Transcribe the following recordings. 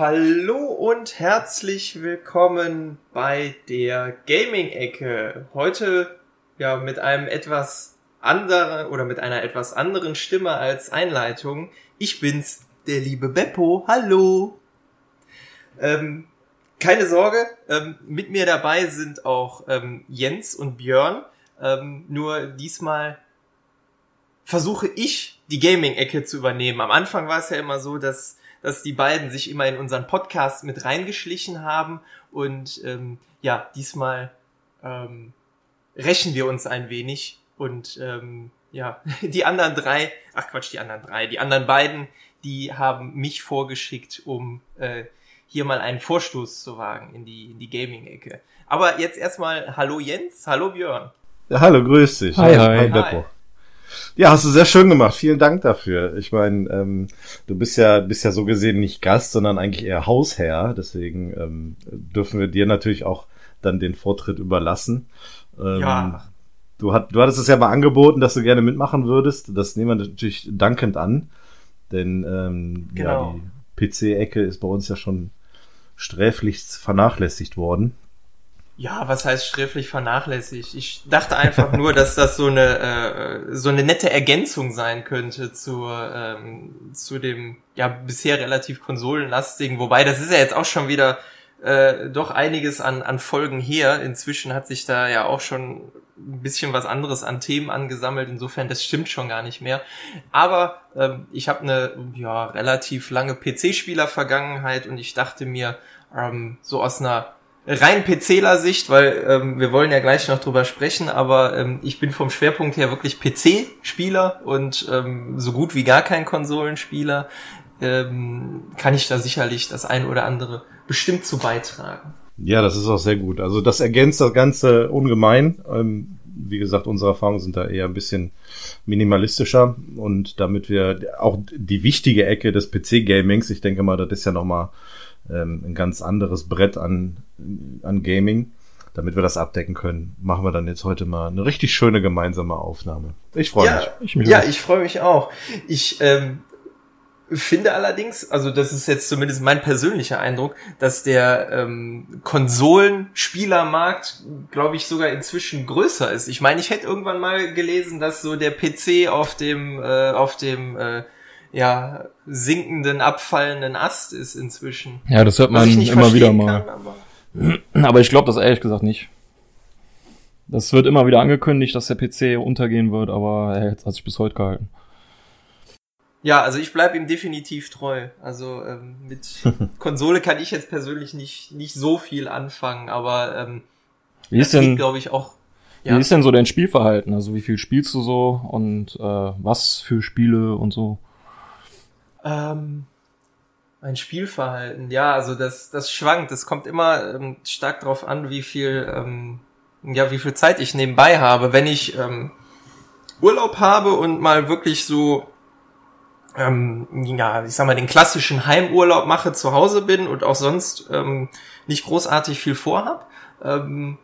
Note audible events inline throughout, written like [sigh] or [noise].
Hallo und herzlich willkommen bei der Gaming-Ecke. Heute ja mit einem etwas anderen oder mit einer etwas anderen Stimme als Einleitung. Ich bin's, der liebe Beppo. Hallo. Ähm, keine Sorge, ähm, mit mir dabei sind auch ähm, Jens und Björn. Ähm, nur diesmal versuche ich die Gaming-Ecke zu übernehmen. Am Anfang war es ja immer so, dass dass die beiden sich immer in unseren Podcast mit reingeschlichen haben. Und ähm, ja, diesmal ähm, rächen wir uns ein wenig. Und ähm, ja, [laughs] die anderen drei, ach Quatsch, die anderen drei, die anderen beiden, die haben mich vorgeschickt, um äh, hier mal einen Vorstoß zu wagen in die, in die Gaming-Ecke. Aber jetzt erstmal Hallo Jens, hallo Björn. Ja, hallo, grüß dich. Hi, hi. hi. hi. Ja, hast du sehr schön gemacht. Vielen Dank dafür. Ich meine, ähm, du bist ja bist ja so gesehen nicht Gast, sondern eigentlich eher Hausherr. Deswegen ähm, dürfen wir dir natürlich auch dann den Vortritt überlassen. Ähm, ja. Du, hat, du hattest es ja mal angeboten, dass du gerne mitmachen würdest. Das nehmen wir natürlich dankend an. Denn ähm, genau. ja, die PC-Ecke ist bei uns ja schon sträflichst vernachlässigt worden. Ja, was heißt sträflich vernachlässigt? Ich dachte einfach nur, dass das so eine äh, so eine nette Ergänzung sein könnte zu ähm, zu dem ja bisher relativ konsolenlastigen. Wobei das ist ja jetzt auch schon wieder äh, doch einiges an an Folgen her. Inzwischen hat sich da ja auch schon ein bisschen was anderes an Themen angesammelt. Insofern das stimmt schon gar nicht mehr. Aber ähm, ich habe eine ja relativ lange PC-Spieler-Vergangenheit und ich dachte mir ähm, so aus einer rein PCler Sicht, weil ähm, wir wollen ja gleich noch drüber sprechen, aber ähm, ich bin vom Schwerpunkt her wirklich PC-Spieler und ähm, so gut wie gar kein Konsolenspieler, ähm, kann ich da sicherlich das ein oder andere bestimmt zu beitragen. Ja, das ist auch sehr gut. Also das ergänzt das Ganze ungemein. Ähm, wie gesagt, unsere Erfahrungen sind da eher ein bisschen minimalistischer und damit wir auch die wichtige Ecke des PC-Gamings, ich denke mal, das ist ja nochmal ähm, ein ganz anderes Brett an, an Gaming. Damit wir das abdecken können, machen wir dann jetzt heute mal eine richtig schöne gemeinsame Aufnahme. Ich freue ja, mich. Ich ja, auch. ich freue mich auch. Ich ähm, finde allerdings, also das ist jetzt zumindest mein persönlicher Eindruck, dass der ähm, Konsolenspielermarkt, glaube ich, sogar inzwischen größer ist. Ich meine, ich hätte irgendwann mal gelesen, dass so der PC auf dem äh, auf dem äh, ja, sinkenden, abfallenden Ast ist inzwischen. Ja, das hört man immer wieder mal. Kann, aber, aber, ich glaube das ehrlich gesagt nicht. Das wird immer wieder angekündigt, dass der PC untergehen wird, aber er hat sich bis heute gehalten. Ja, also ich bleib ihm definitiv treu. Also ähm, mit [laughs] Konsole kann ich jetzt persönlich nicht nicht so viel anfangen, aber ähm, wie ist denn, glaube ich, auch. Ja. Wie ist denn so dein Spielverhalten? Also wie viel spielst du so und äh, was für Spiele und so? Ähm, mein Spielverhalten, ja, also das, das schwankt. Es kommt immer ähm, stark darauf an, wie viel, ähm, ja, wie viel Zeit ich nebenbei habe. Wenn ich ähm, Urlaub habe und mal wirklich so, ähm, ja, ich sag mal, den klassischen Heimurlaub mache, zu Hause bin und auch sonst ähm, nicht großartig viel vorhab, ähm,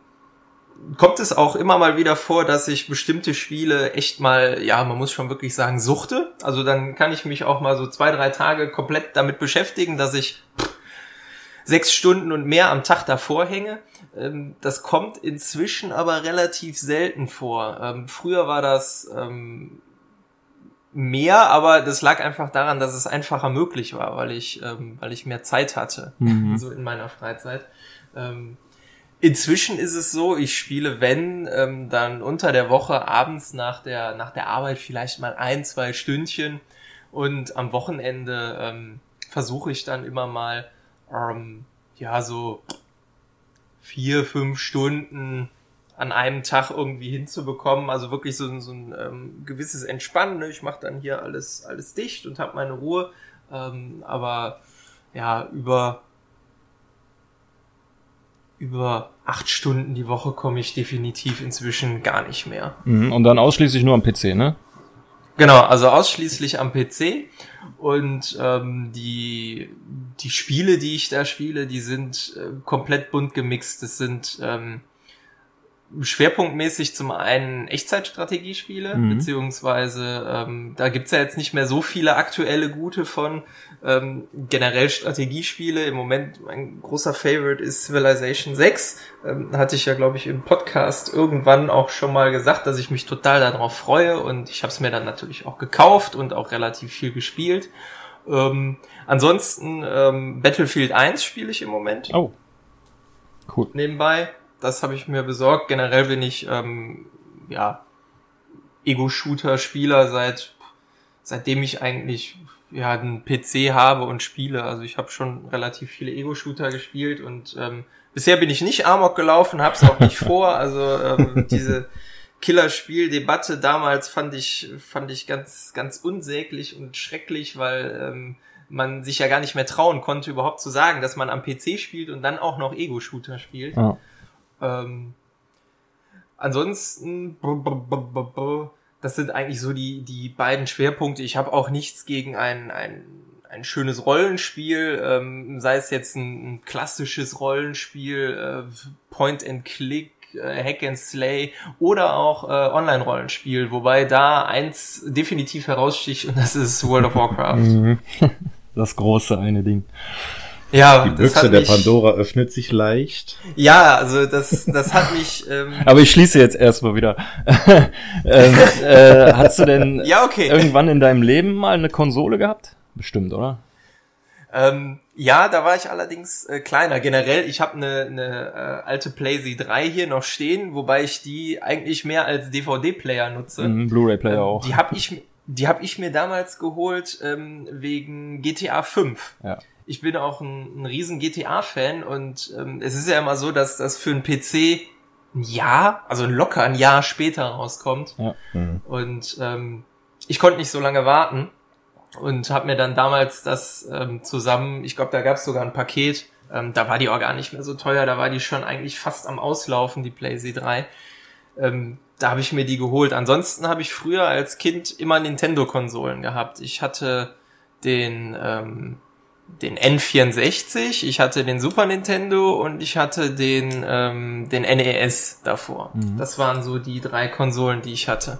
kommt es auch immer mal wieder vor, dass ich bestimmte Spiele echt mal, ja, man muss schon wirklich sagen, suchte. Also dann kann ich mich auch mal so zwei, drei Tage komplett damit beschäftigen, dass ich sechs Stunden und mehr am Tag davor hänge. Ähm, das kommt inzwischen aber relativ selten vor. Ähm, früher war das ähm, mehr, aber das lag einfach daran, dass es einfacher möglich war, weil ich, weil ich mehr Zeit hatte, mhm. so in meiner Freizeit. Inzwischen ist es so, ich spiele, wenn, ähm, dann unter der Woche abends nach der, nach der Arbeit vielleicht mal ein, zwei Stündchen und am Wochenende ähm, versuche ich dann immer mal, ähm, ja, so vier, fünf Stunden an einem Tag irgendwie hinzubekommen. Also wirklich so, so ein ähm, gewisses Entspannen. Ne? Ich mache dann hier alles, alles dicht und habe meine Ruhe. Ähm, aber ja, über über acht Stunden die Woche komme ich definitiv inzwischen gar nicht mehr. Mhm, und dann ausschließlich nur am PC, ne? Genau, also ausschließlich am PC. Und ähm, die, die Spiele, die ich da spiele, die sind äh, komplett bunt gemixt. Das sind ähm, schwerpunktmäßig zum einen Echtzeitstrategiespiele, mhm. beziehungsweise ähm, da gibt's ja jetzt nicht mehr so viele aktuelle gute von. Ähm, generell Strategiespiele. Im Moment mein großer Favorite ist Civilization 6. Ähm, hatte ich ja, glaube ich, im Podcast irgendwann auch schon mal gesagt, dass ich mich total darauf freue und ich habe es mir dann natürlich auch gekauft und auch relativ viel gespielt. Ähm, ansonsten ähm, Battlefield 1 spiele ich im Moment. Oh. Cool. Nebenbei das habe ich mir besorgt. Generell bin ich ähm, ja Ego-Shooter-Spieler seit seitdem ich eigentlich ja einen PC habe und spiele. Also ich habe schon relativ viele Ego-Shooter gespielt und ähm, bisher bin ich nicht Amok gelaufen, hab's auch nicht vor. [laughs] Also ähm, diese Killerspiel-Debatte damals fand ich fand ich ganz ganz unsäglich und schrecklich, weil ähm, man sich ja gar nicht mehr trauen konnte, überhaupt zu sagen, dass man am PC spielt und dann auch noch Ego-Shooter spielt. Ja. Ähm, ansonsten, das sind eigentlich so die, die beiden Schwerpunkte. Ich habe auch nichts gegen ein, ein, ein schönes Rollenspiel, ähm, sei es jetzt ein, ein klassisches Rollenspiel, äh, Point and Click, äh, Hack and Slay oder auch äh, Online-Rollenspiel, wobei da eins definitiv heraussticht und das ist World of Warcraft. Mhm. [laughs] Das große eine Ding. Ja, die Büchse der mich, Pandora öffnet sich leicht. Ja, also das, das hat mich. Ähm, [laughs] Aber ich schließe jetzt erstmal wieder. [laughs] ähm, äh, hast du denn [laughs] ja, okay. irgendwann in deinem Leben mal eine Konsole gehabt? Bestimmt, oder? Ähm, ja, da war ich allerdings äh, kleiner. Generell, ich habe eine, eine äh, alte PlayZ 3 hier noch stehen, wobei ich die eigentlich mehr als DVD-Player nutze. Mhm, Blu-ray-Player ähm, auch. Die habe ich, die hab ich mir damals geholt ähm, wegen GTA 5. Ja ich bin auch ein, ein riesen GTA-Fan und ähm, es ist ja immer so, dass das für einen PC ein Jahr, also locker ein Jahr später rauskommt. Ja. Mhm. Und ähm, ich konnte nicht so lange warten und habe mir dann damals das ähm, zusammen, ich glaube, da gab es sogar ein Paket, ähm, da war die auch gar nicht mehr so teuer, da war die schon eigentlich fast am Auslaufen, die PlayZ 3. Ähm, da habe ich mir die geholt. Ansonsten habe ich früher als Kind immer Nintendo-Konsolen gehabt. Ich hatte den ähm, den N64, ich hatte den Super Nintendo und ich hatte den, ähm, den NES davor. Mhm. Das waren so die drei Konsolen, die ich hatte.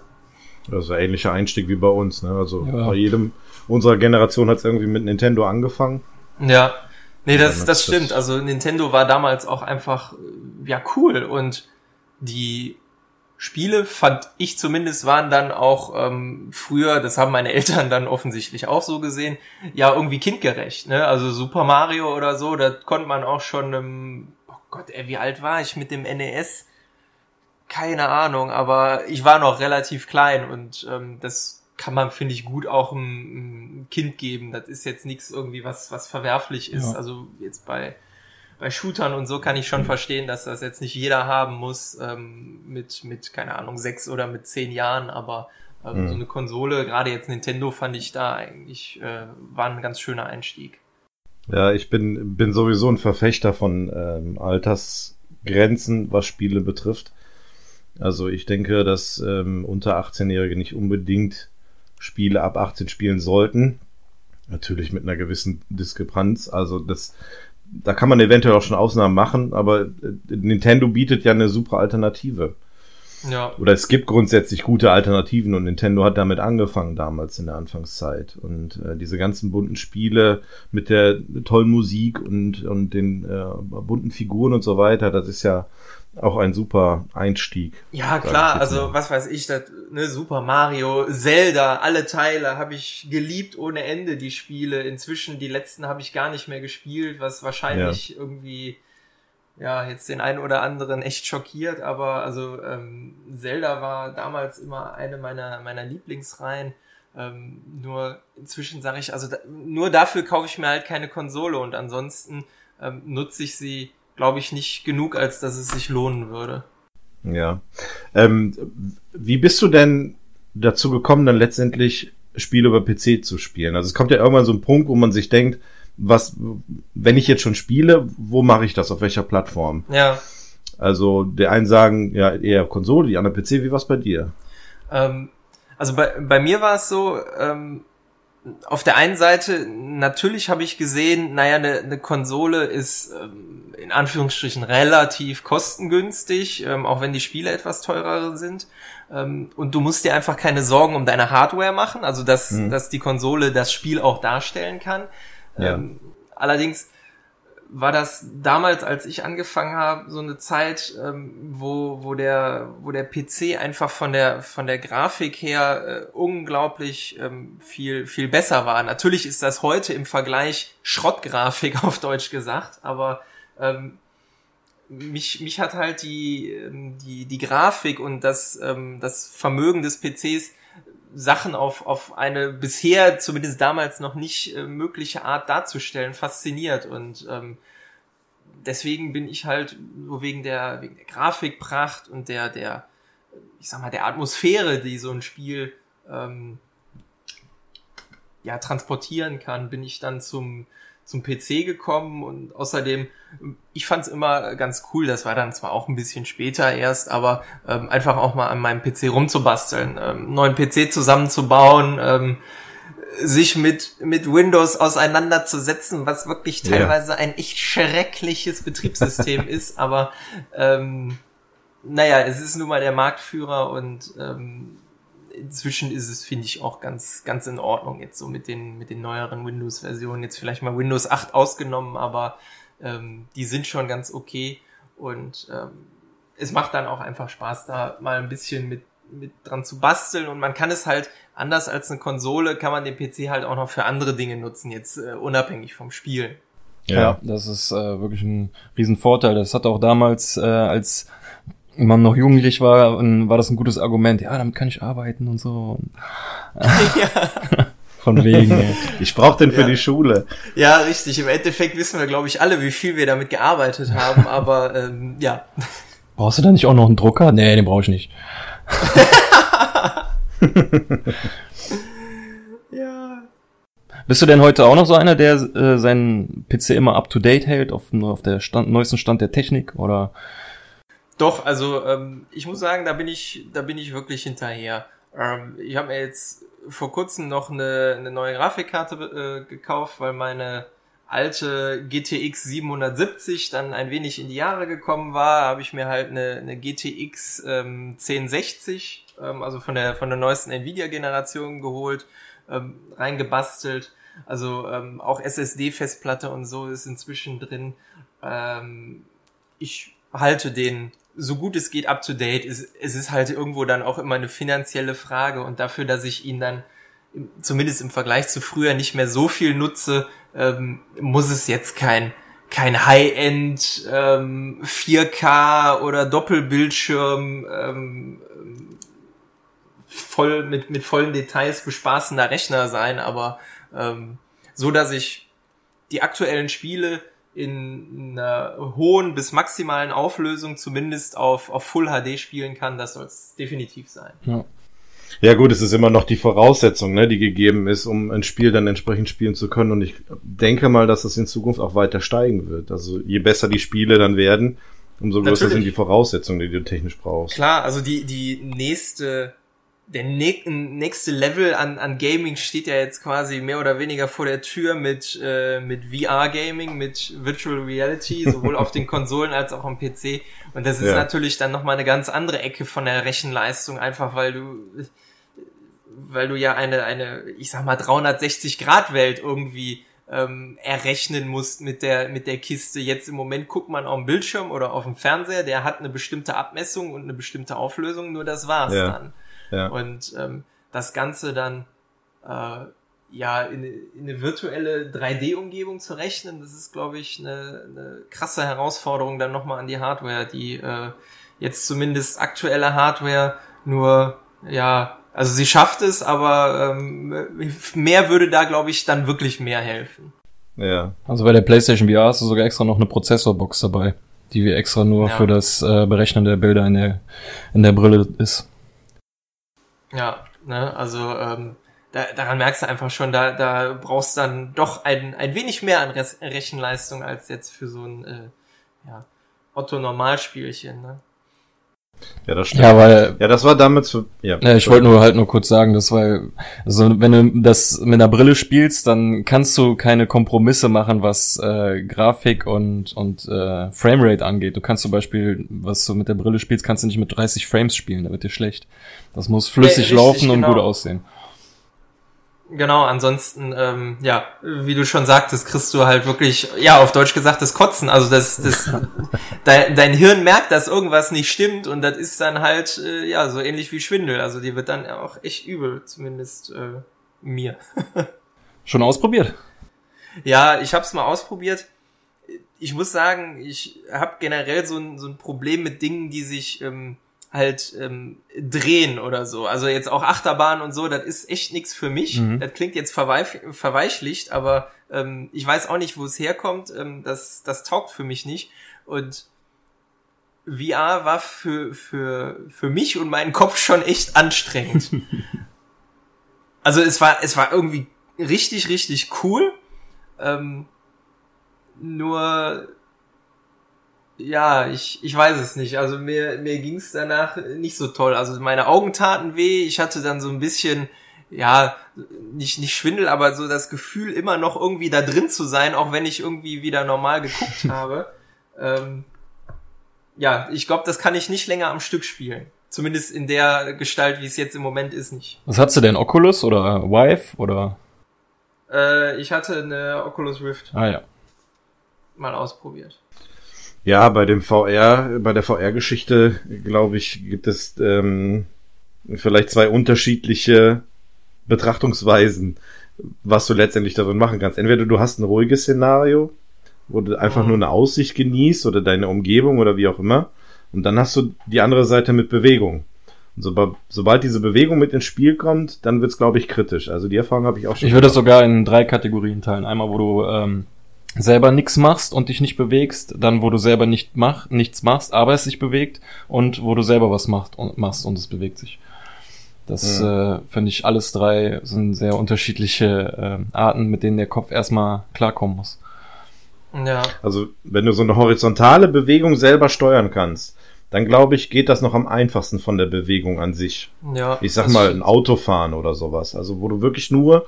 Also ähnlicher Einstieg wie bei uns, ne? Also ja. bei jedem unserer Generation hat es irgendwie mit Nintendo angefangen. Ja. Nee, das, das stimmt. Also Nintendo war damals auch einfach ja cool und die Spiele, fand ich zumindest, waren dann auch ähm, früher, das haben meine Eltern dann offensichtlich auch so gesehen, ja irgendwie kindgerecht. Ne? Also Super Mario oder so, da konnte man auch schon, ähm, oh Gott, ey, wie alt war ich mit dem NES? Keine Ahnung, aber ich war noch relativ klein und ähm, das kann man, finde ich, gut auch einem, Kind geben. Das ist jetzt nichts irgendwie, was, was verwerflich ist. Ja. Also jetzt bei bei Shootern und so kann ich schon verstehen, dass das jetzt nicht jeder haben muss ähm, mit, mit, keine Ahnung, sechs oder mit zehn Jahren, aber ähm, mhm. so eine Konsole, gerade jetzt Nintendo, fand ich da eigentlich, äh, war ein ganz schöner Einstieg. Ja, ich bin, bin sowieso ein Verfechter von ähm, Altersgrenzen, was Spiele betrifft. Also ich denke, dass ähm, unter 18-Jährige nicht unbedingt Spiele ab 18 spielen sollten. Natürlich mit einer gewissen Diskrepanz. Also das da kann man eventuell auch schon Ausnahmen machen, aber äh, Nintendo bietet ja eine super Alternative. Ja. Oder es gibt grundsätzlich gute Alternativen und Nintendo hat damit angefangen damals in der Anfangszeit. Und äh, diese ganzen bunten Spiele mit der tollen Musik und, und den äh, bunten Figuren und so weiter, das ist ja auch ein super Einstieg. Ja, klar, also was weiß ich, das, ne, Super Mario, Zelda, alle Teile habe ich geliebt ohne Ende, die Spiele. Inzwischen, die letzten habe ich gar nicht mehr gespielt, was wahrscheinlich ja. irgendwie, ja, jetzt den einen oder anderen echt schockiert, aber also ähm, Zelda war damals immer eine meiner, meiner Lieblingsreihen. Ähm, nur inzwischen sage ich, also da, nur dafür kaufe ich mir halt keine Konsole und ansonsten ähm, nutze ich sie glaube ich, nicht genug, als dass es sich lohnen würde. Ja. Ähm, wie bist du denn dazu gekommen, dann letztendlich Spiele über PC zu spielen? Also es kommt ja irgendwann so ein Punkt, wo man sich denkt, was, wenn ich jetzt schon spiele, wo mache ich das? Auf welcher Plattform? Ja. Also der einen sagen ja eher Konsole, die anderen PC. Wie war's bei dir? Ähm, also bei, bei mir war es so, ähm, auf der einen Seite, natürlich habe ich gesehen, naja, eine, eine Konsole ist, ähm, in Anführungsstrichen relativ kostengünstig, ähm, auch wenn die Spiele etwas teurer sind. Ähm, und du musst dir einfach keine Sorgen um deine Hardware machen, also dass, mhm. dass die Konsole das Spiel auch darstellen kann. Ja. Ähm, allerdings war das damals, als ich angefangen habe, so eine Zeit, ähm, wo, wo, der, wo der PC einfach von der, von der Grafik her äh, unglaublich ähm, viel, viel besser war. Natürlich ist das heute im Vergleich Schrottgrafik [laughs] auf Deutsch gesagt, aber ähm, mich, mich hat halt die, ähm, die, die Grafik und das, ähm, das Vermögen des PCs Sachen auf, auf eine bisher, zumindest damals noch nicht äh, mögliche Art darzustellen, fasziniert. Und ähm, deswegen bin ich halt so wegen der, wegen der Grafikpracht und der, der, ich sag mal, der Atmosphäre, die so ein Spiel ähm, ja transportieren kann, bin ich dann zum zum PC gekommen und außerdem, ich fand es immer ganz cool, das war dann zwar auch ein bisschen später erst, aber ähm, einfach auch mal an meinem PC rumzubasteln, ähm, neuen PC zusammenzubauen, ähm, sich mit, mit Windows auseinanderzusetzen, was wirklich teilweise ja. ein echt schreckliches Betriebssystem [laughs] ist, aber ähm, naja, es ist nun mal der Marktführer und ähm, inzwischen ist es, finde ich, auch ganz, ganz in Ordnung jetzt so mit den, mit den neueren Windows-Versionen. Jetzt vielleicht mal Windows 8 ausgenommen, aber ähm, die sind schon ganz okay und ähm, es macht dann auch einfach Spaß, da mal ein bisschen mit, mit dran zu basteln und man kann es halt anders als eine Konsole, kann man den PC halt auch noch für andere Dinge nutzen, jetzt äh, unabhängig vom Spielen. Ja, ja das ist äh, wirklich ein Riesenvorteil. Das hat auch damals äh, als man noch jugendlich war, war das ein gutes Argument. Ja, damit kann ich arbeiten und so. [laughs] ja. [laughs] Von wegen. Ey. Ich brauche den für ja. die Schule. Ja, richtig. Im Endeffekt wissen wir, glaube ich, alle, wie viel wir damit gearbeitet haben. [laughs] aber ähm, ja. Brauchst du da nicht auch noch einen Drucker? Nee, den brauche ich nicht. ja. Bist du denn heute auch noch so einer, der äh, seinen PC immer up to date hält, auf, auf der Stand, neuesten Stand der Technik? Oder doch, also ähm, ich muss sagen, da bin ich, da bin ich wirklich hinterher. Ähm, ich habe mir jetzt vor kurzem noch eine, eine neue Grafikkarte äh, gekauft, weil meine alte GTX 770 dann ein wenig in die Jahre gekommen war, habe ich mir halt eine, eine GTX ähm, 1060, ähm, also von der von der neuesten Nvidia-Generation geholt, ähm, reingebastelt. Also ähm, auch SSD-Festplatte und so ist inzwischen drin. Ähm, ich halte den so gut es geht up to date. Es, es ist halt irgendwo dann auch immer eine finanzielle Frage und dafür, dass ich ihn dann zumindest im Vergleich zu früher nicht mehr so viel nutze, ähm, muss es jetzt kein kein High-End ähm, 4K oder Doppelbildschirm ähm, voll mit mit vollen Details bespaßender Rechner sein, aber ähm, so dass ich die aktuellen Spiele in einer hohen bis maximalen Auflösung zumindest auf, auf Full HD spielen kann, das soll es definitiv sein. Ja. Ja gut, es ist immer noch die Voraussetzung, ne, die gegeben ist, um ein Spiel dann entsprechend spielen zu können. Und ich denke mal, dass es in Zukunft auch weiter steigen wird. Also je besser die Spiele dann werden, umso größer Natürlich. sind die Voraussetzungen, die du technisch brauchst. Klar, also die, die nächste der nächste Level an, an Gaming steht ja jetzt quasi mehr oder weniger vor der Tür mit, äh, mit VR-Gaming, mit Virtual Reality, [laughs] sowohl auf den Konsolen als auch am PC. Und das ist ja. natürlich dann nochmal eine ganz andere Ecke von der Rechenleistung, einfach weil du, weil du ja eine, eine, ich sag mal, 360-Grad-Welt irgendwie ähm, errechnen musst mit der, mit der Kiste. Jetzt im Moment guckt man auf dem Bildschirm oder auf dem Fernseher, der hat eine bestimmte Abmessung und eine bestimmte Auflösung, nur das war's ja. dann. Ja. Und ähm, das Ganze dann äh, ja in, in eine virtuelle 3D-Umgebung zu rechnen, das ist, glaube ich, eine, eine krasse Herausforderung dann nochmal an die Hardware, die äh, jetzt zumindest aktuelle Hardware nur, ja, also sie schafft es, aber ähm, mehr würde da, glaube ich, dann wirklich mehr helfen. Ja. Also bei der PlayStation VR hast du sogar extra noch eine Prozessorbox dabei, die wir extra nur ja. für das äh, Berechnen der Bilder in der, in der Brille ist. Ja, ne, also ähm, da, daran merkst du einfach schon, da, da brauchst dann doch ein, ein wenig mehr an Rechenleistung als jetzt für so ein äh, ja, Otto-Normalspielchen. Ne? Ja, das stimmt. Ja, weil Ja, das war damals für, ja. Ja, ich wollte nur halt nur kurz sagen, dass weil also wenn du das mit einer Brille spielst, dann kannst du keine Kompromisse machen, was äh, Grafik und und äh, Framerate angeht. Du kannst zum Beispiel, was du mit der Brille spielst, kannst du nicht mit 30 Frames spielen, da wird dir schlecht. Das muss flüssig richtig, laufen und genau. gut aussehen. Genau, ansonsten, ähm, ja, wie du schon sagtest, kriegst du halt wirklich, ja, auf Deutsch gesagt, das Kotzen. Also das, das, [laughs] dein, dein Hirn merkt, dass irgendwas nicht stimmt und das ist dann halt, äh, ja, so ähnlich wie Schwindel. Also die wird dann auch echt übel, zumindest äh, mir. [laughs] Schon ausprobiert? Ja, ich habe es mal ausprobiert. Ich muss sagen, ich habe generell so ein, so ein Problem mit Dingen, die sich ähm, halt ähm, drehen oder so. Also jetzt auch Achterbahn und so, das ist echt nichts für mich. Mhm. Das klingt jetzt verweif verweichlicht, aber ähm, ich weiß auch nicht, wo es herkommt. Ähm, das, das taugt für mich nicht. Und VR war für, für, für mich und meinen Kopf schon echt anstrengend. [laughs] also es war, es war irgendwie richtig, richtig cool. Ähm, nur, ja, ich, ich weiß es nicht. Also mir, mir ging es danach nicht so toll. Also meine Augen taten weh. Ich hatte dann so ein bisschen, ja, nicht, nicht Schwindel, aber so das Gefühl, immer noch irgendwie da drin zu sein, auch wenn ich irgendwie wieder normal geguckt [laughs] habe. Ähm, ja, ich glaube, das kann ich nicht länger am Stück spielen. Zumindest in der Gestalt, wie es jetzt im Moment ist, nicht. Was hast du denn? Oculus oder Vive oder? Äh, ich hatte eine Oculus Rift Ah ja. mal ausprobiert. Ja, bei dem VR, bei der VR-Geschichte, glaube ich, gibt es ähm, vielleicht zwei unterschiedliche Betrachtungsweisen, was du letztendlich darin machen kannst. Entweder du hast ein ruhiges Szenario, wo du einfach Mhm. nur eine Aussicht genießt oder deine Umgebung oder wie auch immer. Und dann hast du die andere Seite mit Bewegung. Und soba- sobald diese Bewegung mit ins Spiel kommt, dann wird's, glaube ich, kritisch. Also die Erfahrung habe ich auch schon. Ich würde das sogar in drei Kategorien teilen. Einmal, wo du ähm, selber nichts machst und dich nicht bewegst, dann wo du selber nicht mach, nichts machst, aber es sich bewegt und wo du selber was machst und machst und es bewegt sich. Das äh, finde ich alles drei sind sehr unterschiedliche äh, Arten, mit denen der Kopf erstmal klarkommen muss. Ja. Also, wenn du so eine horizontale Bewegung selber steuern kannst, dann glaube ich, geht das noch am einfachsten von der Bewegung an sich. Ja. Ich sag mal, ein Autofahren oder sowas. Also, wo du wirklich nur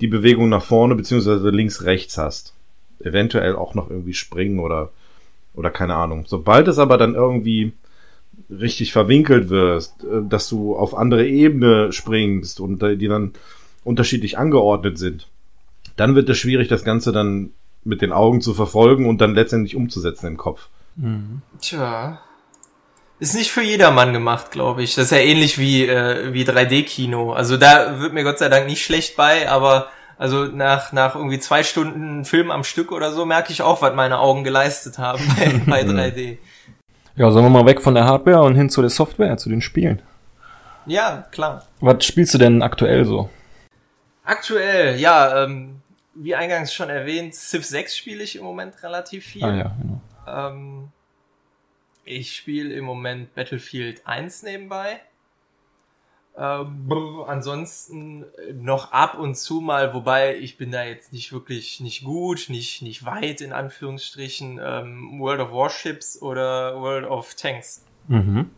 die Bewegung nach vorne beziehungsweise links, rechts hast. Eventuell auch noch irgendwie springen oder, oder keine Ahnung. Sobald es aber dann irgendwie richtig verwinkelt wirst, äh, dass du auf andere Ebene springst und die dann unterschiedlich angeordnet sind, dann wird es schwierig, das Ganze dann mit den Augen zu verfolgen und dann letztendlich umzusetzen im Kopf. Tja. Ist nicht für jedermann gemacht, glaube ich. Das ist ja ähnlich wie, äh, wie 3D-Kino. Also da wird mir Gott sei Dank nicht schlecht bei, aber also nach, nach irgendwie zwei Stunden Film am Stück oder so merke ich auch, was meine Augen geleistet haben [laughs] bei, bei 3D. Ja, sollen wir mal weg von der Hardware und hin zu der Software, zu den Spielen. Ja, klar. Was spielst du denn aktuell so? Aktuell, ja, ähm, wie eingangs schon erwähnt, Civ 6 spiele ich im Moment relativ viel. Ah ja, genau. Ähm, ich spiele im Moment Battlefield 1 nebenbei. Ähm, ansonsten noch ab und zu mal, wobei ich bin da jetzt nicht wirklich nicht gut, nicht, nicht weit in Anführungsstrichen, ähm, World of Warships oder World of Tanks Mhm.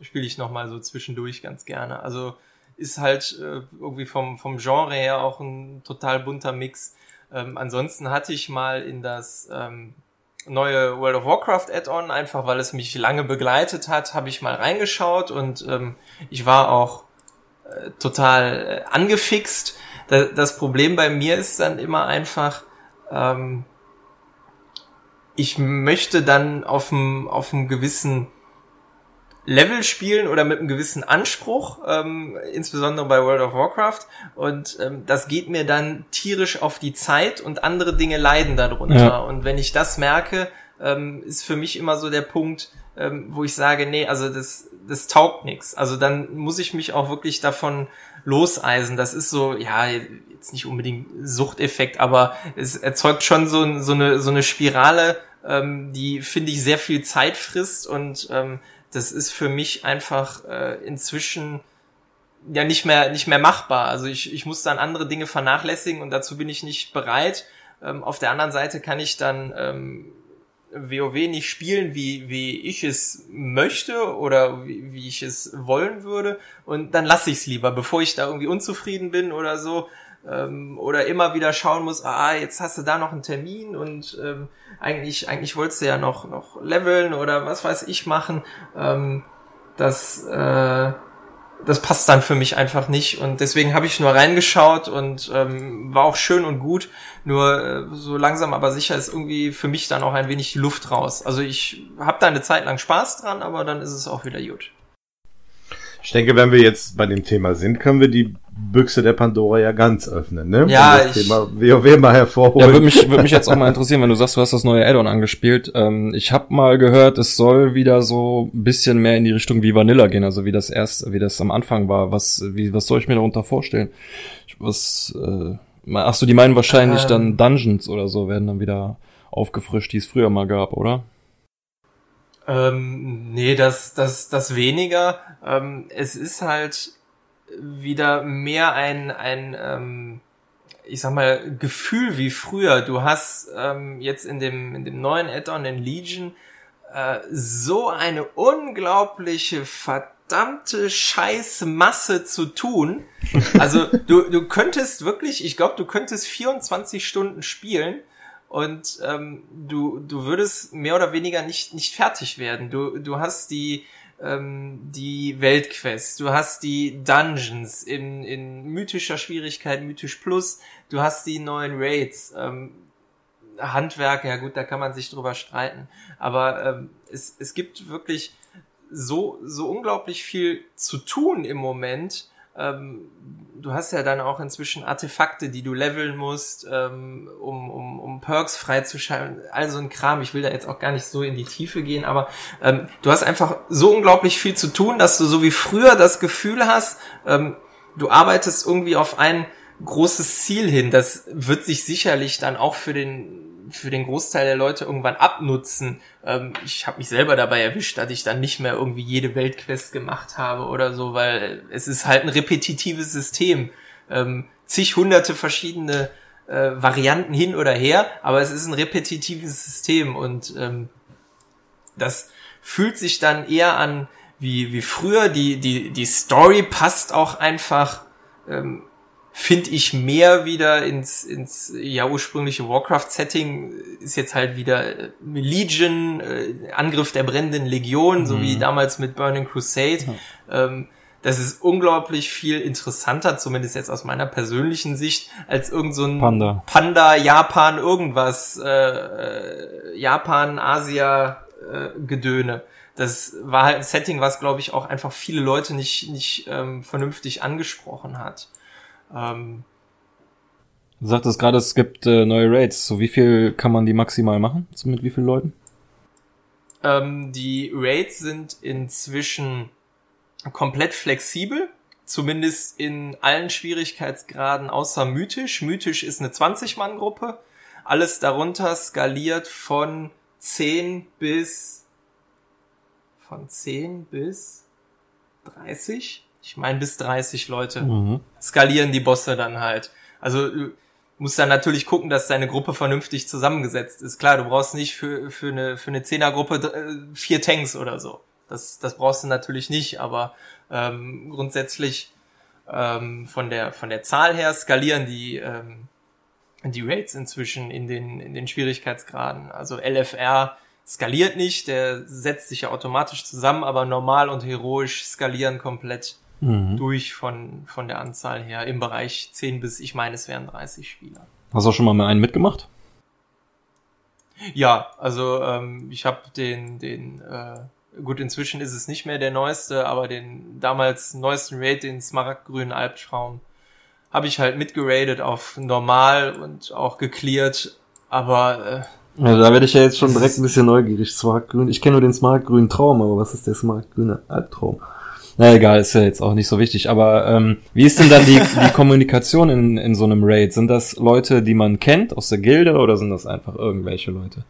spiele ich noch mal so zwischendurch ganz gerne. Also ist halt äh, irgendwie vom, vom Genre her auch ein total bunter Mix. Ähm, ansonsten hatte ich mal in das ähm, neue World of Warcraft Add-on, einfach weil es mich lange begleitet hat, habe ich mal reingeschaut und ähm, ich war auch äh, total äh, angefixt. Da, das Problem bei mir ist dann immer einfach, ähm, ich möchte dann auf einem auf einem gewissen Level spielen oder mit einem gewissen Anspruch, ähm, insbesondere bei World of Warcraft. Und ähm, das geht mir dann tierisch auf die Zeit und andere Dinge leiden darunter. Ja. Und wenn ich das merke, ähm, ist für mich immer so der Punkt, ähm, wo ich sage, nee, also das, das taugt nix. Also dann muss ich mich auch wirklich davon loseisen. Das ist so, ja, jetzt nicht unbedingt Suchteffekt, aber es erzeugt schon so, so, eine, so eine Spirale, ähm, die, finde ich, sehr viel Zeit frisst und ähm, das ist für mich einfach äh, inzwischen ja nicht mehr nicht mehr machbar. Also ich, ich muss dann andere Dinge vernachlässigen und dazu bin ich nicht bereit. Ähm, auf der anderen Seite kann ich dann ähm, WoW nicht spielen, wie, wie ich es möchte oder wie, wie ich es wollen würde. Und dann lasse ich es lieber, bevor ich da irgendwie unzufrieden bin oder so. Ähm, oder immer wieder schauen muss, ah, jetzt hast du da noch einen Termin und ähm, eigentlich, eigentlich wolltest du ja noch, noch leveln oder was weiß ich machen. Ähm, das, äh, das passt dann für mich einfach nicht und deswegen habe ich nur reingeschaut und ähm, war auch schön und gut. Nur äh, so langsam aber sicher ist irgendwie für mich dann auch ein wenig die Luft raus. Also ich habe da eine Zeit lang Spaß dran, aber dann ist es auch wieder gut. Ich denke, wenn wir jetzt bei dem Thema sind, können wir die Büchse der Pandora ja ganz öffnen, ne? Ja, Und das ich, Thema WoW mal hervorholen. Ja, würde mich, würde mich jetzt auch mal interessieren, wenn du sagst, du hast das neue Add-on angespielt. Ähm, ich habe mal gehört, es soll wieder so ein bisschen mehr in die Richtung wie Vanilla gehen, also wie das erst, wie das am Anfang war. Was, wie, was soll ich mir darunter vorstellen? Was, äh, ach so, die meinen wahrscheinlich Ähm. dann Dungeons oder so werden dann wieder aufgefrischt, die es früher mal gab, oder? Ähm, nee, das, das, das weniger. Ähm, es ist halt wieder mehr ein, ein ähm, ich sag mal, Gefühl wie früher. Du hast ähm, jetzt in dem, in dem neuen Add-on in Legion äh, so eine unglaubliche verdammte Scheißmasse zu tun. Also du, du könntest wirklich, ich glaube, du könntest 24 Stunden spielen und ähm, du, du würdest mehr oder weniger nicht, nicht fertig werden. Du, du hast die, die Weltquests, du hast die Dungeons in, in mythischer Schwierigkeit, mythisch plus, du hast die neuen Raids, ähm, Handwerk, ja gut, da kann man sich drüber streiten, aber ähm, es, es gibt wirklich so, so unglaublich viel zu tun im Moment. Ähm, du hast ja dann auch inzwischen Artefakte, die du leveln musst, ähm, um, um, um Perks freizuschalten, all so ein Kram. Ich will da jetzt auch gar nicht so in die Tiefe gehen, aber ähm, du hast einfach so unglaublich viel zu tun, dass du so wie früher das Gefühl hast, ähm, du arbeitest irgendwie auf ein großes Ziel hin. Das wird sich sicherlich dann auch für den für den Großteil der Leute irgendwann abnutzen. Ähm, ich habe mich selber dabei erwischt, dass ich dann nicht mehr irgendwie jede Weltquest gemacht habe oder so, weil es ist halt ein repetitives System. Ähm, zig hunderte verschiedene äh, Varianten hin oder her, aber es ist ein repetitives System und ähm, das fühlt sich dann eher an wie, wie früher. Die, die, die Story passt auch einfach, ähm, finde ich, mehr wieder ins, ins ja ursprüngliche Warcraft-Setting. Ist jetzt halt wieder äh, Legion, äh, Angriff der brennenden Legion, so wie damals mit Burning Crusade. Ähm, das ist unglaublich viel interessanter, zumindest jetzt aus meiner persönlichen Sicht, als irgend so ein Panda. Panda, Japan, irgendwas, äh, äh, Japan, Asia, äh, Gedöne. Das war halt ein Setting, was, glaube ich, auch einfach viele Leute nicht, nicht ähm, vernünftig angesprochen hat. Ähm, Du sagtest gerade, es gibt äh, neue Raids. So wie viel kann man die maximal machen? So mit wie vielen Leuten? ähm, die Raids sind inzwischen komplett flexibel, zumindest in allen Schwierigkeitsgraden außer mythisch. Mythisch ist eine 20-Mann-Gruppe. Alles darunter skaliert von 10 bis von 10 bis 30. Ich meine bis 30 Leute Mhm. skalieren die Bosse dann halt. Also du musst dann natürlich gucken, dass deine Gruppe vernünftig zusammengesetzt ist. Klar, du brauchst nicht für, für eine, für eine Zehnergruppe äh, vier Tanks oder so. Das, das brauchst du natürlich nicht, aber ähm, grundsätzlich ähm, von, der, von der Zahl her skalieren die, ähm, die Rates inzwischen in den, in den Schwierigkeitsgraden. Also LFR skaliert nicht, der setzt sich ja automatisch zusammen, aber normal und heroisch skalieren komplett Mhm. durch von, von der Anzahl her im Bereich 10 bis, ich meine, es wären 30 Spieler. Hast du auch schon mal mit einen mitgemacht? Ja, also ähm, ich habe den, den äh, gut, inzwischen ist es nicht mehr der neueste, aber den damals neuesten Raid, den smaragdgrünen Albtraum, habe ich halt mitgeradet auf normal und auch gecleart, aber äh, Ja, da werde ich ja jetzt schon direkt ein bisschen neugierig. Smaragdgrün. Ich kenne nur den smaragdgrünen Traum, aber was ist der smaragdgrüne Albtraum? Na egal, ist ja jetzt auch nicht so wichtig. Aber ähm, wie ist denn dann die, die Kommunikation in, in so einem Raid? Sind das Leute, die man kennt aus der Gilde oder sind das einfach irgendwelche Leute?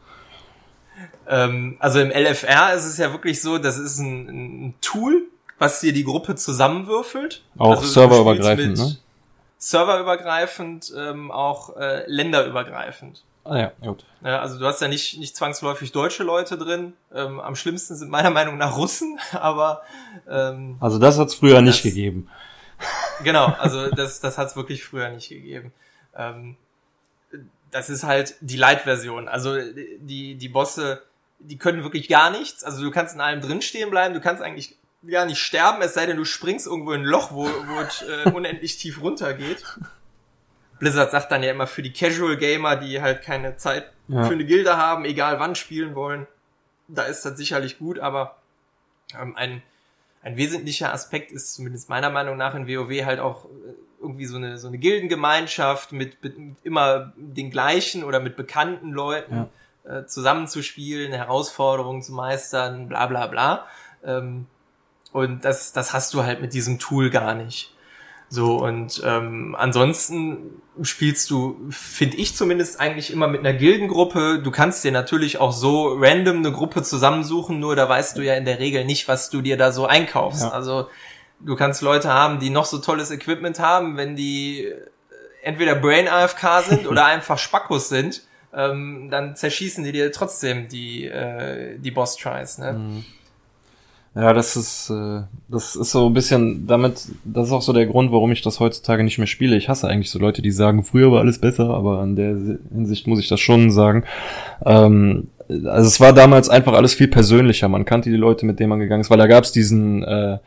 Ähm, also im LFR ist es ja wirklich so, das ist ein, ein Tool, was dir die Gruppe zusammenwürfelt. Auch also serverübergreifend, ne? serverübergreifend, ähm, auch äh, länderübergreifend. Ah ja, gut. Ja, also du hast ja nicht, nicht zwangsläufig deutsche Leute drin. Ähm, am schlimmsten sind meiner Meinung nach Russen, [laughs] aber ähm, Also das hat's früher nicht gegeben. Genau, also das, das hat's wirklich früher nicht gegeben. Ähm, das ist halt die Light-Version. Also die, die Bosse, die können wirklich gar nichts. Also du kannst in allem drin stehen bleiben, du kannst eigentlich gar nicht sterben, es sei denn, du springst irgendwo in ein Loch, wo, wo es äh, unendlich tief runtergeht. Blizzard sagt dann ja immer für die Casual Gamer, die halt keine Zeit Ja. für eine Gilde haben, egal wann spielen wollen, da ist das sicherlich gut, aber ähm, ein, ein wesentlicher Aspekt ist zumindest meiner Meinung nach in WoW halt auch äh, irgendwie so eine, so eine Gildengemeinschaft mit, mit immer den gleichen oder mit bekannten Leuten äh, zusammenzuspielen, Herausforderungen zu meistern, bla bla bla. Ähm, und das, das hast du halt mit diesem Tool gar nicht. So, und ähm, ansonsten spielst du, finde ich zumindest, eigentlich immer mit einer Gildengruppe. Du kannst dir natürlich auch so random eine Gruppe zusammensuchen, nur da weißt du ja in der Regel nicht, was du dir da so einkaufst. Ja. Also du kannst Leute haben, die noch so tolles Equipment haben, wenn die äh, entweder Brain AFK sind oder [laughs] einfach Spackos sind, ähm, dann zerschießen die dir trotzdem die, äh, die Boss-Tries. Ne? Mhm. Ja, das ist, äh, das ist so ein bisschen damit, das ist auch so der Grund, warum ich das heutzutage nicht mehr spiele. Ich hasse eigentlich so Leute, die sagen, früher war alles besser, aber in der Hinsicht muss ich das schon sagen. Ähm, also es war damals einfach alles viel persönlicher. Man kannte die Leute, mit denen man gegangen ist, weil da gab es diesen, äh,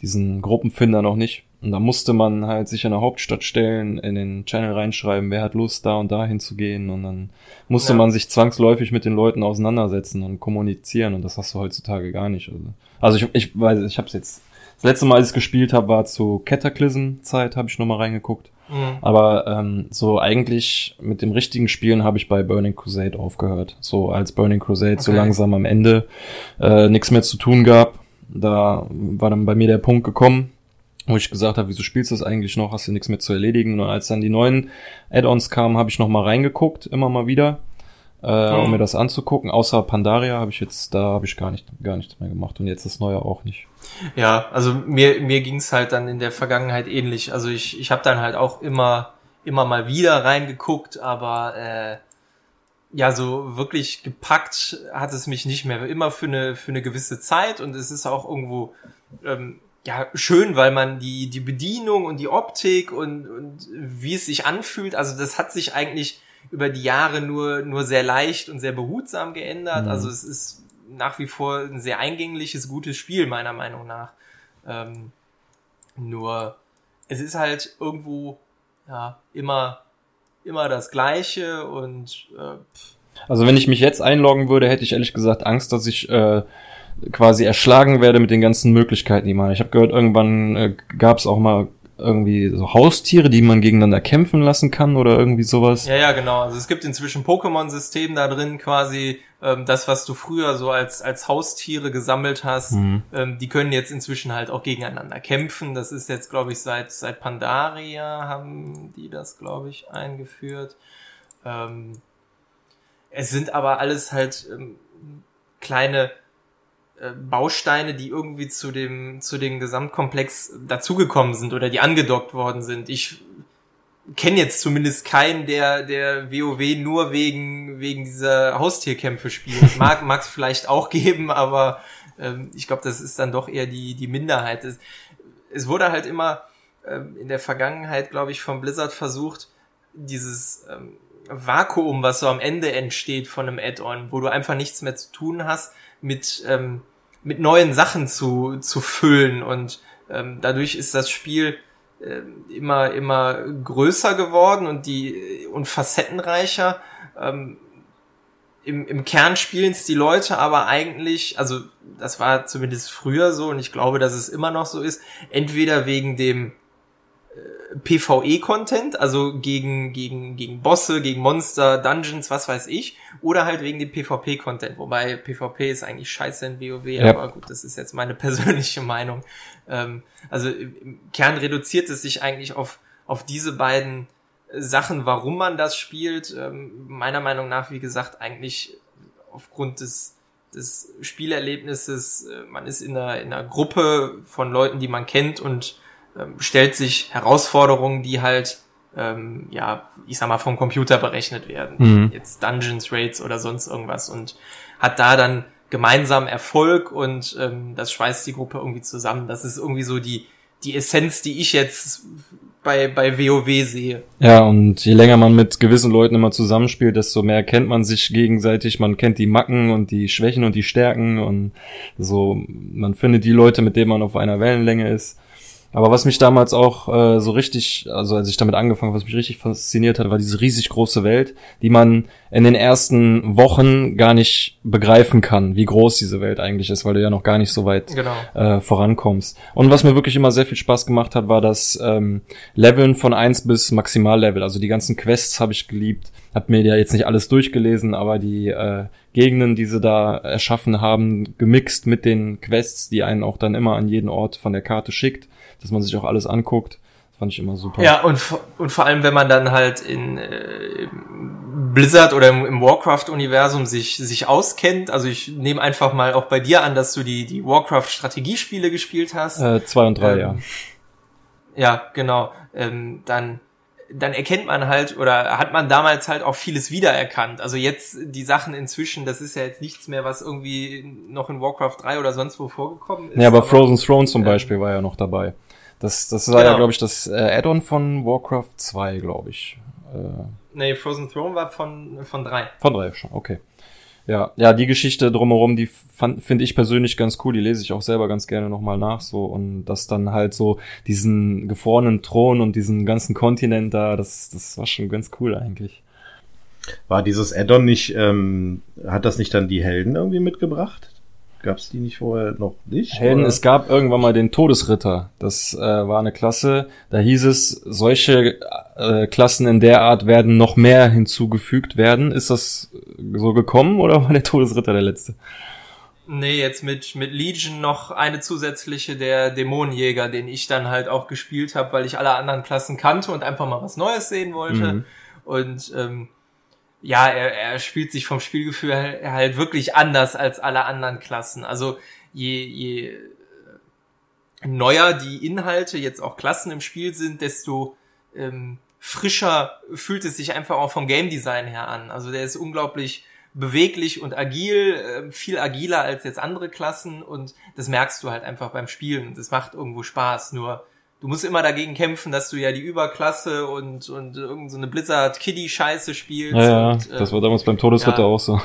diesen Gruppenfinder noch nicht. Und da musste man halt sich in der Hauptstadt stellen, in den Channel reinschreiben, wer hat Lust, da und da hinzugehen. Und dann musste Ja. man sich zwangsläufig mit den Leuten auseinandersetzen und kommunizieren. Und das hast du heutzutage gar nicht. Also, also ich, ich weiß, ich habe jetzt das letzte Mal, als ich es gespielt habe, war zu Cataclysm-Zeit, habe ich nochmal reingeguckt. Mhm. Aber ähm, so eigentlich mit dem richtigen Spielen habe ich bei Burning Crusade aufgehört. So als Burning Crusade so Okay. langsam am Ende äh, nichts mehr zu tun gab. Da war dann bei mir der Punkt gekommen, wo ich gesagt habe, wieso spielst du das eigentlich noch? Hast du nichts mehr zu erledigen? Und als dann die neuen Add-ons kamen, habe ich noch mal reingeguckt, immer mal wieder, äh, um Mhm. mir das anzugucken. Außer Pandaria habe ich jetzt, da habe ich gar nicht, gar nichts mehr gemacht und jetzt das neue auch nicht. Ja, also mir, mir ging's halt dann in der Vergangenheit ähnlich. Also ich, ich habe dann halt auch immer, immer mal wieder reingeguckt, aber äh, ja, so wirklich gepackt hat es mich nicht mehr. Immer für eine, für eine gewisse Zeit und es ist auch irgendwo ähm, ja schön, weil man die, die Bedienung und die Optik und, und wie es sich anfühlt, also das hat sich eigentlich über die Jahre nur, nur sehr leicht und sehr behutsam geändert. Mhm. Also es ist nach wie vor ein sehr eingängliches, gutes Spiel, meiner Meinung nach. Ähm, nur, es ist halt irgendwo, ja, immer, immer das Gleiche und, äh, pff, Also wenn ich mich jetzt einloggen würde, hätte ich ehrlich gesagt Angst, dass ich äh, quasi erschlagen werde mit den ganzen Möglichkeiten, die man. Ich habe gehört, irgendwann äh, gab es auch mal irgendwie so Haustiere, die man gegeneinander kämpfen lassen kann oder irgendwie sowas. ja, ja, genau. Also es gibt inzwischen Pokémon-System da drin quasi, ähm, das, was du früher so als, als Haustiere gesammelt hast, Mhm. ähm, die können jetzt inzwischen halt auch gegeneinander kämpfen. Das ist jetzt, glaube ich, seit, seit Pandaria haben die das, glaube ich, eingeführt. Ähm, es sind aber alles halt ähm, kleine Bausteine, die irgendwie zu dem, zu dem Gesamtkomplex dazugekommen sind oder die angedockt worden sind. Ich kenne jetzt zumindest keinen, der, der WoW nur wegen, wegen dieser Haustierkämpfe spielt. [laughs] Mag, mag es vielleicht auch geben, aber ähm, ich glaube, das ist dann doch eher die, die Minderheit. Es, es wurde halt immer ähm, in der Vergangenheit, glaube ich, von Blizzard versucht, dieses ähm, Vakuum, was so am Ende entsteht von einem Add-on, wo du einfach nichts mehr zu tun hast, mit, ähm, mit neuen Sachen zu, zu füllen und ähm, dadurch ist das Spiel ähm, immer, immer größer geworden und die, und facettenreicher. Ähm, im, Im Kern spielen es die Leute aber eigentlich, also das war zumindest früher so und ich glaube, dass es immer noch so ist, entweder wegen dem PvE-Content, also gegen, gegen, gegen Bosse, gegen Monster, Dungeons, was weiß ich, oder halt wegen dem PvP-Content, wobei PvP ist eigentlich scheiße in WoW, Ja. aber gut, das ist jetzt meine [laughs] persönliche Meinung. Ähm, also im Kern reduziert es sich eigentlich auf, auf diese beiden Sachen, warum man das spielt. Ähm, meiner Meinung nach, wie gesagt, eigentlich aufgrund des, des Spielerlebnisses, äh, man ist in einer, in einer Gruppe von Leuten, die man kennt und ähm, stellt sich Herausforderungen, die halt ähm, ja, ich sag mal, vom Computer berechnet werden. Mhm. Jetzt Dungeons, Raids oder sonst irgendwas und hat da dann gemeinsam Erfolg und ähm, das schweißt die Gruppe irgendwie zusammen. Das ist irgendwie so die, die Essenz, die ich jetzt bei, bei WoW sehe. Ja, und je länger man mit gewissen Leuten immer zusammenspielt, desto mehr kennt man sich gegenseitig. Man kennt die Macken und die Schwächen und die Stärken und so, man findet die Leute, mit denen man auf einer Wellenlänge ist. Aber was mich damals auch äh, so richtig, also als ich damit angefangen habe, was mich richtig fasziniert hat, war diese riesig große Welt, die man in den ersten Wochen gar nicht begreifen kann, wie groß diese Welt eigentlich ist, weil du ja noch gar nicht so weit genau. äh, vorankommst. Und was mir wirklich immer sehr viel Spaß gemacht hat, war das ähm, Leveln von eins bis Maximallevel. Also die ganzen Quests habe ich geliebt. Hab mir ja jetzt nicht alles durchgelesen, aber die äh, Gegenden, die sie da erschaffen haben, gemixt mit den Quests, die einen auch dann immer an jeden Ort von der Karte schickt dass man sich auch alles anguckt. Das fand ich immer super. Ja, und, und vor allem, wenn man dann halt in äh, Blizzard oder im, im Warcraft-Universum sich, sich auskennt, also ich nehme einfach mal auch bei dir an, dass du die, die Warcraft-Strategiespiele gespielt hast. Äh, zwei und drei, ähm, ja. Ja, genau. Ähm, dann dann erkennt man halt oder hat man damals halt auch vieles wiedererkannt. Also jetzt die Sachen inzwischen, das ist ja jetzt nichts mehr, was irgendwie noch in Warcraft 3 oder sonst wo vorgekommen ist. Ja, aber, aber Frozen Throne zum ähm, Beispiel war ja noch dabei. Das, das war genau. ja, glaube ich, das äh, Add-on von Warcraft 2, glaube ich. Äh, nee, Frozen Throne war von, von 3. Von 3 schon, okay. Ja, ja, die Geschichte drumherum, die finde ich persönlich ganz cool. Die lese ich auch selber ganz gerne nochmal nach, so. Und das dann halt so diesen gefrorenen Thron und diesen ganzen Kontinent da, das, das war schon ganz cool eigentlich. War dieses Addon nicht, ähm, hat das nicht dann die Helden irgendwie mitgebracht? Gab es die nicht vorher noch nicht? Helden, oder? es gab irgendwann mal den Todesritter. Das äh, war eine Klasse, da hieß es, solche äh, Klassen in der Art werden noch mehr hinzugefügt werden. Ist das so gekommen oder war der Todesritter der letzte? Nee, jetzt mit, mit Legion noch eine zusätzliche, der Dämonenjäger, den ich dann halt auch gespielt habe, weil ich alle anderen Klassen kannte und einfach mal was Neues sehen wollte. Mhm. Und ähm, ja, er, er spielt sich vom Spielgefühl halt wirklich anders als alle anderen Klassen. Also je, je neuer die Inhalte, jetzt auch Klassen im Spiel sind, desto ähm, frischer fühlt es sich einfach auch vom Game Design her an. Also der ist unglaublich beweglich und agil, äh, viel agiler als jetzt andere Klassen und das merkst du halt einfach beim Spielen. Das macht irgendwo Spaß. Nur du musst immer dagegen kämpfen, dass du ja die Überklasse und, und irgend so eine Blizzard-Kiddie-Scheiße spielst. Ja, und, äh, das war damals beim Todesritter ja. auch so.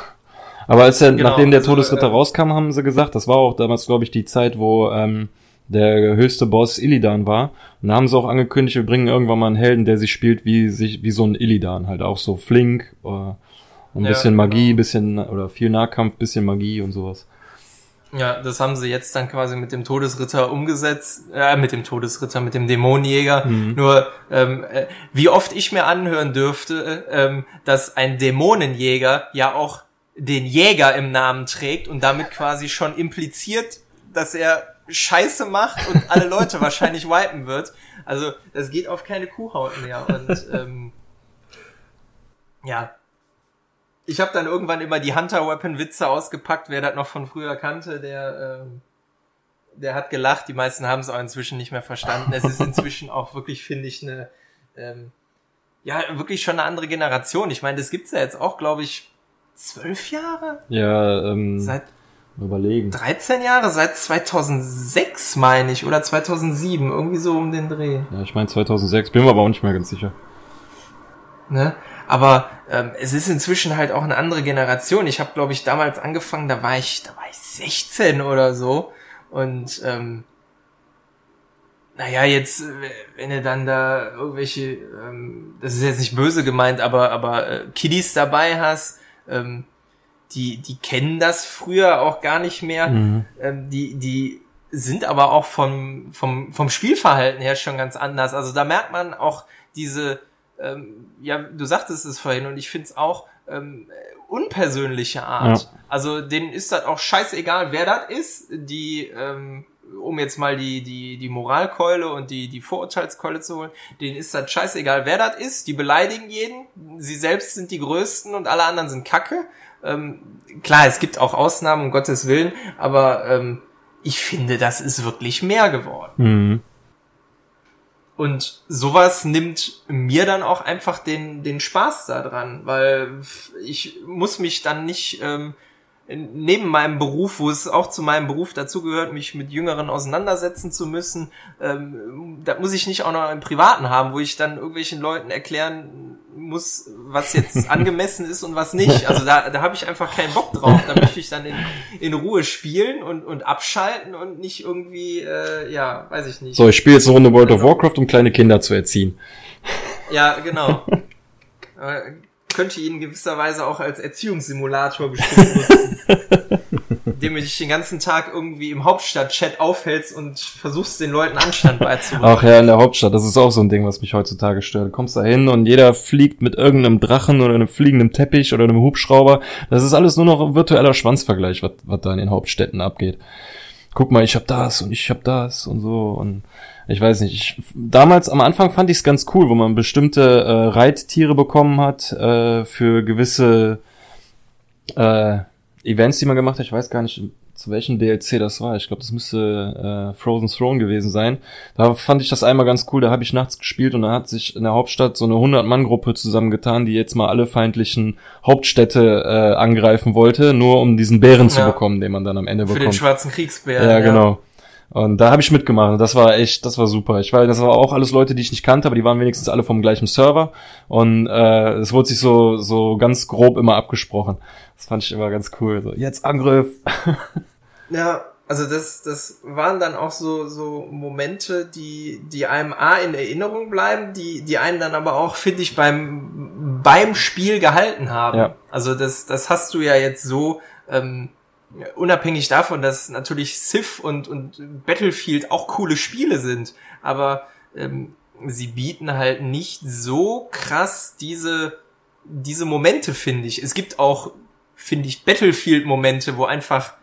Aber als er, genau, nachdem der also, Todesritter äh, rauskam, haben sie gesagt, das war auch damals, glaube ich, die Zeit, wo ähm, der höchste Boss Illidan war. Und da haben sie auch angekündigt, wir bringen irgendwann mal einen Helden, der sich spielt wie sich wie so ein Illidan, halt auch so flink, äh, ein ja, bisschen Magie, genau. bisschen oder viel Nahkampf, bisschen Magie und sowas. Ja, das haben sie jetzt dann quasi mit dem Todesritter umgesetzt, äh, mit dem Todesritter, mit dem Dämonenjäger. Mhm. Nur, ähm, äh, wie oft ich mir anhören dürfte, ähm, dass ein Dämonenjäger ja auch den Jäger im Namen trägt und damit quasi schon impliziert, dass er Scheiße macht und alle Leute [laughs] wahrscheinlich wipen wird. Also das geht auf keine Kuhhaut mehr. Und ähm, ja, ich habe dann irgendwann immer die Hunter Weapon Witze ausgepackt, wer das noch von früher kannte, der ähm, der hat gelacht. Die meisten haben es auch inzwischen nicht mehr verstanden. Es ist inzwischen auch wirklich, finde ich, eine ähm, ja wirklich schon eine andere Generation. Ich meine, das gibt's ja jetzt auch, glaube ich, zwölf Jahre. Ja, ähm, seit überlegen. 13 Jahre, seit 2006 meine ich oder 2007, irgendwie so um den Dreh. Ja, ich meine 2006, bin mir aber auch nicht mehr ganz sicher. Ne? Aber ähm, es ist inzwischen halt auch eine andere Generation. Ich habe, glaube ich, damals angefangen, da war ich, da war ich 16 oder so. Und ähm, naja, jetzt, wenn du dann da irgendwelche, ähm, das ist jetzt nicht böse gemeint, aber, aber äh, Kiddies dabei hast, ähm, die, die kennen das früher auch gar nicht mehr. Mhm. Ähm, die, die sind aber auch vom, vom, vom Spielverhalten her schon ganz anders. Also da merkt man auch diese, ähm, ja, du sagtest es vorhin und ich finde es auch ähm, unpersönliche Art. Ja. Also denen ist das auch scheißegal, wer das ist. Die, ähm, um jetzt mal die, die, die Moralkeule und die, die Vorurteilskeule zu holen, denen ist das scheißegal, wer das ist. Die beleidigen jeden. Sie selbst sind die Größten und alle anderen sind Kacke. Ähm, klar, es gibt auch Ausnahmen, um Gottes Willen, aber ähm, ich finde, das ist wirklich mehr geworden. Mhm. Und sowas nimmt mir dann auch einfach den, den Spaß daran, weil ich muss mich dann nicht ähm, neben meinem Beruf, wo es auch zu meinem Beruf dazugehört, mich mit Jüngeren auseinandersetzen zu müssen, ähm, da muss ich nicht auch noch einen Privaten haben, wo ich dann irgendwelchen Leuten erklären muss, was jetzt [laughs] angemessen ist und was nicht. Also da, da habe ich einfach keinen Bock drauf. Da möchte ich dann in, in Ruhe spielen und, und abschalten und nicht irgendwie, äh, ja, weiß ich nicht. So, ich spiele jetzt eine Runde World of Warcraft, um kleine Kinder zu erziehen. Ja, genau. [laughs] könnte ihn in gewisser Weise auch als Erziehungssimulator bestimmt nutzen. [laughs] indem du dich den ganzen Tag irgendwie im Hauptstadt-Chat aufhältst und versuchst, den Leuten Anstand beizubringen. Ach ja, in der Hauptstadt, das ist auch so ein Ding, was mich heutzutage stört. Du kommst da hin und jeder fliegt mit irgendeinem Drachen oder einem fliegenden Teppich oder einem Hubschrauber. Das ist alles nur noch ein virtueller Schwanzvergleich, was, was da in den Hauptstädten abgeht. Guck mal, ich hab das und ich hab das und so und ich weiß nicht, ich, damals am Anfang fand ich es ganz cool, wo man bestimmte äh, Reittiere bekommen hat äh, für gewisse äh, Events, die man gemacht hat. Ich weiß gar nicht, zu welchem DLC das war. Ich glaube, das müsste äh, Frozen Throne gewesen sein. Da fand ich das einmal ganz cool. Da habe ich nachts gespielt und da hat sich in der Hauptstadt so eine 100-Mann-Gruppe zusammengetan, die jetzt mal alle feindlichen Hauptstädte äh, angreifen wollte, nur um diesen Bären ja. zu bekommen, den man dann am Ende Für bekommt. Für den schwarzen Kriegsbären. Ja, ja. genau. Und da habe ich mitgemacht. Das war echt, das war super. Ich weiß, das war auch alles Leute, die ich nicht kannte, aber die waren wenigstens alle vom gleichen Server. Und äh, es wurde sich so so ganz grob immer abgesprochen. Das fand ich immer ganz cool. So, jetzt Angriff. [laughs] ja, also das, das waren dann auch so, so Momente, die, die einem A in Erinnerung bleiben, die, die einen dann aber auch, [laughs] finde ich, beim, beim Spiel gehalten haben. Ja. Also das, das hast du ja jetzt so, ähm, unabhängig davon, dass natürlich Civ und, und Battlefield auch coole Spiele sind, aber ähm, sie bieten halt nicht so krass diese, diese Momente, finde ich. Es gibt auch, finde ich, Battlefield-Momente, wo einfach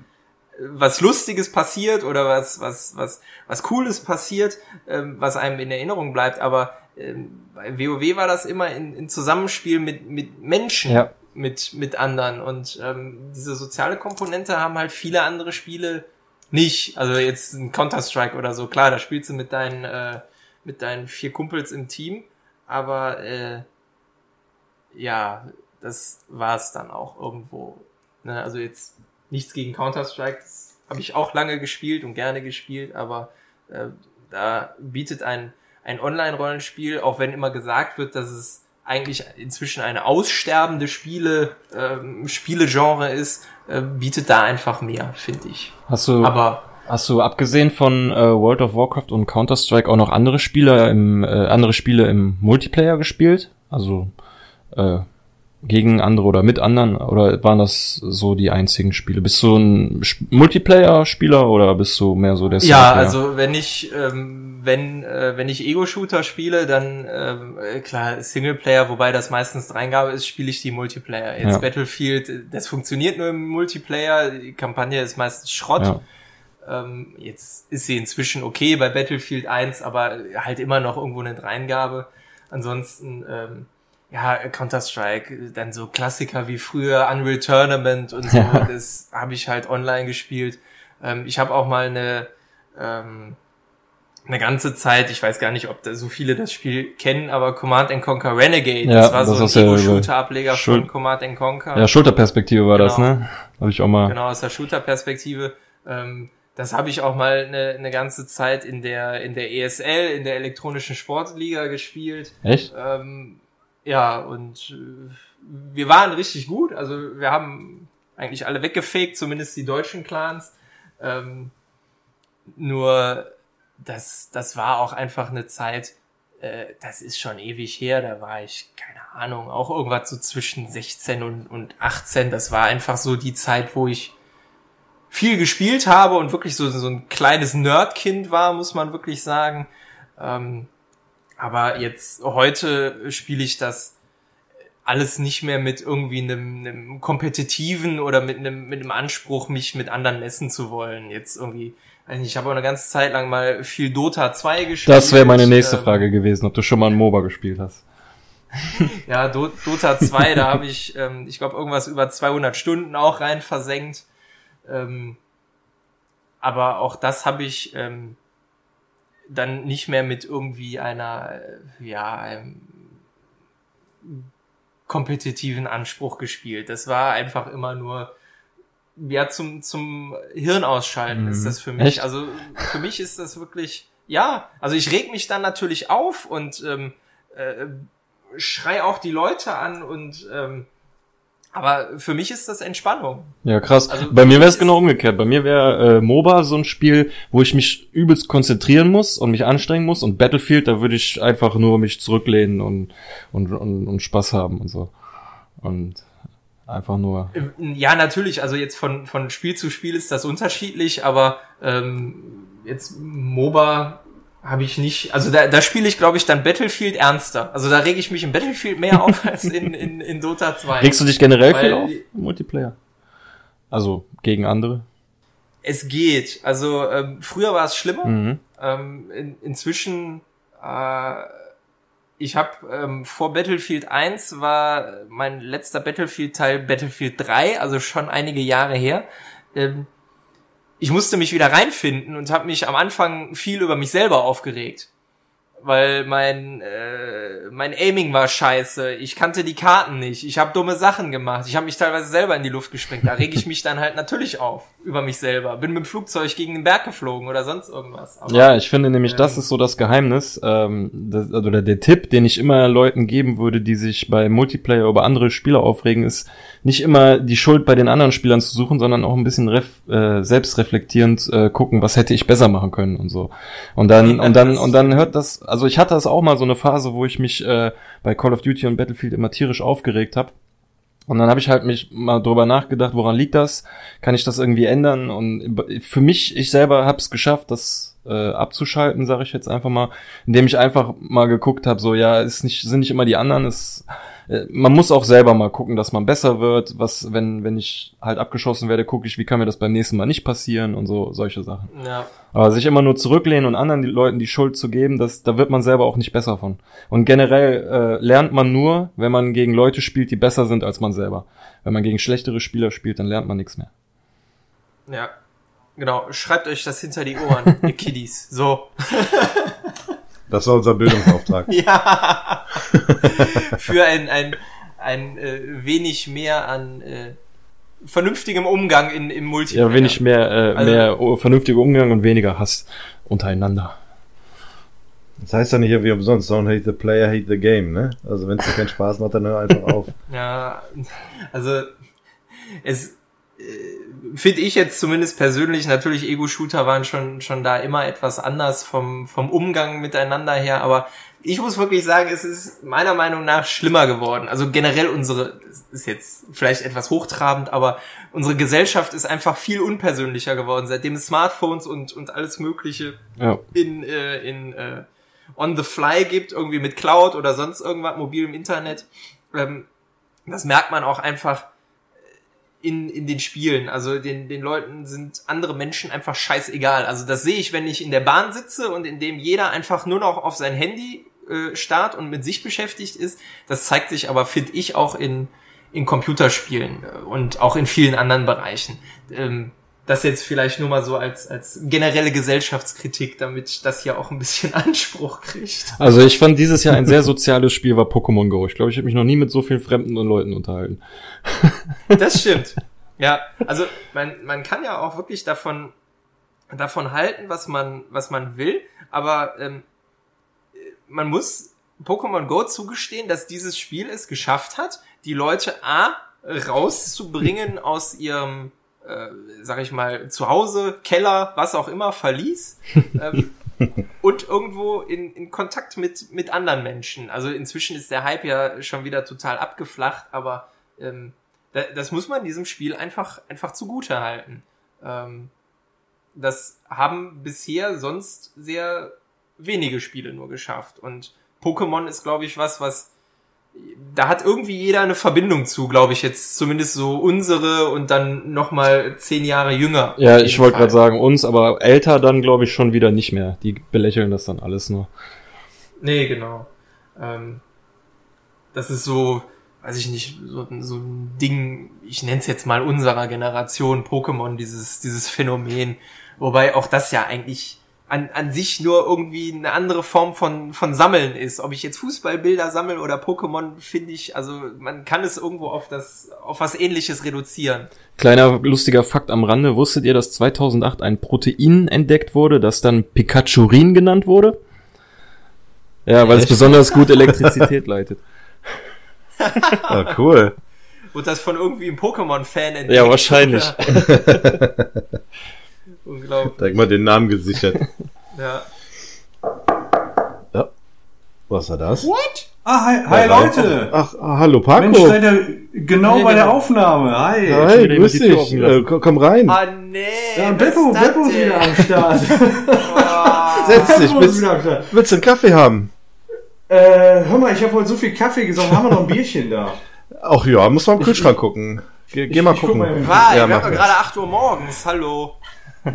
was Lustiges passiert oder was, was, was, was Cooles passiert, ähm, was einem in Erinnerung bleibt, aber ähm, bei WoW war das immer in, in Zusammenspiel mit, mit Menschen. Ja mit, mit anderen. Und ähm, diese soziale Komponente haben halt viele andere Spiele nicht. Also jetzt ein Counter-Strike oder so, klar, da spielst du mit deinen, äh, mit deinen vier Kumpels im Team, aber äh, ja, das war's dann auch irgendwo. Ne? Also jetzt nichts gegen Counter-Strike, das habe ich auch lange gespielt und gerne gespielt, aber äh, da bietet ein, ein Online-Rollenspiel, auch wenn immer gesagt wird, dass es eigentlich inzwischen eine aussterbende Spiele, ähm, Spielegenre ist, äh, bietet da einfach mehr, finde ich. Hast du, Aber hast du abgesehen von äh, World of Warcraft und Counter Strike auch noch andere Spiele im äh, andere Spiele im Multiplayer gespielt? Also äh, gegen andere oder mit anderen oder waren das so die einzigen Spiele? Bist du ein Multiplayer-Spieler oder bist du mehr so der Ja, also wenn ich ähm, wenn äh, wenn ich Ego-Shooter spiele, dann ähm, äh, klar Singleplayer, wobei das meistens Dreingabe ist, spiele ich die Multiplayer. Jetzt ja. Battlefield, das funktioniert nur im Multiplayer, die Kampagne ist meistens Schrott. Ja. Ähm, jetzt ist sie inzwischen okay bei Battlefield 1, aber halt immer noch irgendwo eine Dreingabe. Ansonsten ähm, ja, Counter-Strike, dann so Klassiker wie früher Unreal Tournament und so, ja. das habe ich halt online gespielt. Ähm, ich habe auch mal eine, ähm, eine ganze Zeit, ich weiß gar nicht, ob da so viele das Spiel kennen, aber Command Conquer Renegade, ja, das war das so ein Ego-Shooter-Ableger von Command Conquer. Ja, Schulterperspektive war genau. das, ne? Habe ich auch mal. Genau, aus der Shooter-Perspektive. Ähm, das habe ich auch mal eine, eine ganze Zeit in der in der ESL, in der elektronischen Sportliga gespielt. Echt? Ähm, ja, und äh, wir waren richtig gut. Also wir haben eigentlich alle weggefegt, zumindest die deutschen Clans. Ähm, nur das, das war auch einfach eine Zeit, äh, das ist schon ewig her, da war ich, keine Ahnung, auch irgendwas so zwischen 16 und, und 18. Das war einfach so die Zeit, wo ich viel gespielt habe und wirklich so, so ein kleines Nerdkind war, muss man wirklich sagen. Ähm, aber jetzt heute spiele ich das alles nicht mehr mit irgendwie einem, einem kompetitiven oder mit einem, mit einem Anspruch, mich mit anderen messen zu wollen. Jetzt irgendwie, ich habe auch eine ganze Zeit lang mal viel Dota 2 gespielt. Das wäre meine nächste ähm, Frage gewesen, ob du schon mal ein MOBA gespielt hast. [laughs] ja, Do Dota 2, da habe ich, ähm, ich glaube, irgendwas über 200 Stunden auch rein versenkt. Ähm, aber auch das habe ich ähm, dann nicht mehr mit irgendwie einer, äh, ja, einem kompetitiven Anspruch gespielt. Das war einfach immer nur ja zum zum Hirnausschalten mhm. ist das für mich. Echt? Also für mich ist das wirklich ja. Also ich reg mich dann natürlich auf und ähm, äh, schrei auch die Leute an und ähm, aber für mich ist das Entspannung. Ja, krass. Also Bei mir wäre es genau umgekehrt. Bei mir wäre äh, MOBA so ein Spiel, wo ich mich übelst konzentrieren muss und mich anstrengen muss. Und Battlefield, da würde ich einfach nur mich zurücklehnen und, und, und, und Spaß haben und so. Und einfach nur. Ja, natürlich. Also jetzt von, von Spiel zu Spiel ist das unterschiedlich, aber ähm, jetzt MOBA habe ich nicht, also da, da spiele ich, glaube ich, dann Battlefield ernster. Also da rege ich mich im Battlefield mehr auf [laughs] als in, in, in Dota 2. Regst du dich generell Weil, viel auf im Multiplayer? Also gegen andere? Es geht. Also ähm, früher war es schlimmer. Mhm. Ähm, in, inzwischen, äh, ich habe ähm, vor Battlefield 1 war mein letzter Battlefield-Teil Battlefield 3, also schon einige Jahre her. Ähm, ich musste mich wieder reinfinden und habe mich am Anfang viel über mich selber aufgeregt weil mein äh, mein Aiming war scheiße. Ich kannte die Karten nicht. Ich habe dumme Sachen gemacht. Ich habe mich teilweise selber in die Luft gesprengt. Da reg ich mich dann halt natürlich auf über mich selber. Bin mit dem Flugzeug gegen den Berg geflogen oder sonst irgendwas. Aber, ja, ich finde nämlich, ähm, das ist so das Geheimnis ähm, das, oder der, der Tipp, den ich immer Leuten geben würde, die sich bei Multiplayer über andere Spieler aufregen, ist nicht immer die Schuld bei den anderen Spielern zu suchen, sondern auch ein bisschen ref, äh, selbstreflektierend äh, gucken, was hätte ich besser machen können und so. Und dann und dann und dann hört das also ich hatte das auch mal so eine Phase, wo ich mich äh, bei Call of Duty und Battlefield immer tierisch aufgeregt habe. Und dann habe ich halt mich mal drüber nachgedacht, woran liegt das? Kann ich das irgendwie ändern? Und für mich, ich selber habe es geschafft, das äh, abzuschalten, sage ich jetzt einfach mal, indem ich einfach mal geguckt habe, so ja, ist nicht, sind nicht immer die anderen, es äh, man muss auch selber mal gucken, dass man besser wird. Was, wenn, wenn ich halt abgeschossen werde, gucke ich, wie kann mir das beim nächsten Mal nicht passieren und so, solche Sachen. Ja. Aber sich immer nur zurücklehnen und anderen die Leuten die Schuld zu geben, das, da wird man selber auch nicht besser von. Und generell äh, lernt man nur, wenn man gegen Leute spielt, die besser sind als man selber. Wenn man gegen schlechtere Spieler spielt, dann lernt man nichts mehr. Ja, genau. Schreibt euch das hinter die Ohren, ihr [laughs] Kiddies. So. [laughs] Das war unser Bildungsauftrag. [laughs] ja. [laughs] Für ein, ein, ein äh, wenig mehr an äh, vernünftigem Umgang in, im Multiplayer. Ja, wenig mehr, äh, also, mehr vernünftiger Umgang und weniger Hass untereinander. Das heißt ja nicht irgendwie umsonst, don't hate the player, hate the game, ne? Also wenn es dir keinen Spaß macht, dann hör einfach auf. [laughs] ja, also es finde ich jetzt zumindest persönlich, natürlich Ego-Shooter waren schon, schon da immer etwas anders vom, vom Umgang miteinander her, aber ich muss wirklich sagen, es ist meiner Meinung nach schlimmer geworden. Also generell unsere, ist jetzt vielleicht etwas hochtrabend, aber unsere Gesellschaft ist einfach viel unpersönlicher geworden, seitdem es Smartphones und, und alles Mögliche ja. in, äh, in äh, on the fly gibt, irgendwie mit Cloud oder sonst irgendwas, mobilem Internet. Ähm, das merkt man auch einfach in, in den Spielen. Also den, den Leuten sind andere Menschen einfach scheißegal. Also das sehe ich, wenn ich in der Bahn sitze und in dem jeder einfach nur noch auf sein Handy äh, starrt und mit sich beschäftigt ist. Das zeigt sich aber, finde ich, auch in, in Computerspielen äh, und auch in vielen anderen Bereichen. Ähm, das jetzt vielleicht nur mal so als, als generelle Gesellschaftskritik, damit das hier auch ein bisschen [laughs] Anspruch kriegt. Also ich fand dieses Jahr ein sehr soziales Spiel war Pokémon Go. Ich glaube, ich habe mich noch nie mit so vielen fremden Leuten unterhalten. [laughs] Das stimmt. Ja, also man, man kann ja auch wirklich davon, davon halten, was man, was man will, aber ähm, man muss Pokémon Go zugestehen, dass dieses Spiel es geschafft hat, die Leute A rauszubringen aus ihrem äh, sag ich mal, zu Hause, Keller, was auch immer, verließ [laughs] ähm, und irgendwo in, in Kontakt mit, mit anderen Menschen. Also inzwischen ist der Hype ja schon wieder total abgeflacht, aber ähm, da, das muss man diesem Spiel einfach, einfach zugute halten. Ähm, das haben bisher sonst sehr wenige Spiele nur geschafft. Und Pokémon ist, glaube ich, was, was da hat irgendwie jeder eine Verbindung zu, glaube ich jetzt zumindest so unsere und dann noch mal zehn Jahre jünger. Ja, ich wollte gerade sagen uns, aber älter dann glaube ich schon wieder nicht mehr. Die belächeln das dann alles nur. Nee, genau. Ähm, das ist so, weiß ich nicht, so, so ein Ding. Ich nenne es jetzt mal unserer Generation Pokémon, dieses dieses Phänomen. Wobei auch das ja eigentlich an, an sich nur irgendwie eine andere Form von, von Sammeln ist. Ob ich jetzt Fußballbilder sammle oder Pokémon, finde ich, also man kann es irgendwo auf das, auf was ähnliches reduzieren. Kleiner lustiger Fakt am Rande. Wusstet ihr, dass 2008 ein Protein entdeckt wurde, das dann Pikachurin genannt wurde? Ja, weil es besonders gut Elektrizität leitet. [laughs] Ah, cool. Wurde das von irgendwie einem Pokémon-Fan entdeckt? Ja, wahrscheinlich. [laughs] Unglaublich. Direkt mal den Namen gesichert. Ja. Ja. Was war das? What? Ah, hi, hi Ja, Leute. Ach, ah, hallo Paco. Mensch, seid ihr genau Nee, bei der genau. Aufnahme. Hi. Hi, schon wieder grüß dich. Äh, komm, rein. Ah, nee. Ja, Beppo, Beppo ist wieder am Start. [laughs] [laughs] Setz dich. Willst, willst du einen Kaffee haben? Äh, hör mal, ich habe heute so viel Kaffee gesoffen. Haben wir noch ein Bierchen da? Ach ja, muss mal im Kühlschrank gucken. Geh, geh mal ich guck gucken. mal Ja, wir haben das. gerade 8 Uhr morgens. Hallo. [laughs]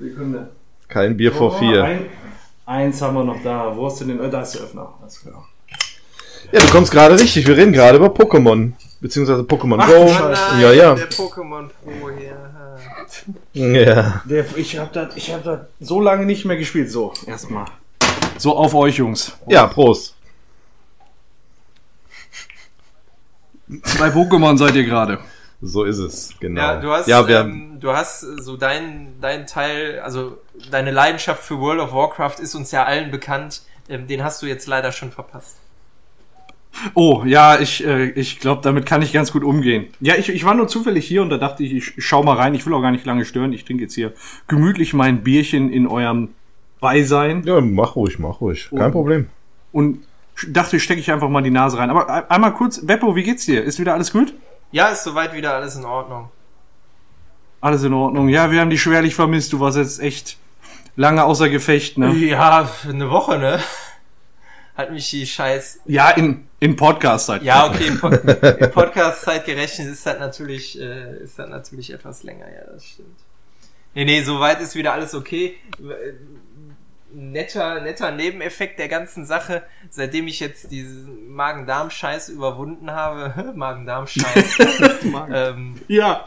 Sekunde. Kein Bier vor Oh, vier. Ein, eins haben wir noch da. Wo hast du den? Äh, da ist der Öffner. Alles klar. Ja, du kommst gerade richtig. Wir reden gerade über Pokémon. Beziehungsweise Pokémon Ach, Go. nein, Ja, ja. der Pokémon Pro hier. Ja. Der, ich habe das ich hab das so lange nicht mehr gespielt. So, erstmal. So auf euch, Jungs. Ja, Prost. Bei Pokémon seid ihr gerade. So ist es, genau. Ja, du hast, ja, wir, ähm, du hast so dein, dein Teil, also deine Leidenschaft für World of Warcraft ist uns ja allen bekannt. Ähm, den hast du jetzt leider schon verpasst. Oh, ja, ich, äh, ich glaube, damit kann ich ganz gut umgehen. Ja, ich, ich war nur zufällig hier und da dachte ich, ich schau mal rein. Ich will auch gar nicht lange stören. Ich trinke jetzt hier gemütlich mein Bierchen in eurem Beisein ja, mach ruhig, mach ruhig. Kein Oh. Problem. und dachte, stecke ich einfach mal die Nase rein. Aber ein- einmal kurz, Beppo, wie geht's dir? Ist wieder alles gut? Ja, ist soweit wieder alles in Ordnung. Alles in Ordnung. Ja, wir haben dich schwerlich vermisst. Du warst jetzt echt lange außer Gefecht, ne? Ja, eine Woche, ne? Hat mich die Scheiß. Ja, in, in Podcast halt. Ja, okay, im, Pod im Podcast-Zeit gerechnet ist das natürlich, äh, ist das natürlich etwas länger, ja, das stimmt. Nee, nee, soweit ist wieder alles okay. Netter, netter Nebeneffekt der ganzen Sache, seitdem ich jetzt diesen Magen-Darm-Scheiß überwunden habe, [laughs] Magen-Darm-Scheiß, [laughs] ähm, Ja.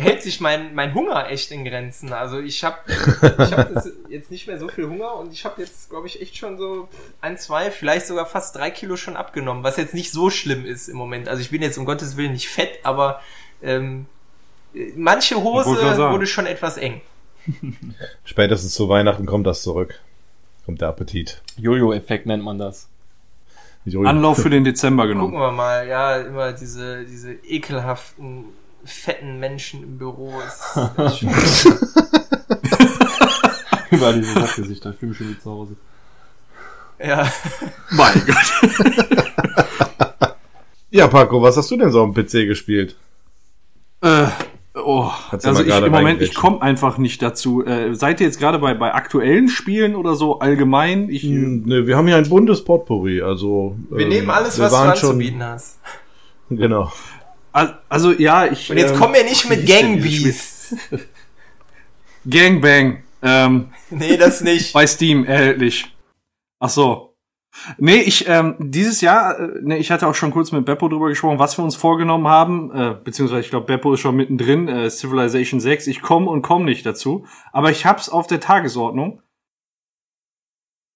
Hält sich mein, mein Hunger echt in Grenzen. Also ich habe ich hab [laughs] jetzt nicht mehr so viel Hunger und ich habe jetzt, glaube ich, echt schon so ein, zwei, vielleicht sogar fast drei Kilo schon abgenommen, was jetzt nicht so schlimm ist im Moment. Also ich bin jetzt um Gottes Willen nicht fett, aber ähm, manche Hose wurde schon etwas eng. [laughs] Spätestens zu Weihnachten kommt das zurück. Kommt der Appetit. Jojo-Effekt nennt man das. Jojo. Anlauf für den Dezember Gucken genommen. wir mal, ja, immer diese, diese ekelhaften, fetten Menschen im Büro. Ist, [laughs] [laughs] Über diese Sackgesichter. Ich fühle mich schon wie zu Hause. ja. Mein Gott. [laughs] Ja, Paco, was hast du denn so am PC gespielt? Äh, oh, du also ich im Moment, ich komme einfach nicht dazu. Äh, seid ihr jetzt gerade bei, bei aktuellen Spielen oder so allgemein? Ich, Hm, ne, wir haben hier ein buntes Potpourri, also. Wir ähm, nehmen alles, wir was du waren schon- anzubieten hast. Genau. Al- also ja, ich. Und jetzt ähm, komm mir nicht mit. [laughs] Spiel? Gangbang. Ähm, [laughs] Nee, das nicht. bei Steam erhältlich. Ach so. Nee, ich, ähm, dieses Jahr, äh, nee, ich hatte auch schon kurz mit Beppo drüber gesprochen, was wir uns vorgenommen haben, äh, beziehungsweise ich glaube, Beppo ist schon mittendrin, äh, Civilization 6. Ich komme und komme nicht dazu, aber ich hab's auf der Tagesordnung.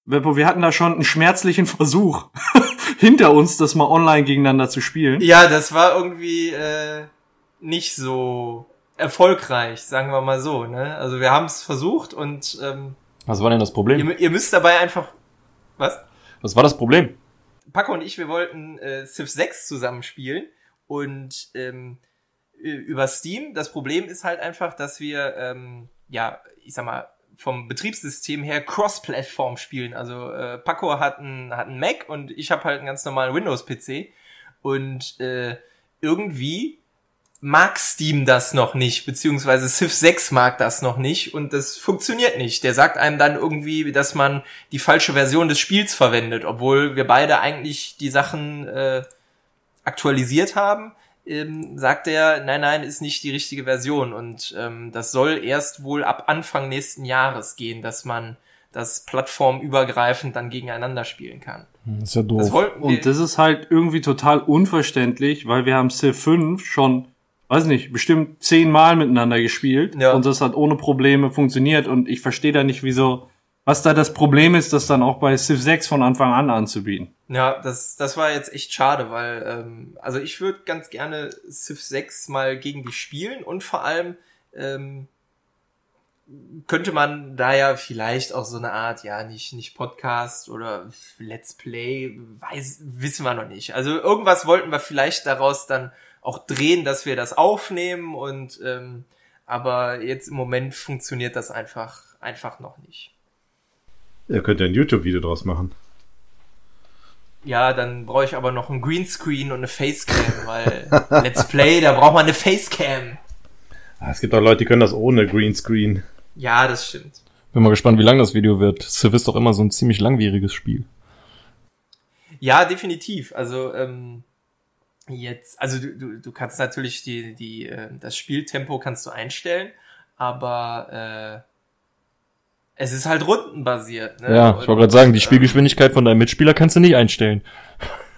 Beppo, wir hatten da schon einen schmerzlichen Versuch [laughs] hinter uns, das mal online gegeneinander zu spielen. Ja, das war irgendwie äh, nicht so erfolgreich, sagen wir mal so. Ne? Also wir haben es versucht und ähm, Was war denn das Problem? ihr, ihr müsst dabei einfach... Was? Was war das Problem? Paco und ich, wir wollten äh, Civ 6 zusammen spielen und ähm, über Steam. Das Problem ist halt einfach, dass wir, ähm, ja, ich sag mal, vom Betriebssystem her Cross-Plattform spielen. Also äh, Paco hat einen hat einen Mac und ich habe halt einen ganz normalen Windows-PC und äh, irgendwie mag Steam das noch nicht, beziehungsweise Civ 6 mag das noch nicht und das funktioniert nicht. Der sagt einem dann irgendwie, dass man die falsche Version des Spiels verwendet, obwohl wir beide eigentlich die Sachen äh, aktualisiert haben. Ähm, sagt er, nein, nein, ist nicht die richtige Version und ähm, das soll erst wohl ab Anfang nächsten Jahres gehen, dass man das plattformübergreifend dann gegeneinander spielen kann. Hm, Das ist ja Das doof. wir, Und das ist halt irgendwie total unverständlich, weil wir haben Civ 5 schon weiß nicht, bestimmt zehnmal miteinander gespielt Ja. und das hat ohne Probleme funktioniert und ich verstehe da nicht, wieso, was da das Problem ist, das dann auch bei Civ 6 von Anfang an anzubieten. Ja, das, das war jetzt echt schade, weil, ähm, also ich würde ganz gerne Civ 6 mal gegen dich spielen und vor allem ähm, könnte man da ja vielleicht auch so eine Art, ja, nicht, nicht Podcast oder Let's Play, weiß, wissen wir noch nicht. Also irgendwas wollten wir vielleicht daraus dann auch drehen, dass wir das aufnehmen und ähm, aber jetzt im Moment funktioniert das einfach, einfach noch nicht. Ihr könnt ja ein YouTube-Video draus machen. Ja, dann brauche ich aber noch ein Greenscreen und eine Facecam, weil [laughs] Let's Play, da braucht man eine Facecam. Ah, Es gibt auch Leute, die können das ohne Greenscreen. Ja, das stimmt. Bin mal gespannt, wie lang das Video wird. Civ ist doch immer so ein ziemlich langwieriges Spiel. Ja, definitiv. Also ähm, jetzt, also du, du, du kannst natürlich die, die, äh, das Spieltempo kannst du einstellen, aber äh, es ist halt rundenbasiert. Ne? Ja, ich wollte gerade sagen, die Und, Spielgeschwindigkeit von deinem Mitspieler kannst du nicht einstellen. [laughs]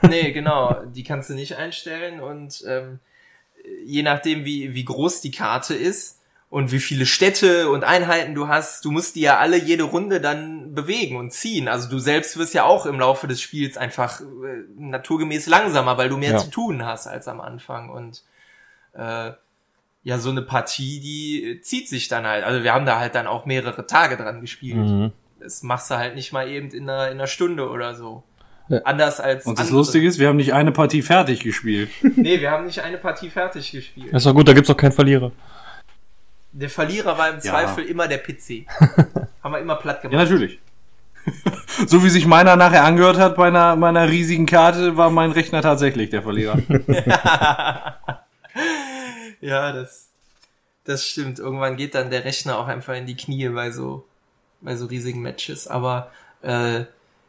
Nee, [laughs] genau, die kannst du nicht einstellen und ähm, je nachdem, wie, wie groß die Karte ist und wie viele Städte und Einheiten du hast, du musst die ja alle jede Runde dann bewegen und ziehen. Also du selbst wirst ja auch im Laufe des Spiels einfach äh, naturgemäß langsamer, weil du mehr Ja. zu tun hast als am Anfang und äh, ja, so eine Partie, die äh, zieht sich dann halt. Also wir haben da halt dann auch mehrere Tage dran gespielt. Mhm. Das machst du halt nicht mal eben in einer, in einer Stunde oder so. Ja. Anders als Und das andere. Lustige ist, wir haben nicht eine Partie fertig gespielt. [laughs] Nee, wir haben nicht eine Partie fertig gespielt. Das ist doch gut, da gibt's auch keinen Verlierer. Der Verlierer war im Ja. Zweifel immer der PC. [laughs] haben wir immer platt Ja, gemacht. natürlich. [laughs] so wie sich meiner nachher angehört hat bei einer, meiner riesigen Karte, war mein Rechner tatsächlich der Verlierer. Ja, das, das stimmt. Irgendwann geht dann der Rechner auch einfach in die Knie bei so, bei so riesigen Matches. Aber äh,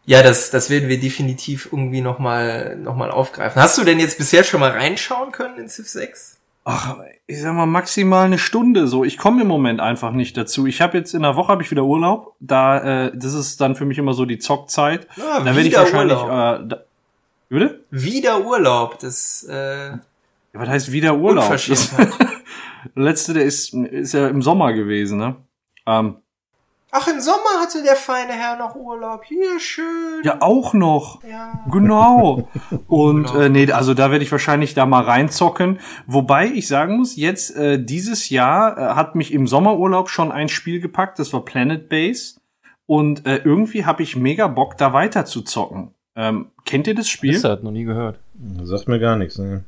ja, das, das werden wir definitiv irgendwie nochmal noch mal aufgreifen. Hast du denn jetzt bisher schon mal reinschauen können in Civ 6? Ach, ich sag mal maximal eine Stunde so. Ich komme im Moment einfach nicht dazu. Ich habe jetzt in der Woche habe ich wieder Urlaub. Da äh, das ist dann für mich immer so die Zockzeit. Ah, da werde ich wieder wahrscheinlich Urlaub. äh, da, bitte? Wieder Urlaub. Das äh, Ja, was heißt wieder Urlaub? [laughs] Das, letzte, der ist ist ja im Sommer gewesen, ne? Ähm, Ach, im Sommer hatte der feine Herr noch Urlaub. Hier schön. ja, auch noch. Ja. Genau. [laughs] Und Urlaub. äh, nee, also da werde ich wahrscheinlich da mal reinzocken. Wobei ich sagen muss, jetzt äh, dieses Jahr äh, hat mich im Sommerurlaub schon ein Spiel gepackt, das war Planet Base. Und äh, irgendwie habe ich mega Bock, da weiter zu zocken. Ähm, kennt ihr das Spiel? Das noch nie gehört. Das sagt mir gar nichts. Ne?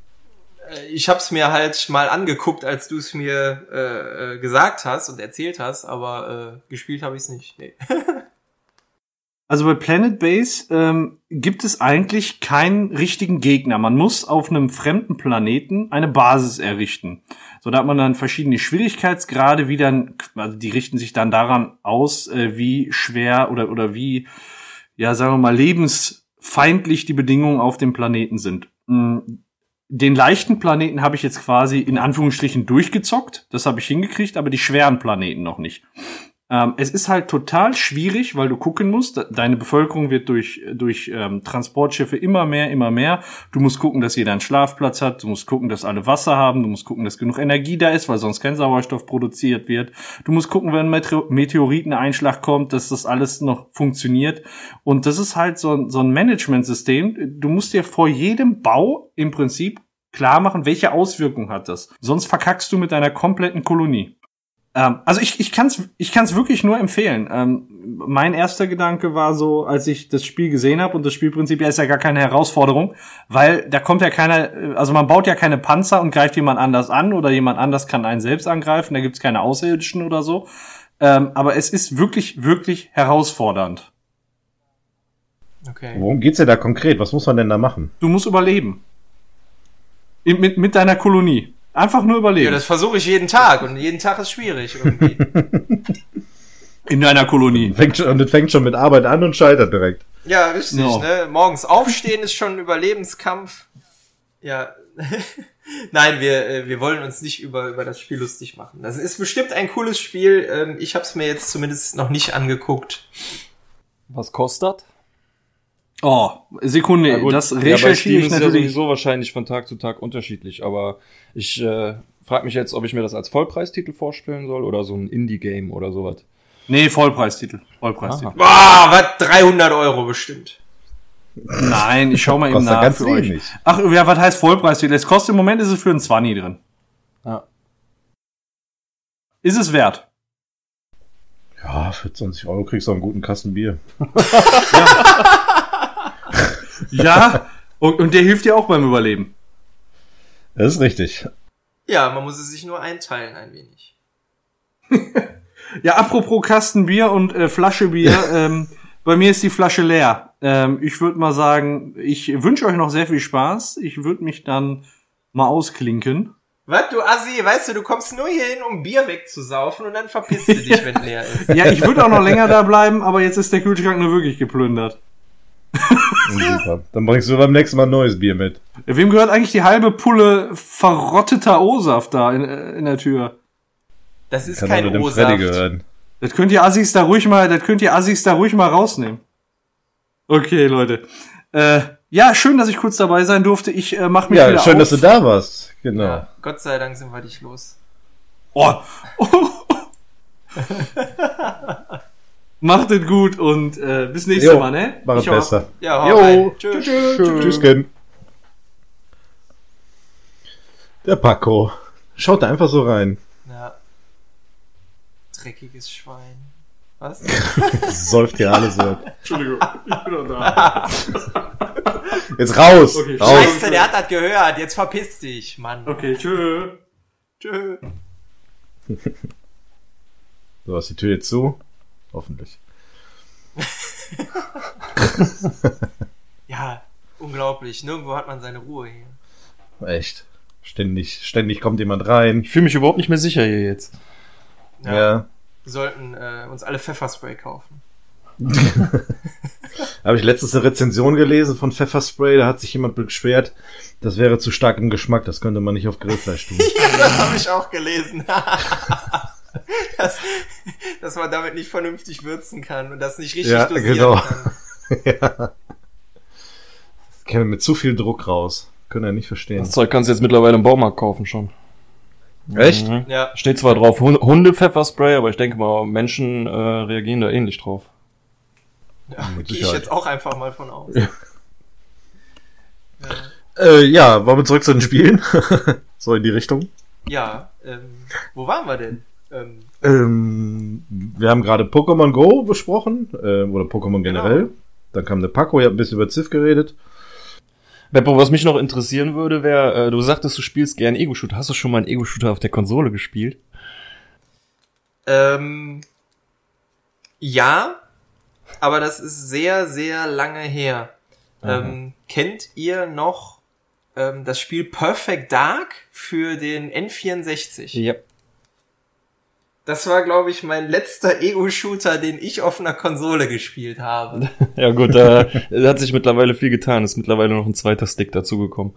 Äh, Ich hab's mir halt mal angeguckt, als du es mir äh, äh, gesagt hast und erzählt hast, aber äh, gespielt habe ich es nicht. Nee. [laughs] Also bei Planet Base ähm, gibt es eigentlich keinen richtigen Gegner. Man muss auf einem fremden Planeten eine Basis errichten. So, da hat man dann verschiedene Schwierigkeitsgrade, wie dann, also die richten sich dann daran aus, äh, wie schwer oder, oder wie, ja, sagen wir mal, lebensfeindlich die Bedingungen auf dem Planeten sind. Mm, Den leichten Planeten habe ich jetzt quasi in Anführungsstrichen durchgezockt. Das habe ich hingekriegt, aber die schweren Planeten noch nicht. Ähm, es ist halt total schwierig, weil du gucken musst, de- deine Bevölkerung wird durch, durch ähm, Transportschiffe immer mehr, immer mehr. Du musst gucken, dass jeder einen Schlafplatz hat, du musst gucken, dass alle Wasser haben, du musst gucken, dass genug Energie da ist, weil sonst kein Sauerstoff produziert wird. Du musst gucken, wenn ein Meteo- Meteoriteneinschlag kommt, dass das alles noch funktioniert. Und das ist halt so, ein- so ein Managementsystem. Du musst dir vor jedem Bau im Prinzip klar machen, welche Auswirkung hat das. Sonst verkackst du mit deiner kompletten Kolonie. Ähm, also ich, ich kann es ich kann's wirklich nur empfehlen. Ähm, mein erster Gedanke war so, als ich das Spiel gesehen habe und das Spielprinzip ja ist ja gar keine Herausforderung, weil da kommt ja keiner, äh, also man baut ja keine Panzer und greift jemand anders an oder jemand anders kann einen selbst angreifen, da gibt's keine Außerirdischen oder so. Ähm, aber es ist wirklich, wirklich herausfordernd. Okay. Worum geht's denn da konkret? Was muss man denn da machen? Du musst überleben. In, mit, mit deiner Kolonie. Einfach nur Ja, überleben. das versuche ich jeden Tag und jeden Tag ist schwierig irgendwie. [laughs] in deiner Kolonie. Fängt schon, und das fängt schon mit Arbeit an und scheitert direkt. ja, richtig, No. ne? Morgens aufstehen ist schon ein Überlebenskampf. Ja. [laughs] Nein, wir, äh, wir wollen uns nicht über, über das Spiel lustig machen. Das ist bestimmt ein cooles Spiel. Ähm, Ich habe es mir jetzt zumindest noch nicht angeguckt. Was kostet? Oh, Sekunde, das ja, Steam recherchiere ich ist ja natürlich. sowieso wahrscheinlich von Tag zu Tag unterschiedlich, aber ich äh, frage mich jetzt, ob ich mir das als Vollpreistitel vorstellen soll oder so ein Indie-Game oder sowas. nee, Vollpreistitel. Vollpreistitel. Boah, was? 300 Euro bestimmt. Nein, ich schau mal [laughs] eben nach ganz für euch. wenig. Ach, ja, was heißt Vollpreistitel? Es kostet im Moment ist es für einen 20 drin. Ja. Ist es wert? Ja, für 20 Euro kriegst du einen guten Kasten Bier. [laughs] [laughs] Ja, und, und der hilft dir auch beim Überleben. Das ist richtig. Ja, man muss es sich nur einteilen ein wenig. [laughs] Ja, apropos Kasten Bier und äh, Flasche Bier, [laughs] ähm, bei mir ist die Flasche leer. Ähm, ich würde mal sagen, ich wünsche euch noch sehr viel Spaß. Ich würde mich dann mal ausklinken. Was, du Assi, weißt du, du kommst nur hier hin, um Bier wegzusaufen und dann verpisst du dich, [laughs] wenn leer ist. Ja, ich würde auch noch länger da bleiben, aber jetzt ist der Kühlschrank nur wirklich geplündert. [laughs] Super. Dann bringst du beim nächsten Mal neues Bier mit. Wem gehört eigentlich die halbe Pulle verrotteter O-Saft da in, äh, in der Tür? Das ist Kann kein nur dem Freddy O-Saft. gehören. Das könnt ihr Assis da ruhig mal, das könnt ihr Assis da ruhig mal rausnehmen. Okay, Leute. Äh, ja, schön, dass ich kurz dabei sein durfte. Ich äh, mach mich Ja, wieder schön, auf. dass du da warst. Genau. Ja, Gott sei Dank sind wir dich los. Oh. [laughs] [laughs] Macht es gut und äh, bis nächstes Jo, Mal, ne? Mach es besser. Ja, hau Jo. rein. Tschüss. Tschüss, Ken. Der Paco. Schaut da einfach so rein. Ja. Dreckiges Schwein. Was? [laughs] Säuft hier alles weg. [laughs] Entschuldigung, ich bin doch da. Jetzt raus! Okay. raus. Scheiße, der hat das gehört. Jetzt verpiss dich, Mann. Okay, tschö. Tschö. So, ist die Tür jetzt zu? Hoffentlich. [laughs] Ja, unglaublich. Nirgendwo hat man seine Ruhe hier. Echt. Ständig, ständig kommt jemand rein. Ich fühle mich überhaupt nicht mehr sicher hier jetzt. Ja. Ja. Wir sollten äh, uns alle Pfefferspray kaufen. [laughs] Habe ich letztens eine Rezension gelesen von Pfefferspray, da hat sich jemand beschwert, das wäre zu stark im Geschmack, das könnte man nicht auf Grillfleisch tun. [laughs] das habe ich auch gelesen. [laughs] dass, dass man damit nicht vernünftig würzen kann und das nicht richtig Ja, dosieren genau. kann. [laughs] ja. Das käme mit zu viel Druck raus. Können ja nicht verstehen. Das Zeug kannst du jetzt mittlerweile im Baumarkt kaufen schon. Echt? Mhm. Ja, Steht zwar drauf Hun- Hunde-Pfefferspray, aber ich denke mal, Menschen äh, reagieren da ähnlich drauf. ja gehe ich jetzt auch einfach mal von aus. Ja. Äh, ja, wollen wir zurück zu den Spielen? [laughs] so in die Richtung. Ja, ähm, wo waren wir denn? Ähm, Ähm, wir haben gerade Pokémon Go besprochen, äh, oder Pokémon generell. Genau. Dann kam der Paco, ihr habt ein bisschen über Ziff geredet. Beppo, was mich noch interessieren würde, wäre, äh, du sagtest, du spielst gern Ego-Shooter. Hast du schon mal einen Ego-Shooter auf der Konsole gespielt? ähm, ja, aber das ist sehr, sehr lange her. Ähm, kennt ihr noch ähm, das Spiel Perfect Dark für den N64? Ja. Das war, glaube ich, mein letzter Ego-Shooter, den ich auf einer Konsole gespielt habe. [laughs] Ja gut, da da hat sich mittlerweile viel getan. Ist mittlerweile noch ein zweiter Stick dazugekommen.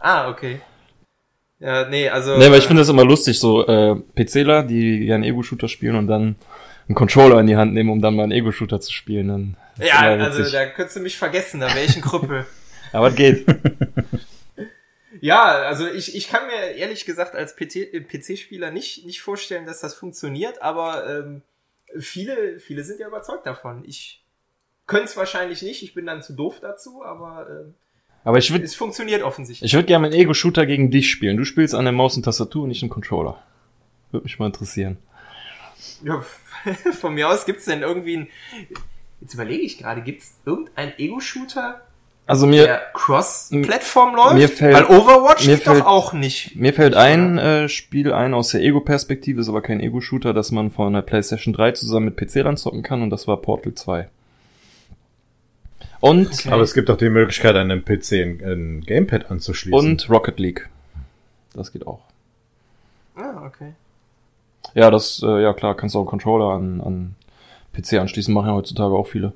ah, okay. Ja, nee, also. Nee, aber ich finde das immer lustig, so äh, PCler, die gerne Ego-Shooter spielen und dann einen Controller in die Hand nehmen, um dann mal einen Ego-Shooter zu spielen. Dann Ja, also da könntest du mich vergessen, da wäre ich ein Krüppel. [laughs] Aber es geht. [laughs] ja, also ich, ich kann mir ehrlich gesagt als PC-Spieler nicht, nicht vorstellen, dass das funktioniert, aber ähm, viele, viele sind ja überzeugt davon. Ich könnte es wahrscheinlich nicht, ich bin dann zu doof dazu, aber ähm, Aber ich würde es funktioniert offensichtlich. ich würd gerne einen Ego-Shooter gegen dich spielen. Du spielst an der Maus und Tastatur und nicht einen Controller. Würde mich mal interessieren. Ja, [laughs] von mir aus gibt's denn irgendwie ein. Jetzt überlege ich gerade, gibt's irgendeinen Ego-Shooter, Also mir, der Cross-Plattform läuft? mir fällt- Weil Overwatch mir geht doch fällt- auch nicht. Mir fällt ein äh, Spiel ein aus der Ego-Perspektive, ist aber kein Ego-Shooter, dass man von der PlayStation 3 zusammen mit PC ranzocken kann und das war Portal 2. Und, Okay. Aber es gibt auch die Möglichkeit, an einem PC ein, ein Gamepad anzuschließen. und Rocket League. Das geht auch. Ah, okay. Ja, das, äh, ja klar, kannst du auch einen Controller an, an PC anschließen, machen ja heutzutage auch viele.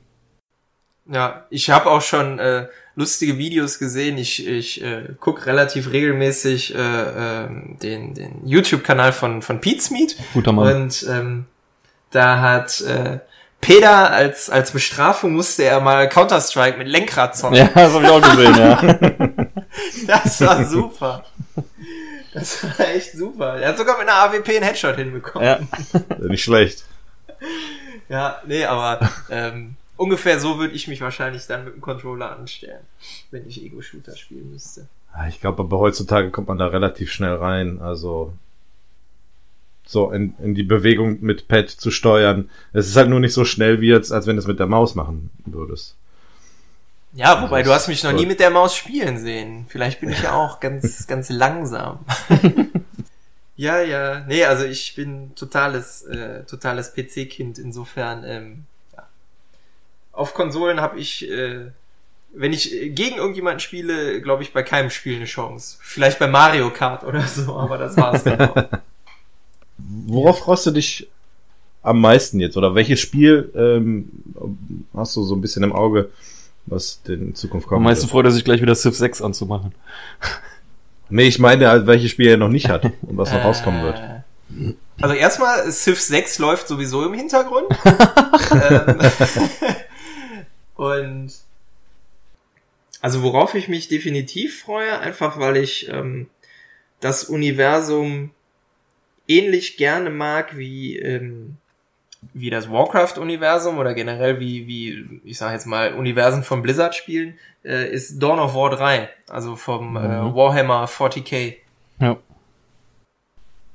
Ja, ich habe auch schon äh, lustige Videos gesehen. Ich, ich äh, guck relativ regelmäßig äh, ähm, den, den YouTube-Kanal von, von Pete's Meat. Guter Mann. Und ähm, da hat äh, Peter als, als Bestrafung musste er mal Counter-Strike mit Lenkrad zocken. Ja, das habe ich auch gesehen, ja. [laughs] Das war super. Das war echt super. Er hat sogar mit einer AWP einen Headshot hinbekommen. ja. [laughs] Nicht schlecht. Ja, nee, aber ähm, ungefähr so würde ich mich wahrscheinlich dann mit dem Controller anstellen, wenn ich Ego-Shooter spielen müsste. Ich glaube, aber heutzutage kommt man da relativ schnell rein. Also so in, in die Bewegung mit Pad zu steuern. Es ist halt nur nicht so schnell wie jetzt, als wenn du es mit der Maus machen würdest. Ja, wobei Also, du hast mich noch gut. nie mit der Maus spielen sehen. Vielleicht bin ich ja auch ganz, [laughs] ganz langsam. [laughs] ja, ja. Nee, also ich bin totales, äh, totales PC-Kind. Insofern, ähm. Auf Konsolen habe ich, äh, wenn ich äh, gegen irgendjemanden spiele, glaube ich, bei keinem Spiel eine Chance. Vielleicht bei Mario Kart oder so, aber das war's dann auch. [laughs] Worauf freust du dich am meisten jetzt? Oder welches Spiel ähm, hast du so ein bisschen im Auge, was denn in Zukunft Am kommt? meisten freut er sich gleich wieder Civ 6 anzumachen. [laughs] Nee, ich meine, halt, welches Spiel er noch nicht hat und was noch rauskommen wird. Äh, Also erstmal, Civ 6 läuft sowieso im Hintergrund. [laughs] ähm, und also worauf ich mich definitiv freue, einfach weil ich ähm, das Universum ähnlich gerne mag wie ähm, wie das Warcraft-Universum oder generell wie, wie, ich sag jetzt mal, Universen von Blizzard-Spielen, äh, ist Dawn of War 3, also vom äh, Mhm. Warhammer 40k. Ja.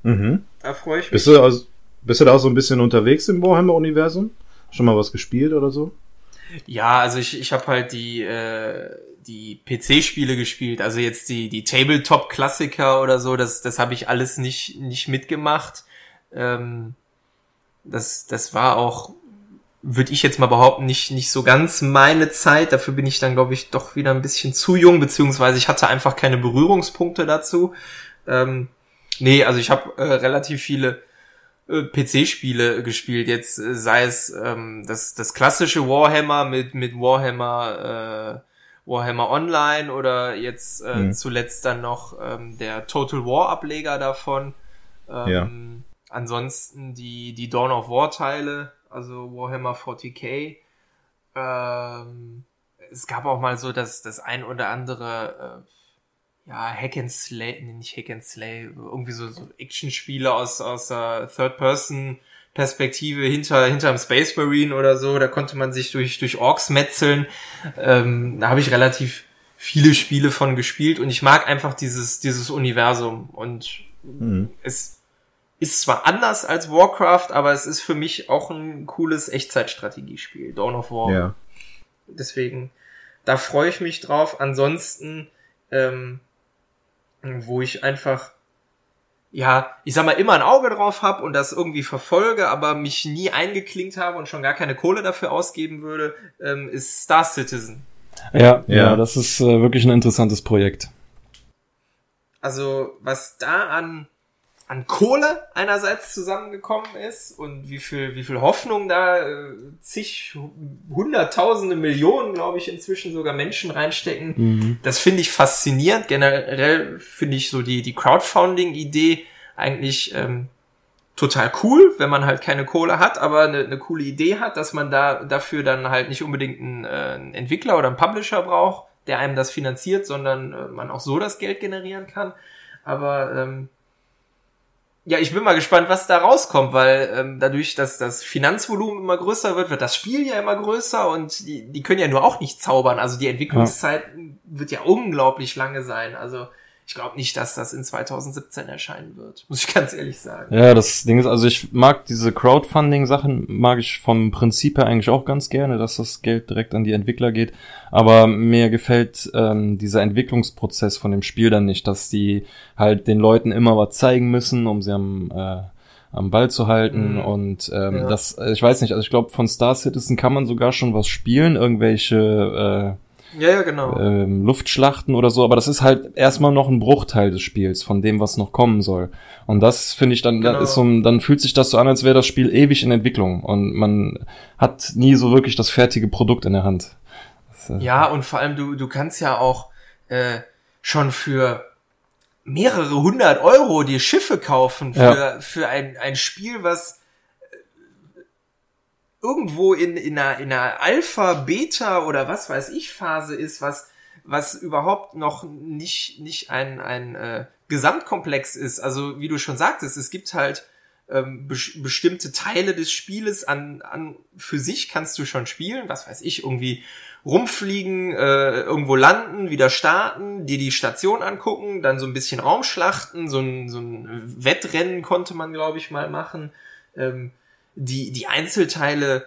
Mhm. Da freue ich mich. Bist du, also, bist du da auch so ein bisschen unterwegs im Warhammer-Universum? Schon mal was gespielt oder so? Ja, also ich, ich habe halt die, äh, die PC-Spiele gespielt, also jetzt die, die Tabletop-Klassiker oder so, das, das habe ich alles nicht, nicht mitgemacht. Ähm, das, das war auch, würde ich jetzt mal behaupten, nicht, nicht so ganz meine Zeit. Dafür bin ich dann, glaube ich, doch wieder ein bisschen zu jung, beziehungsweise ich hatte einfach keine Berührungspunkte dazu. Ähm, nee, also ich habe äh, relativ viele PC-Spiele gespielt, jetzt äh, sei es ähm, das, das klassische Warhammer mit, mit Warhammer, äh, Warhammer Online oder jetzt äh, Mhm. zuletzt dann noch ähm, der Total War Ableger davon. Ähm, Ja. Ansonsten die, die Dawn of War Teile, also Warhammer 40k. Ähm, es gab auch mal so das, das ein oder andere äh, ja, Hack and Slay, nee, nicht Hack and Slay, irgendwie so, so Action-Spiele aus, aus der Third-Person-Perspektive hinter, hinterm Space Marine oder so. Da konnte man sich durch, durch Orks metzeln. Ähm, da habe ich relativ viele Spiele von gespielt und ich mag einfach dieses, dieses Universum und Mhm. es ist zwar anders als Warcraft, aber es ist für mich auch ein cooles Echtzeitstrategiespiel, Dawn of War. Ja. Deswegen, da freue ich mich drauf. Ansonsten, ähm, wo ich einfach, ja, ich sag mal, immer ein Auge drauf habe und das irgendwie verfolge, aber mich nie eingeklinkt habe und schon gar keine Kohle dafür ausgeben würde, ähm, ist Star Citizen. Ja, Ja. ja, das ist äh, wirklich ein interessantes Projekt. Also, was da an, an Kohle einerseits zusammengekommen ist und wie viel, wie viel Hoffnung da äh, zig, hunderttausende Millionen, glaube ich, inzwischen sogar Menschen reinstecken, Mhm. das finde ich faszinierend. Generell finde ich so die, die Crowdfunding-Idee eigentlich ähm, total cool, wenn man halt keine Kohle hat, aber eine, eine coole Idee hat, dass man da dafür dann halt nicht unbedingt einen, äh, einen Entwickler oder einen Publisher braucht, der einem das finanziert, sondern äh, man auch so das Geld generieren kann. Aber ähm, ja, ich bin mal gespannt, was da rauskommt, weil ähm, dadurch, dass das Finanzvolumen immer größer wird, wird das Spiel ja immer größer und die, die können ja nur auch nicht zaubern. Also die Entwicklungszeit wird ja unglaublich lange sein. Also ich glaube nicht, dass das in 2017 erscheinen wird, [laughs] muss ich ganz ehrlich sagen. Ja, das Ding ist, also ich mag diese Crowdfunding-Sachen, mag ich vom Prinzip her eigentlich auch ganz gerne, dass das Geld direkt an die Entwickler geht. Aber mir gefällt ähm, dieser Entwicklungsprozess von dem Spiel dann nicht, dass die halt den Leuten immer was zeigen müssen, um sie am, äh, am Ball zu halten. Mhm. Und ähm, Ja. das, äh, ich weiß nicht, also ich glaube, von Star Citizen kann man sogar schon was spielen, irgendwelche äh, Ja, ja, genau. ähm, Luftschlachten oder so, aber das ist halt erstmal noch ein Bruchteil des Spiels von dem, was noch kommen soll. Und das finde ich dann, Genau. dann ist so, ein- dann fühlt sich das so an, als wäre das Spiel ewig in Entwicklung und man hat nie so wirklich das fertige Produkt in der Hand. Das, äh, Ja, und vor allem du, du kannst ja auch äh, schon für mehrere hundert Euro dir Schiffe kaufen für, Ja. für ein, ein Spiel, was irgendwo in, in einer, in einer Alpha, Beta oder was weiß ich Phase ist, was, was überhaupt noch nicht, nicht ein, ein äh, Gesamtkomplex ist. Also wie du schon sagtest, es gibt halt ähm, be bestimmte Teile des Spieles an, an für sich kannst du schon spielen, was weiß ich, irgendwie rumfliegen, äh, irgendwo landen, wieder starten, dir die Station angucken, dann so ein bisschen Raumschlachten, so ein, so ein Wettrennen konnte man, glaube ich, mal machen. Ähm, die, die Einzelteile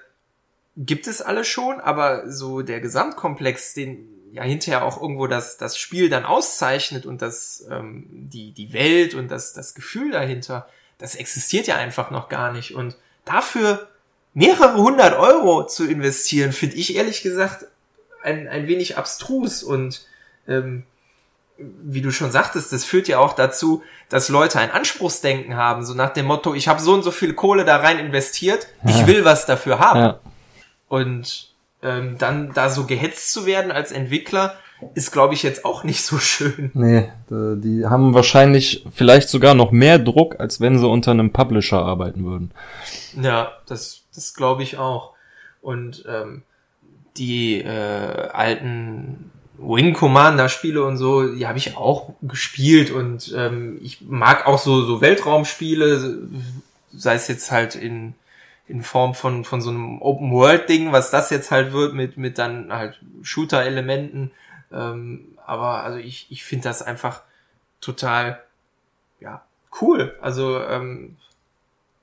gibt es alle schon, aber so der Gesamtkomplex, den ja hinterher auch irgendwo das, das Spiel dann auszeichnet und das, ähm, die, die Welt und das, das Gefühl dahinter, das existiert ja einfach noch gar nicht. Und dafür mehrere hundert Euro zu investieren, finde ich ehrlich gesagt ein, ein wenig abstrus und ähm, wie du schon sagtest, das führt ja auch dazu, dass Leute ein Anspruchsdenken haben, so nach dem Motto, ich habe so und so viel Kohle da rein investiert, ja. ich will was dafür haben. Ja. Und ähm, dann da so gehetzt zu werden als Entwickler, ist, glaube ich, jetzt auch nicht so schön. Nee, die haben wahrscheinlich vielleicht sogar noch mehr Druck, als wenn sie unter einem Publisher arbeiten würden. Ja, das, das glaube ich auch. Und ähm, die äh, alten Wing Commander Spiele und so, die habe ich auch gespielt und ähm, ich mag auch so so Weltraumspiele, sei es jetzt halt in in Form von von so einem Open World Ding, was das jetzt halt wird mit mit dann halt Shooter Elementen, ähm, aber also ich ich finde das einfach total ja cool. Also ähm,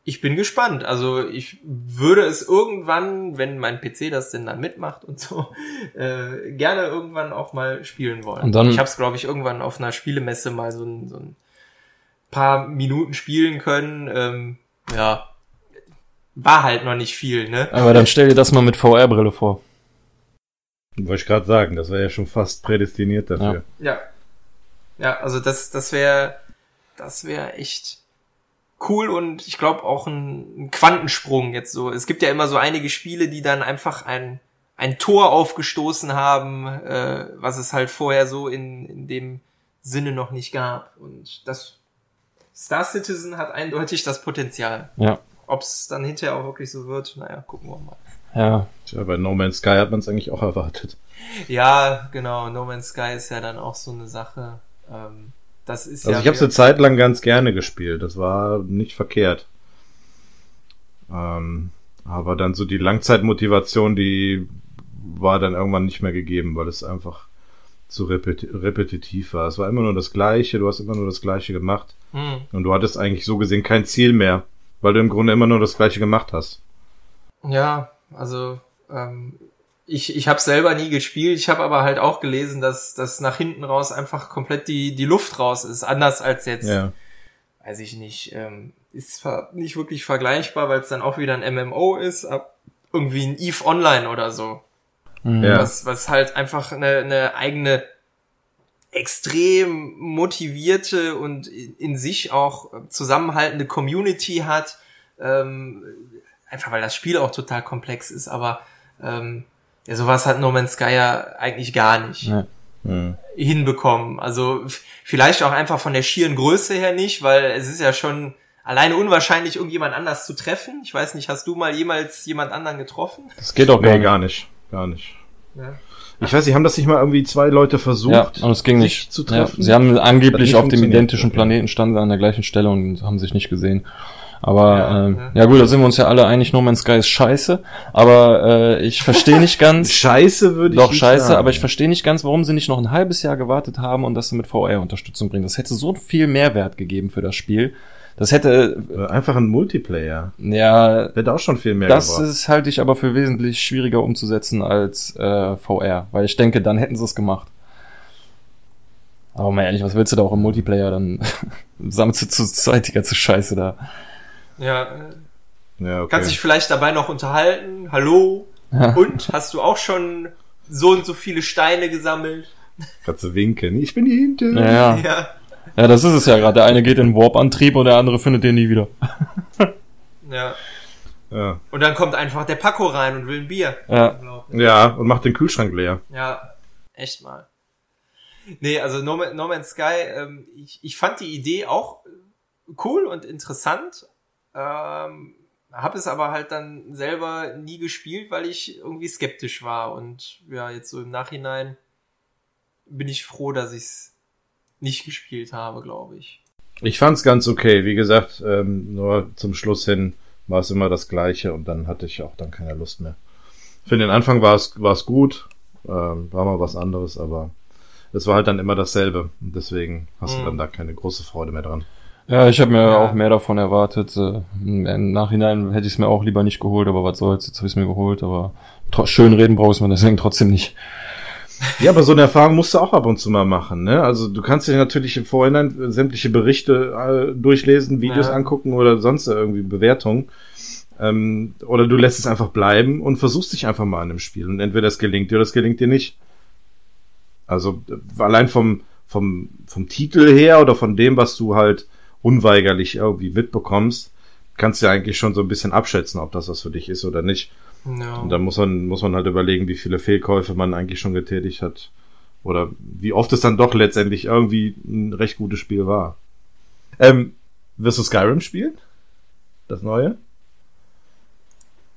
ich bin gespannt. Also ich würde es irgendwann, wenn mein PC das denn dann mitmacht und so, [laughs] äh, gerne irgendwann auch mal spielen wollen. Und dann, ich habe es, glaube ich, irgendwann auf einer Spielemesse mal so ein, so ein paar Minuten spielen können. Ähm, ja, war halt noch nicht viel, ne? Aber dann stell dir das mal mit VR-Brille vor. Wollte ich gerade sagen, das wäre ja schon fast prädestiniert dafür. Ja. Ja, ja also das, das wäre, das wäre echt cool und ich glaube auch ein, ein, Quantensprung jetzt so. Es gibt ja immer so einige Spiele, die dann einfach ein, ein Tor aufgestoßen haben, äh, was es halt vorher so in, in dem Sinne noch nicht gab. Und das Star Citizen hat eindeutig das Potenzial. Ja. Ob es dann hinterher auch wirklich so wird, naja, gucken wir mal. Ja. Tja, bei No Man's Sky hat man es eigentlich auch erwartet. Ja, genau. No Man's Sky ist ja dann auch so eine Sache. Ähm, das ist also ja ich habe es eine Zeit lang ganz gerne gespielt. Das war nicht verkehrt. Ähm, aber dann so die Langzeitmotivation, die war dann irgendwann nicht mehr gegeben, weil es einfach zu repeti repetitiv war. Es war immer nur das Gleiche, du hast immer nur das Gleiche gemacht. Hm. Und du hattest eigentlich so gesehen kein Ziel mehr, weil du im Grunde immer nur das Gleiche gemacht hast. Ja, also ähm, ich, ich habe selber nie gespielt, ich habe aber halt auch gelesen, dass, dass nach hinten raus einfach komplett die, die Luft raus ist, anders als jetzt, ja. weiß ich nicht, ähm, ist zwar nicht wirklich vergleichbar, weil es dann auch wieder ein MMO ist, ab irgendwie ein EVE Online oder so. Mhm. Ja. Was, was halt einfach eine, eine eigene extrem motivierte und in sich auch zusammenhaltende Community hat. Ähm, einfach weil das Spiel auch total komplex ist, aber ähm, ja, sowas hat No Man's Sky ja eigentlich gar nicht ja. Hm. hinbekommen. Also vielleicht auch einfach von der schieren Größe her nicht, weil es ist ja schon alleine unwahrscheinlich, irgendjemand anders zu treffen. Ich weiß nicht, hast du mal jemals jemand anderen getroffen? Das geht auch nee, gar nicht. Gar nicht. Ja. Ich weiß, sie haben das nicht mal irgendwie zwei Leute versucht, ja, und es ging nicht zu treffen. Ja, sie haben angeblich auf dem identischen Planeten standen an der gleichen Stelle und haben sich nicht gesehen. Aber ja, ähm, ja. ja gut, da sind wir uns ja alle einig, No Man's Sky ist scheiße. Aber äh, ich verstehe nicht ganz. scheiße würde ich Doch, scheiße, sagen. aber ich verstehe nicht ganz, warum sie nicht noch ein halbes Jahr gewartet haben und das mit VR-Unterstützung bringen. Das hätte so viel Mehrwert gegeben für das Spiel. Das hätte äh, einfach ein Multiplayer. Ja, hätte auch schon viel mehr. Das gebraucht. ist halte ich aber für wesentlich schwieriger umzusetzen als äh, VR, weil ich denke, dann hätten sie es gemacht. Aber mal ehrlich, was willst du da auch im Multiplayer? Dann sammelst du zu zweit die ganze Scheiße da. Ja. ja okay. Kannst dich vielleicht dabei noch unterhalten. Hallo? Und hast du auch schon so und so viele Steine gesammelt? Kannst du winken. Ich bin hier hinten. Ja, ja. ja. ja das ist es ja gerade. Der eine geht in Warp-Antrieb und der andere findet den nie wieder. [laughs] ja. Ja. Und dann kommt einfach der Paco rein und will ein Bier. Ja. Ja, und macht den Kühlschrank leer. Ja, echt mal. Nee, also No, no Man's Sky, ähm, ich, ich fand die Idee auch cool und interessant, ähm, habe es aber halt dann selber nie gespielt, weil ich irgendwie skeptisch war. Und ja, jetzt so im Nachhinein bin ich froh, dass ich es nicht gespielt habe, glaube ich. Ich fand's ganz okay. Wie gesagt, ähm, nur zum Schluss hin war es immer das Gleiche und dann hatte ich auch dann keine Lust mehr. Für den Anfang war es war es gut, ähm, war mal was anderes, aber es war halt dann immer dasselbe und deswegen hast Mhm. du dann da keine große Freude mehr dran. Ja, ich habe mir Ja. auch mehr davon erwartet. Äh, Im Nachhinein hätte ich es mir auch lieber nicht geholt, aber was soll's, jetzt habe ich es mir geholt, aber schön reden brauchst man deswegen trotzdem nicht. Ja, aber so eine Erfahrung musst du auch ab und zu mal machen, ne? Also du kannst dir natürlich im Vorhinein sämtliche Berichte äh, durchlesen, Videos Ja. angucken oder sonst irgendwie Bewertungen. Ähm, oder du lässt es einfach bleiben und versuchst dich einfach mal an dem Spiel. Und entweder es gelingt dir oder es gelingt dir nicht. Also äh, allein vom, vom, vom Titel her oder von dem, was du halt unweigerlich irgendwie mitbekommst, kannst du ja eigentlich schon so ein bisschen abschätzen, ob das was für dich ist oder nicht. Ja. Und dann muss man, muss man halt überlegen, wie viele Fehlkäufe man eigentlich schon getätigt hat. Oder wie oft es dann doch letztendlich irgendwie ein recht gutes Spiel war. Ähm, wirst du Skyrim spielen? Das neue?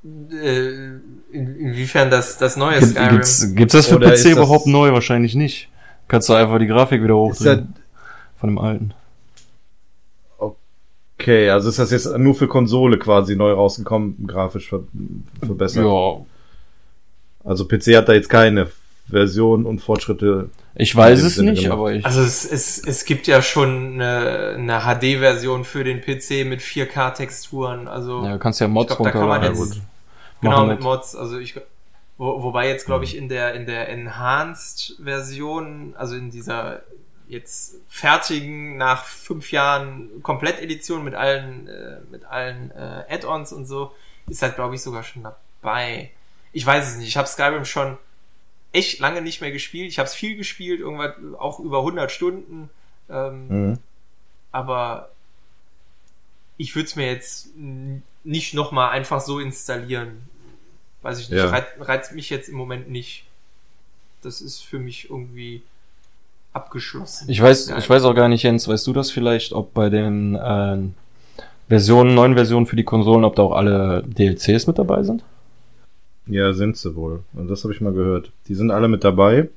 äh, in, inwiefern das, das neue Skyrim. Gibt's, gibt's das für Oder PC überhaupt neu? Wahrscheinlich nicht. Kannst du einfach die Grafik wieder hochdrehen von dem alten. Okay, also ist das jetzt nur für Konsole quasi neu rausgekommen, grafisch ver verbessert. Ja, Also PC hat da jetzt keine Version und Fortschritte. ich weiß es Sinne nicht, gemacht. aber ich. Also es, es, es gibt ja schon eine, eine HD-Version für den PC mit 4K-Texturen. Also ja, du kannst ja Mods glaub, da kann man runterladen. jetzt- Ja, gut. genau mit mit. Mods. Also ich wo, wobei jetzt glaube ich in der in der Enhanced-Version, also in dieser jetzt fertigen nach fünf Jahren Komplett-Edition mit allen äh, mit allen äh, Add-ons und so ist halt glaube ich sogar schon dabei. Ich weiß es nicht. Ich habe Skyrim schon echt lange nicht mehr gespielt. Ich habe es viel gespielt, irgendwas auch über 100 Stunden. Ähm, Mhm. aber ich würde es mir jetzt nicht nochmal einfach so installieren. Weiß ich nicht, Ja. reizt, reizt mich jetzt im Moment nicht. Das ist für mich irgendwie abgeschlossen. Ich weiß, ich weiß auch gar nicht, Jens, weißt du das vielleicht, ob bei den äh, Versionen, neuen Versionen für die Konsolen, ob da auch alle DLCs mit dabei sind? Ja, sind sie wohl. Und das habe ich mal gehört. Die sind alle mit dabei.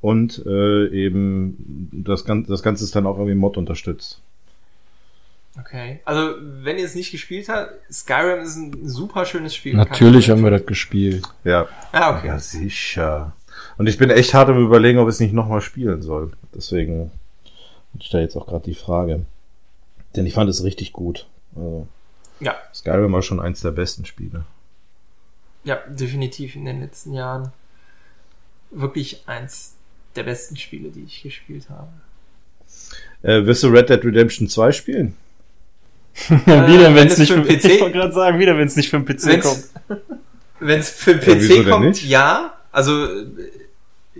Und äh, eben das, Gan das Ganze ist dann auch irgendwie Mod unterstützt. Okay. Also, wenn ihr es nicht gespielt habt, Skyrim ist ein super schönes Spiel. Natürlich haben wir das gespielt. Ja. Ah, okay. Ja, sicher. Und ich bin echt hart am überlegen, ob ich es nicht nochmal spielen soll. Deswegen stelle jetzt auch gerade die Frage. Denn ich fand es richtig gut. Also, Ja, Skyrim war schon eins der besten Spiele. ja, definitiv in den letzten Jahren wirklich eins der besten Spiele, die ich gespielt habe. Äh, wirst du Red Dead Redemption 2 spielen? [laughs] wieder, wenn wenn es nicht für den PC Ich wollte gerade sagen, wieder, wenn es nicht für den PC kommt. [laughs] Wenn es für den Ja, PC denn kommt, ja. Also äh,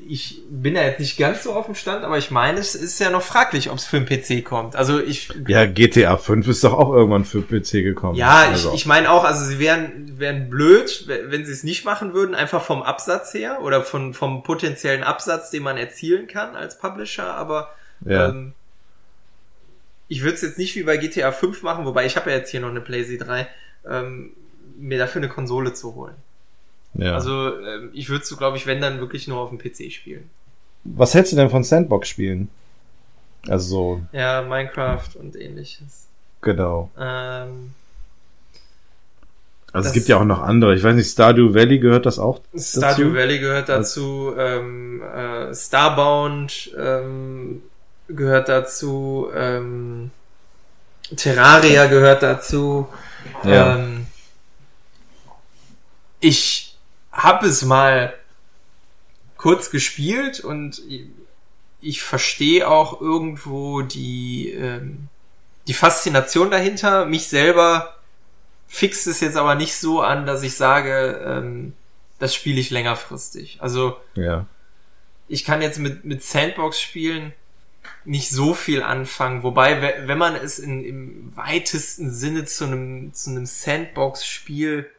ich bin ja jetzt nicht ganz so auf dem Stand, aber ich meine, es ist ja noch fraglich, ob es für den PC kommt. Also ich Ja, GTA 5 ist doch auch irgendwann für PC gekommen. ja, also, ich, ich meine auch, also sie wären, wären blöd, wenn wenn sie es nicht machen würden, einfach vom Absatz her oder von, vom potenziellen Absatz, den man erzielen kann als Publisher, aber ja. ähm, ich würde es jetzt nicht wie bei GTA 5 machen, wobei ich habe ja jetzt hier noch eine PlayStation 3, ähm, mir dafür eine Konsole zu holen. Ja. Also ähm, ich würde so, glaube ich, wenn dann wirklich nur auf dem PC spielen. Was hältst du denn von Sandbox-Spielen? Also so, Ja, Minecraft und ähnliches. genau. Ähm, Also es gibt ja auch noch andere. Ich weiß nicht, Stardew Valley gehört das auch Stardew dazu? Valley gehört dazu, ähm, äh, Starbound ähm, gehört dazu, ähm, Terraria gehört dazu. Ja. Ähm, ich habe es mal kurz gespielt und ich, verstehe auch irgendwo die, ähm, die Faszination dahinter. Mich selber fixt es jetzt aber nicht so an, dass ich sage, ähm, das spiele ich längerfristig. Also Ja. ich kann jetzt mit, mit Sandbox-Spielen nicht so viel anfangen. Wobei, we- wenn man es in, im weitesten Sinne zu einem, zu einem Sandbox-Spiel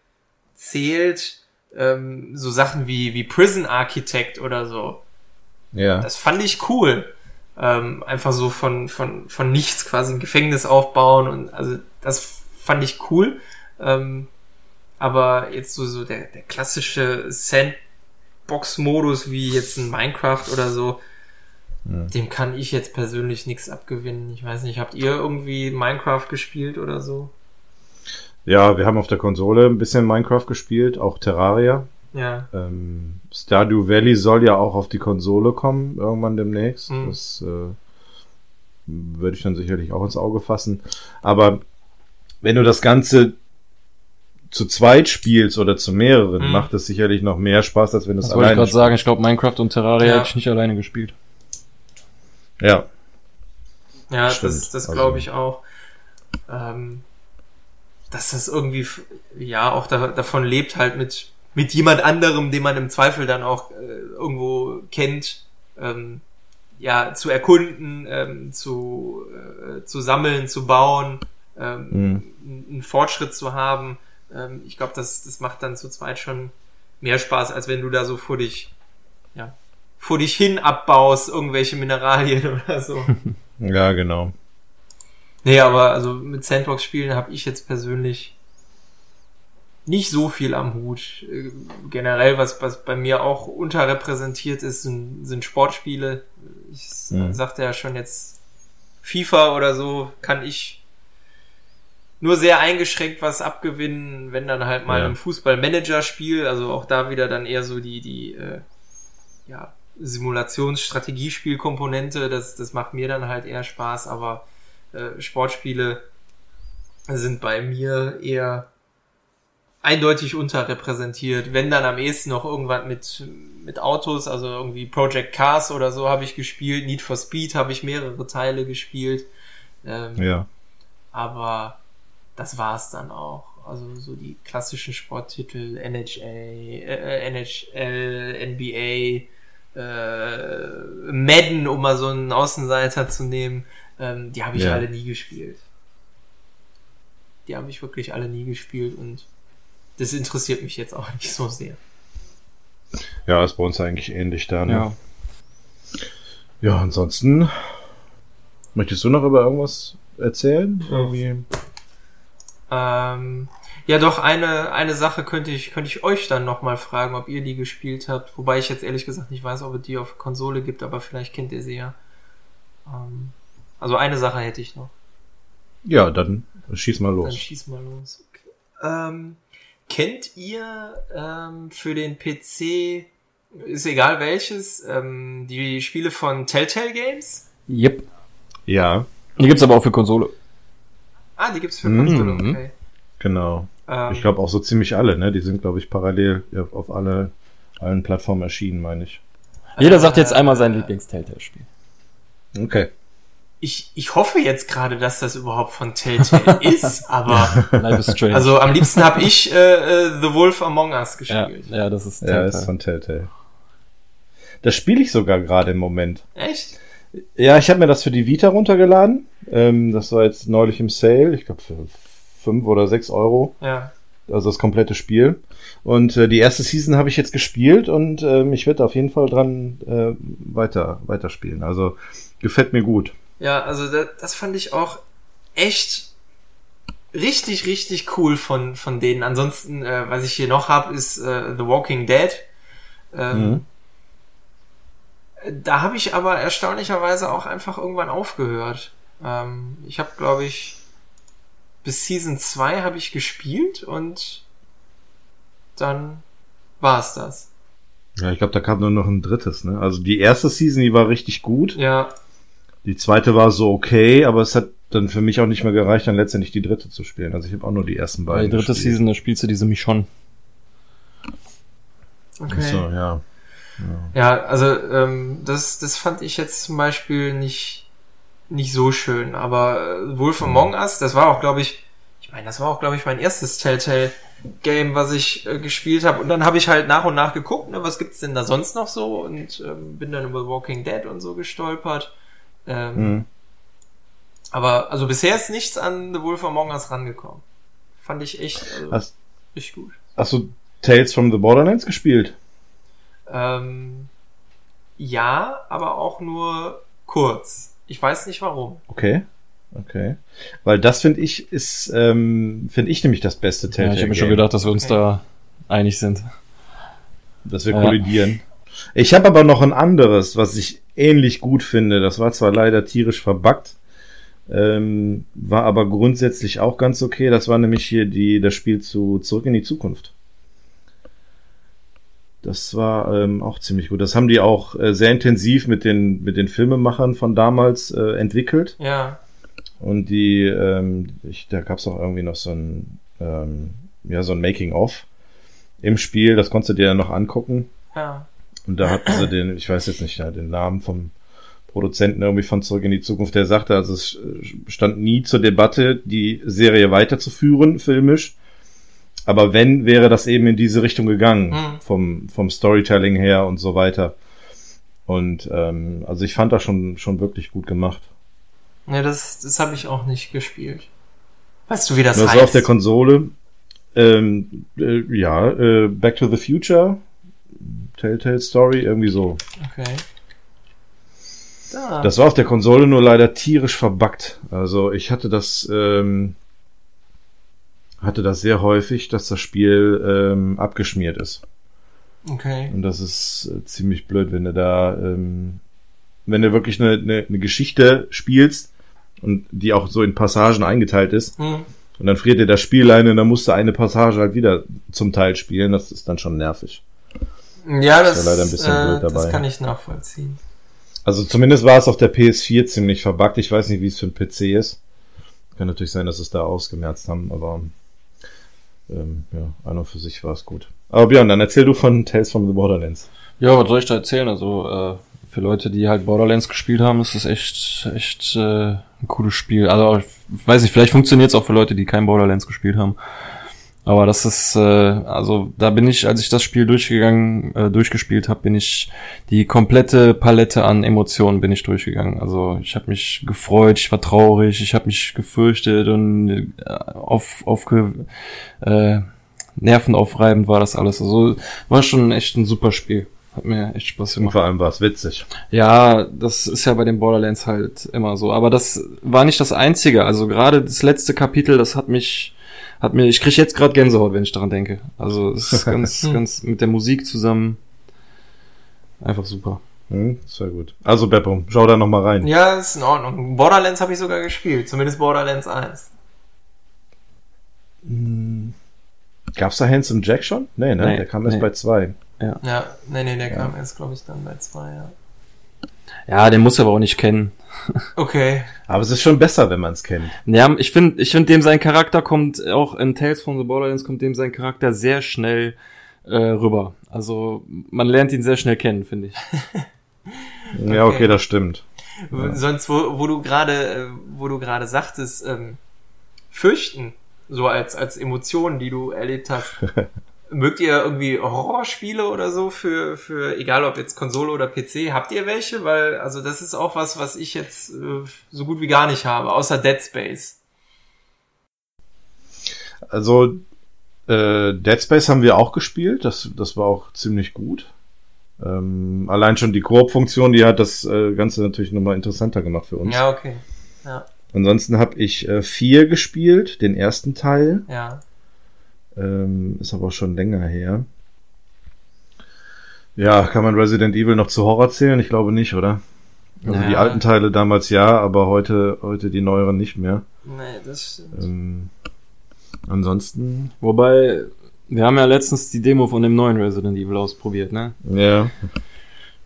zählt, ähm, so Sachen wie, wie Prison Architect oder so, Ja. das fand ich cool. Ähm, einfach so von, von, von nichts quasi ein Gefängnis aufbauen und also das fand ich cool. Ähm, aber jetzt so, so der, der klassische Sandbox-Modus wie jetzt ein Minecraft oder so, ja. dem kann ich jetzt persönlich nichts abgewinnen. Ich weiß nicht, habt ihr irgendwie Minecraft gespielt oder so? Ja, wir haben auf der Konsole ein bisschen Minecraft gespielt, auch Terraria. Ja. Ähm, Stardew Valley soll ja auch auf die Konsole kommen, irgendwann demnächst. Mhm. Das äh, würde ich dann sicherlich auch ins Auge fassen. Aber wenn du das Ganze zu zweit spielst oder zu mehreren, mhm. macht es sicherlich noch mehr Spaß, als wenn du es alleine wollte ich gerade sagen, ich glaube Minecraft und Terraria ja. hätte ich nicht alleine gespielt. Ja. Ja, Stimmt. das, das glaube also ich auch. Ähm, dass das irgendwie, ja, auch da, davon lebt halt mit, mit jemand anderem, den man im Zweifel dann auch äh, irgendwo kennt, ähm, ja, zu erkunden, ähm, zu, äh, zu sammeln, zu bauen, ähm, mhm. einen Fortschritt zu haben. Ähm, ich glaube, das, das macht dann zu zweit schon mehr Spaß, als wenn du da so vor dich, ja, vor dich hin abbaust, irgendwelche Mineralien [laughs] oder so. ja, genau. Nee, aber also mit Sandbox-Spielen habe ich jetzt persönlich nicht so viel am Hut. Äh, generell, was, was bei mir auch unterrepräsentiert ist, sind, sind Sportspiele. Ich mhm. sagte ja schon jetzt, FIFA oder so kann ich nur sehr eingeschränkt was abgewinnen, wenn dann halt mal ja. im Fußball-Manager-Spiel, also auch da wieder dann eher so die, die äh, ja, Simulations-Strategiespiel-Komponente, das, das macht mir dann halt eher Spaß, aber äh, Sportspiele sind bei mir eher eindeutig unterrepräsentiert. Wenn dann am ehesten noch irgendwas mit, mit Autos, also irgendwie Project Cars oder so habe ich gespielt. Need for Speed habe ich mehrere Teile gespielt. Ähm, ja. Aber das war's dann auch. Also so die klassischen Sporttitel NHA, äh, NHL, NBA, äh, Madden, um mal so einen Außenseiter zu nehmen. Ähm, die habe ich ja. alle nie gespielt. Die habe ich wirklich alle nie gespielt und das interessiert mich jetzt auch [laughs] nicht so sehr. Ja, ist bei uns eigentlich ähnlich da, ne? Ja. Ja, ansonsten möchtest du noch über irgendwas erzählen? Irgendwie? Ähm, ja, doch, eine, eine Sache könnte ich, könnte ich euch dann nochmal fragen, ob ihr die gespielt habt. Wobei ich jetzt ehrlich gesagt nicht weiß, ob es die auf Konsole gibt, aber vielleicht kennt ihr sie ja. Ähm, also eine Sache hätte ich noch. Ja, dann schieß mal los. Dann schieß mal los. Okay. Ähm, kennt ihr ähm, für den PC, ist egal welches, ähm, die Spiele von Telltale Games? Yep. Ja. Die gibt's aber auch für Konsole. Ah, die gibt's für Konsole, mhm. okay. Genau. Ähm, ich glaube auch so ziemlich alle, ne? Die sind, glaube ich, parallel auf alle, allen Plattformen erschienen, meine ich. Jeder sagt jetzt einmal sein Lieblings-Telltale-Spiel. Okay ich, ich hoffe jetzt gerade, dass das überhaupt von Telltale [laughs] ist, aber also am liebsten habe ich äh, äh, The Wolf Among Us gespielt. Ja, ja das ist Telltale. Ja, ist von Telltale. Das spiele ich sogar gerade im Moment. Echt? Ja, ich habe mir das für die Vita runtergeladen. Ähm, das war jetzt neulich im Sale, ich glaube für fünf oder sechs Euro. Ja. Also das komplette Spiel. Und äh, die erste Season habe ich jetzt gespielt und ähm, ich werde auf jeden Fall dran äh, weiter weiterspielen. Also gefällt mir gut. Ja, also das, das fand ich auch echt richtig, richtig cool von, von denen. Ansonsten, äh, was ich hier noch habe, ist äh, The Walking Dead. Ähm, mhm. Da habe ich aber erstaunlicherweise auch einfach irgendwann aufgehört. Ähm, ich habe, glaube ich, bis Season 2 habe ich gespielt und dann war es das. Ja, ich glaube, da kam nur noch ein drittes, ne? Also die erste Season, die war richtig gut. Ja. Die zweite war so okay, aber es hat dann für mich auch nicht mehr gereicht, dann letztendlich die dritte zu spielen. Also ich habe auch nur die ersten beiden. Die dritte gespielt. Season, da spielst du diese Michonne. Okay. So, ja. ja. Ja, also ähm, das, das fand ich jetzt zum Beispiel nicht, nicht so schön. Aber äh, Wolf mhm. Among Us, das war auch, glaube ich, ich meine, das war auch, glaube ich, mein erstes Telltale-Game, was ich äh, gespielt habe. Und dann habe ich halt nach und nach geguckt, ne, was gibt's denn da sonst noch so? Und ähm, bin dann über Walking Dead und so gestolpert. Ähm, mhm. Aber also bisher ist nichts an The Wolf Among Us rangekommen. Fand ich echt, also, hast, echt gut. Hast du Tales from the Borderlands gespielt? Ähm, ja, aber auch nur kurz. Ich weiß nicht warum. Okay. Okay. Weil das finde ich ist, ähm, finde ich nämlich das beste Ja, Telltale. ich habe mir schon gedacht, dass wir uns Okay. da einig sind. dass wir Ja. kollidieren. Ich habe aber noch ein anderes, was ich ähnlich gut finde. Das war zwar leider tierisch verbuggt, ähm, war aber grundsätzlich auch ganz okay. Das war nämlich hier die, das Spiel zu Zurück in die Zukunft. Das war ähm, auch ziemlich gut. Das haben die auch äh, sehr intensiv mit den, mit den Filmemachern von damals äh, entwickelt. Ja. Und die, ähm, ich, da gab's auch irgendwie noch so ein, ähm, ja, so ein Making-of im Spiel. Das konntest du dir dann noch angucken. Ja. Und da hatten sie den, ich weiß jetzt nicht, ja, den Namen vom Produzenten irgendwie von Zurück in die Zukunft, der sagte, also es stand nie zur Debatte, die Serie weiterzuführen, filmisch. Aber wenn, wäre das eben in diese Richtung gegangen, Mhm. vom, vom Storytelling her und so weiter. Und ähm, also ich fand das schon, schon wirklich gut gemacht. Ja, das, das habe ich auch nicht gespielt. Weißt du, wie das Das heißt? war auf der Konsole. Ähm, äh, ja, äh, Back to the Future, Telltale Story, irgendwie so. okay. Da. Das war auf der Konsole nur leider tierisch verbuggt. Also ich hatte das, ähm, hatte das sehr häufig, dass das Spiel ähm, abgeschmiert ist. okay. Und das ist äh, ziemlich blöd, wenn du da, ähm, wenn du wirklich eine, eine, eine Geschichte spielst und die auch so in Passagen eingeteilt ist Hm. und dann friert dir das Spiel ein und dann musst du eine Passage halt wieder zum Teil spielen. Das ist dann schon nervig. Ja, das, Ist ja leider ein bisschen äh, blöd dabei. das kann ich nachvollziehen. Also zumindest war es auf der PS4 ziemlich verbuggt. Ich weiß nicht, wie es für ein PC ist. Kann natürlich sein, dass es da ausgemerzt haben, aber ähm, ja, an und für sich war es gut. Aber Björn, dann erzähl du von Tales from the Borderlands. Ja, was soll ich da erzählen? Also, äh, für Leute, die halt Borderlands gespielt haben, ist das echt, echt äh, ein cooles Spiel. Also, ich weiß nicht, vielleicht funktioniert es auch für Leute, die kein Borderlands gespielt haben. Aber das ist, äh, also da bin ich, als ich das Spiel durchgegangen, äh, durchgespielt habe, bin ich die komplette Palette an Emotionen bin ich durchgegangen. Also ich habe mich gefreut, ich war traurig, ich habe mich gefürchtet und äh, auf, aufge, äh, nervenaufreibend war das alles. Also war schon echt ein super Spiel. Hat mir echt Spaß Und gemacht. vor allem war es witzig. Ja, das ist ja bei den Borderlands halt immer so. Aber das war nicht das Einzige. Also gerade das letzte Kapitel, das hat mich, hat mir, ich krieg jetzt gerade Gänsehaut, wenn ich daran denke. Also es ist [laughs] ganz, ganz mit der Musik zusammen einfach super. Hm, sehr gut. Also Beppo, schau da noch mal rein. Ja, ist in Ordnung. Borderlands habe ich sogar gespielt. Zumindest Borderlands 1. Gab's da Handsome Jack schon? Nee, ne? Nee, der kam erst nee. bei zwei. Ja, nee, nee, der kam erst, glaube ich, dann bei 2, ja. Ja, den muss er aber auch nicht kennen. [laughs] Okay. Aber es ist schon besser, wenn man es kennt. Ja, ich finde, ich finde dem sein Charakter kommt auch in Tales from the Borderlands kommt dem sein Charakter sehr schnell äh, rüber. Also man lernt ihn sehr schnell kennen, finde ich. [laughs] Ja, okay, Okay. das stimmt. Sonst, wo, wo du gerade, äh, wo du gerade sagtest, ähm, fürchten, so als, als Emotionen, die du erlebt hast. [laughs] Mögt ihr irgendwie Horrorspiele oder so für, für, egal ob jetzt Konsole oder PC, habt ihr welche? Weil, also das ist auch was, was ich jetzt äh, so gut wie gar nicht habe, außer Dead Space. Also äh, Dead Space haben wir auch gespielt. Das, das war auch ziemlich gut. Ähm, allein schon die Koop-Funktion, die hat das äh, Ganze natürlich nochmal interessanter gemacht für uns. Ja, okay. Ja, Ansonsten habe ich äh, vier gespielt, den ersten Teil. ja. Ähm, ist aber auch schon länger her. Ja, kann man Resident Evil noch zu Horror zählen? Ich glaube nicht, oder? Also Ja. die alten Teile damals ja, aber heute, heute die neueren nicht mehr. Nee, das stimmt. Ähm, ansonsten, Wobei, wir haben ja letztens die Demo von dem neuen Resident Evil ausprobiert, ne? ja.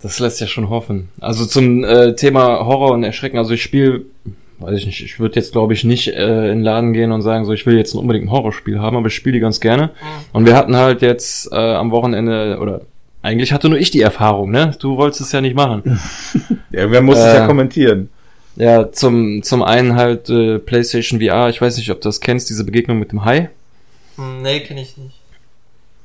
Das lässt ja schon hoffen. Also zum äh, Thema Horror und Erschrecken, also ich spiele, weiß ich nicht, ich würde jetzt glaube ich nicht äh, in den Laden gehen und sagen, so ich will jetzt unbedingt ein Horrorspiel haben, aber ich spiele die ganz gerne. Und wir hatten halt jetzt äh, am Wochenende, oder eigentlich hatte nur ich die Erfahrung, ne? Du wolltest es ja nicht machen. [laughs] Irgendwer muss es Äh, ja kommentieren. Ja, zum, zum einen halt äh, PlayStation VR, ich weiß nicht, ob du das kennst, diese Begegnung mit dem Hai. Hm, Nee, kenne ich nicht.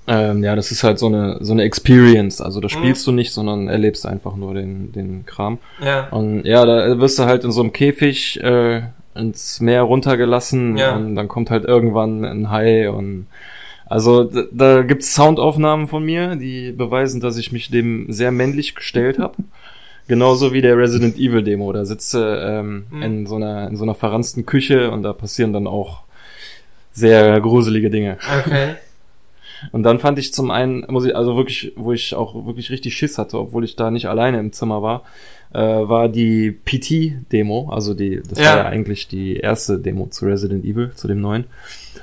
Ähm, ja, das ist halt so eine, so eine Experience. Also da Mhm. spielst du nicht, sondern erlebst einfach nur den, den Kram. Ja. Und ja, da wirst du halt in so einem Käfig äh, ins Meer runtergelassen Ja. und dann kommt halt irgendwann ein Hai und also da, da gibt's Soundaufnahmen von mir, die beweisen, dass ich mich dem sehr männlich gestellt habe. Genauso wie der Resident Evil Demo. Da sitze ähm, Mhm. in so einer in so einer verransten Küche und da passieren dann auch sehr gruselige Dinge. Okay. [laughs] Und dann fand ich zum einen, muss ich, also wirklich, wo ich auch wirklich richtig Schiss hatte, obwohl ich da nicht alleine im Zimmer war, äh, war die PT-Demo, also die, das Ja. war ja eigentlich die erste Demo zu Resident Evil, zu dem neuen.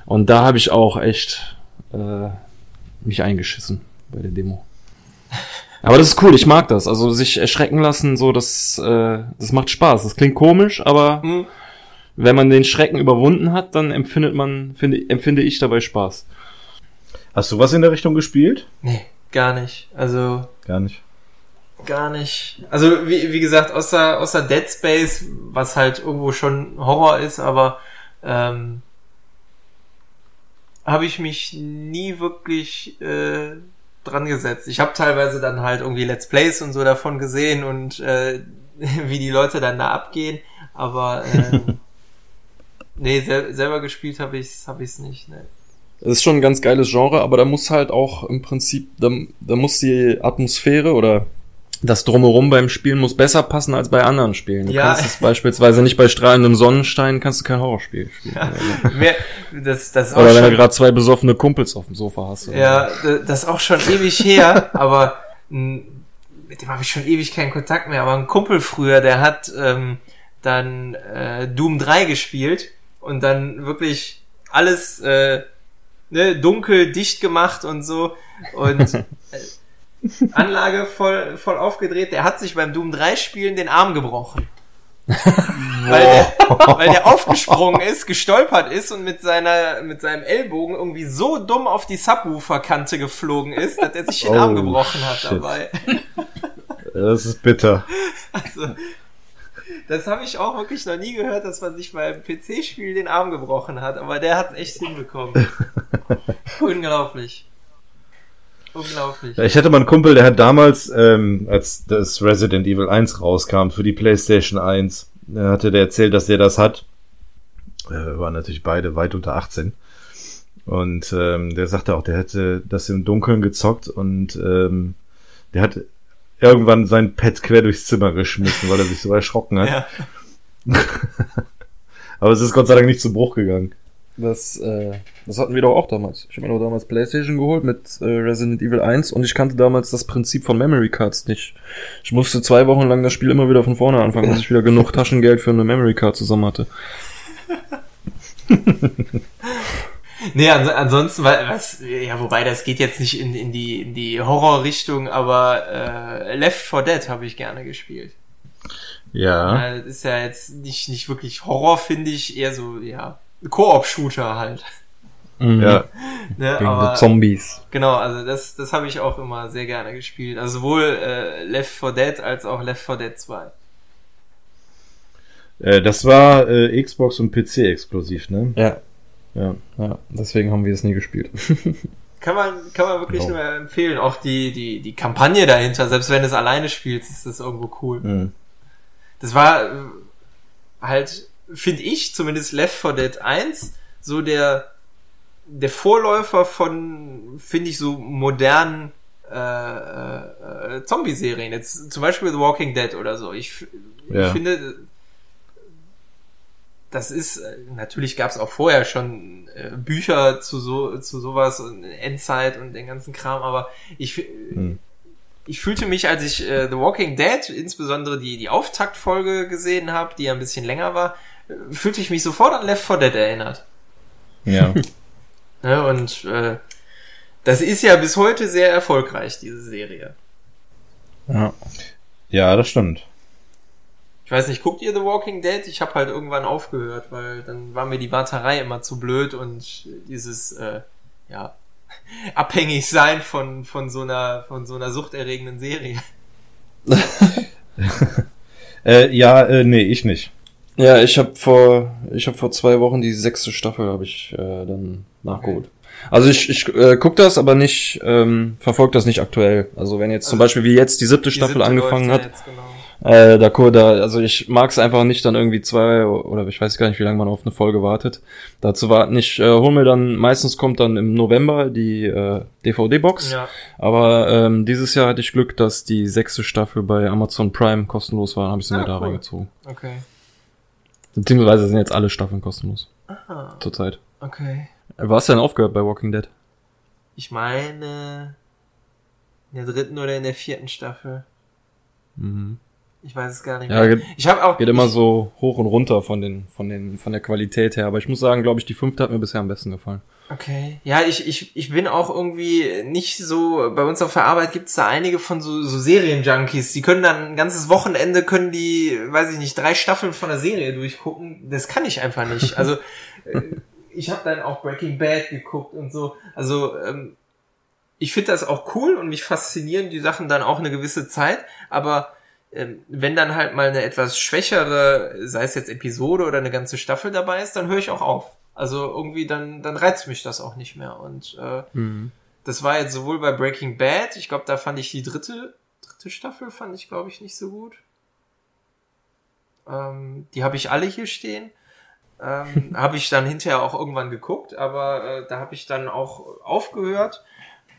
Und da habe ich auch echt äh, mich eingeschissen bei der Demo. [laughs] Aber das ist cool, ich mag das. Also sich erschrecken lassen, so das, äh, das macht Spaß. Das klingt komisch, aber Hm. wenn man den Schrecken überwunden hat, dann empfindet man, finde, empfinde ich dabei Spaß. Hast du was in der Richtung gespielt? Nee, gar nicht. Also, Gar nicht. gar nicht. Also, wie, wie gesagt, außer, außer Dead Space, was halt irgendwo schon Horror ist, aber ähm, habe ich mich nie wirklich äh, dran gesetzt. Ich habe teilweise dann halt irgendwie Let's Plays und so davon gesehen und äh, [laughs] wie die Leute dann da abgehen, aber ähm, [laughs] nee, sel selber gespielt habe ich's, hab ich's nicht. Ne. Es ist schon ein ganz geiles Genre, aber da muss halt auch im Prinzip, da, da muss die Atmosphäre oder das Drumherum beim Spielen muss besser passen als bei anderen Spielen. Du Ja. kannst es beispielsweise nicht bei strahlendem Sonnenstein, kannst du kein Horrorspiel spielen. Ja, mehr, das, das Oder wenn du gerade zwei besoffene Kumpels auf dem Sofa hast. Ja, das ist auch schon ewig her, [laughs] aber mit dem habe ich schon ewig keinen Kontakt mehr. Aber ein Kumpel früher, der hat ähm, dann äh, Doom 3 gespielt und dann wirklich alles äh, ne, dunkel, dicht gemacht und so und [laughs] äh, Anlage voll, voll aufgedreht. Der hat sich beim Doom 3 Spielen den Arm gebrochen. weil, der, weil der aufgesprungen ist, gestolpert ist und mit seiner, mit seinem Ellbogen irgendwie so dumm auf die Subwoofer-Kante geflogen ist, dass er sich den Arm Oh, gebrochen hat shit. dabei. Das ist bitter. [laughs] Also, das habe ich auch wirklich noch nie gehört, dass man sich beim PC-Spiel den Arm gebrochen hat, aber der hat echt hinbekommen. [laughs] Unglaublich. Unglaublich. Ich hatte mal einen Kumpel, der hat damals, ähm, als das Resident Evil 1 rauskam für die PlayStation 1, äh, hatte der erzählt, dass der das hat. Äh, waren natürlich beide weit unter 18. Und ähm, der sagte auch, der hätte das im Dunkeln gezockt und ähm, der hat irgendwann sein Pet quer durchs Zimmer geschmissen, weil er sich so erschrocken hat. Ja. [laughs] Aber es ist Gott sei Dank nicht zu Bruch gegangen. Das, äh, das hatten wir doch auch damals. Ich habe mir doch damals Playstation geholt mit äh, Resident Evil 1 und ich kannte damals das Prinzip von Memory Cards nicht. Ich musste zwei Wochen lang das Spiel immer wieder von vorne anfangen, bis ich wieder genug Taschengeld für eine Memory Card zusammen hatte. [laughs] Nee, ans ansonsten, weil, was, ja, wobei das geht jetzt nicht in, in die, in die Horrorrichtung, aber äh, Left 4 Dead habe ich gerne gespielt. Ja. Das ist ja jetzt nicht, nicht wirklich Horror, finde ich, eher so, ja, Koop-Shooter halt. Mhm. Ja. [laughs] Ne, Gegen aber, die Zombies. genau, also das, das habe ich auch immer sehr gerne gespielt. Also sowohl äh, Left 4 Dead als auch Left 4 Dead 2. Äh, das war äh, Xbox und PC exklusiv, ne? Ja. Ja. Ja, deswegen haben wir es nie gespielt. [laughs] Kann man, kann man wirklich Genau. nur empfehlen. Auch die, die, die Kampagne dahinter, selbst wenn du es alleine spielst, ist das irgendwo cool. Mhm. Das war äh, halt, finde ich, zumindest Left 4 Dead 1, so der, der Vorläufer von, finde ich, so modernen äh, äh, äh, Zombie-Serien. Jetzt zum Beispiel The Walking Dead oder so. Ich, Ja. ich finde, das ist, äh, natürlich gab es auch vorher schon äh, Bücher zu so zu sowas und Endzeit und den ganzen Kram, aber ich f- Hm. ich fühlte mich, als ich äh, The Walking Dead, insbesondere die die Auftaktfolge gesehen habe, die ja ein bisschen länger war, äh, fühlte ich mich sofort an Left 4 Dead erinnert. Ja. [laughs] Ne? Und äh, das ist ja bis heute sehr erfolgreich, diese Serie. Ja. ja, das stimmt. Ich weiß nicht, guckt ihr The Walking Dead? Ich habe halt irgendwann aufgehört, weil dann war mir die Warterei immer zu blöd und dieses äh, ja [laughs] abhängig sein von von so einer von so einer suchterregenden Serie. [laughs] Äh, ja, äh, nee, ich nicht. Ja, ich habe vor, ich habe vor zwei Wochen die sechste Staffel habe ich äh, dann nachgeholt. Also ich, ich äh, guck das, aber nicht, ähm, verfolge das nicht aktuell. Also wenn jetzt zum Also, Beispiel wie jetzt die siebte Die Staffel siebte angefangen läuft hat, ja jetzt, genau. Äh, da, da, also ich mag es einfach nicht dann irgendwie zwei oder ich weiß gar nicht, wie lange man auf eine Folge wartet. Dazu warten. Ich äh, hol mir dann, meistens kommt dann im November die äh, DVD-Box. Ja. Aber ähm, dieses Jahr hatte ich Glück, dass die sechste Staffel bei Amazon Prime kostenlos war. Dann habe ich sie Ah, mir da cool. reingezogen. Okay. Beziehungsweise sind jetzt alle Staffeln kostenlos Aha. zurzeit. Okay. Du denn aufgehört bei Walking Dead? Ich meine in der dritten oder in der vierten Staffel. Mhm. Ich weiß es gar nicht Ja, mehr. geht, Ich habe auch geht immer so hoch und runter von den, von den, von der Qualität her. Aber ich muss sagen, glaube ich, die fünfte hat mir bisher am besten gefallen. Okay. Ja, ich, ich, ich bin auch irgendwie nicht so, bei uns auf der Arbeit gibt's da einige von so, so Serienjunkies, die können dann ein ganzes Wochenende, können die, weiß ich nicht, drei Staffeln von der Serie durchgucken. Das kann ich einfach nicht. [laughs] Also äh, ich habe dann auch Breaking Bad geguckt und so. Also ähm, ich finde das auch cool und mich faszinieren die Sachen dann auch eine gewisse Zeit, aber wenn dann halt mal eine etwas schwächere, sei es jetzt Episode oder eine ganze Staffel dabei ist, dann höre ich auch auf. Also irgendwie dann, dann reizt mich das auch nicht mehr. Und äh, das war jetzt sowohl bei Breaking Bad, ich glaube, da fand ich die dritte, dritte Staffel, fand ich, glaube ich, nicht so gut. Ähm, die habe ich alle hier stehen. Ähm, [laughs] habe ich dann hinterher auch irgendwann geguckt, aber äh, da habe ich dann auch aufgehört.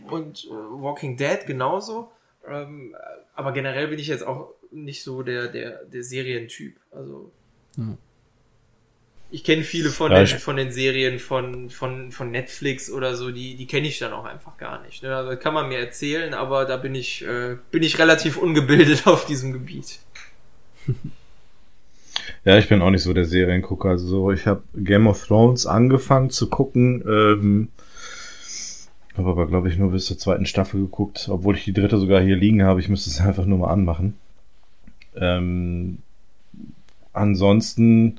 Und äh, Walking Dead genauso. Ähm, aber generell bin ich jetzt auch nicht so der, der, der Serientyp. Also Mhm. ich kenne viele von, Ja, den, von den Serien von, von, von Netflix oder so, die, die kenne ich dann auch einfach gar nicht. Ne? Also das kann man mir erzählen, aber da bin ich, äh, bin ich relativ ungebildet [laughs] auf diesem Gebiet. [laughs] Ja, ich bin auch nicht so der Seriengucker. Also so, ich habe Game of Thrones angefangen zu gucken. Ähm, habe aber, glaube ich, nur bis zur zweiten Staffel geguckt, obwohl ich die dritte sogar hier liegen habe. Ich müsste es [laughs] einfach nur mal anmachen. Ähm, ansonsten,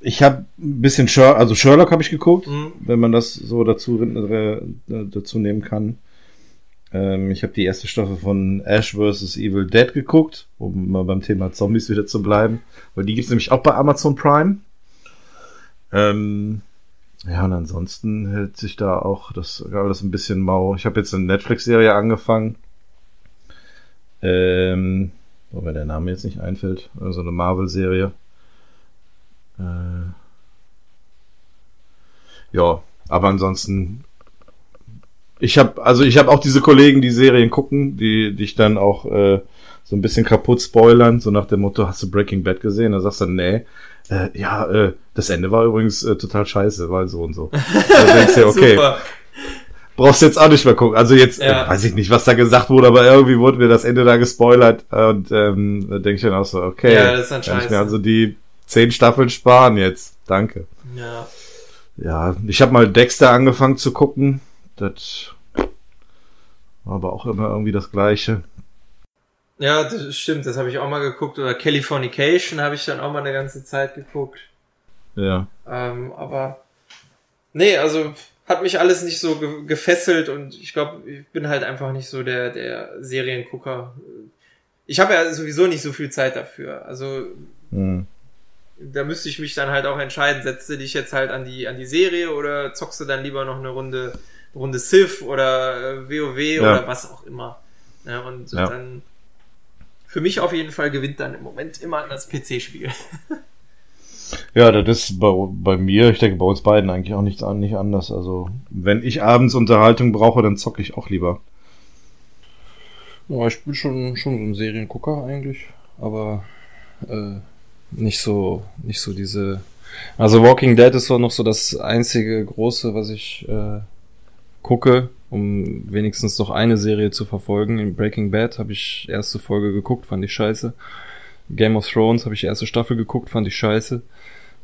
ich habe ein bisschen Sherlock, also Sherlock habe ich geguckt, Mhm. wenn man das so dazu, äh, dazu nehmen kann. Ähm, ich habe die erste Staffel von Ash vs. Evil Dead geguckt, um mal beim Thema Zombies wieder zu bleiben. Weil die gibt's nämlich auch bei Amazon Prime. Ähm, ja, und ansonsten hält sich da auch das alles ein bisschen mau. Ich habe jetzt eine Netflix-Serie angefangen. Ähm, wo mir der Name jetzt nicht einfällt. Also eine Marvel-Serie. Äh, ja, aber ansonsten ich habe also ich habe auch diese Kollegen, die Serien gucken, die dich dann auch äh, so ein bisschen kaputt spoilern, so nach dem Motto, hast du Breaking Bad gesehen? Da sagst du, nee. Äh, ja, äh, das Ende war übrigens äh, total scheiße, weil so und so. [laughs] Da denkst du okay, Super. Brauchst jetzt auch nicht mehr gucken. Also jetzt Ja. äh, weiß ich nicht, was da gesagt wurde, aber irgendwie wurde mir das Ende da gespoilert und ähm, da denke ich dann auch so, okay, Ja, das ist dann kann ich mir also die zehn Staffeln sparen jetzt. Danke. Ja. Ja, ich habe mal Dexter angefangen zu gucken. Das war aber auch immer irgendwie das Gleiche. Ja, das stimmt, das habe ich auch mal geguckt. Oder Californication habe ich dann auch mal eine ganze Zeit geguckt. Ja. Ähm, aber nee, also hat mich alles nicht so ge gefesselt und ich glaube, ich bin halt einfach nicht so der, der Seriengucker. Ich habe ja sowieso nicht so viel Zeit dafür. Also Hm. da müsste ich mich dann halt auch entscheiden, setzt du dich jetzt halt an die, an die Serie oder zockst du dann lieber noch eine Runde, Runde Civ oder äh, WoW Ja. oder was auch immer. Ja, und Ja. dann für mich auf jeden Fall gewinnt dann im Moment immer das PC-Spiel. [laughs] Ja, das ist bei, bei mir, ich denke bei uns beiden eigentlich auch nichts an, nicht anders. Also, wenn ich abends Unterhaltung brauche, dann zocke ich auch lieber. Ja, ich bin schon, schon so ein Seriengucker eigentlich, aber äh, nicht so, nicht so diese. Also Walking Dead ist so noch so das einzige große, was ich äh, gucke, um wenigstens noch eine Serie zu verfolgen. In Breaking Bad habe ich erste Folge geguckt, fand ich scheiße. Game of Thrones habe ich erste Staffel geguckt, fand ich scheiße.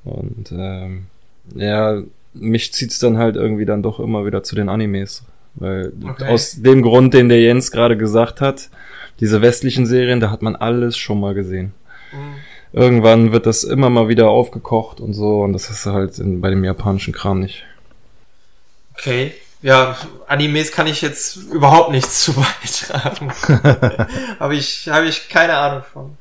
Und ähm, ja, mich zieht's dann halt irgendwie dann doch immer wieder zu den Animes. Weil Okay. aus dem Grund, den der Jens gerade gesagt hat, diese westlichen Serien, da hat man alles schon mal gesehen. Irgendwann wird das immer mal wieder aufgekocht und so, und das ist halt in, bei dem japanischen Kram nicht. Okay. Ja, Animes kann ich jetzt überhaupt nichts [laughs] zu beitragen. [laughs] habe ich, habe ich keine Ahnung von.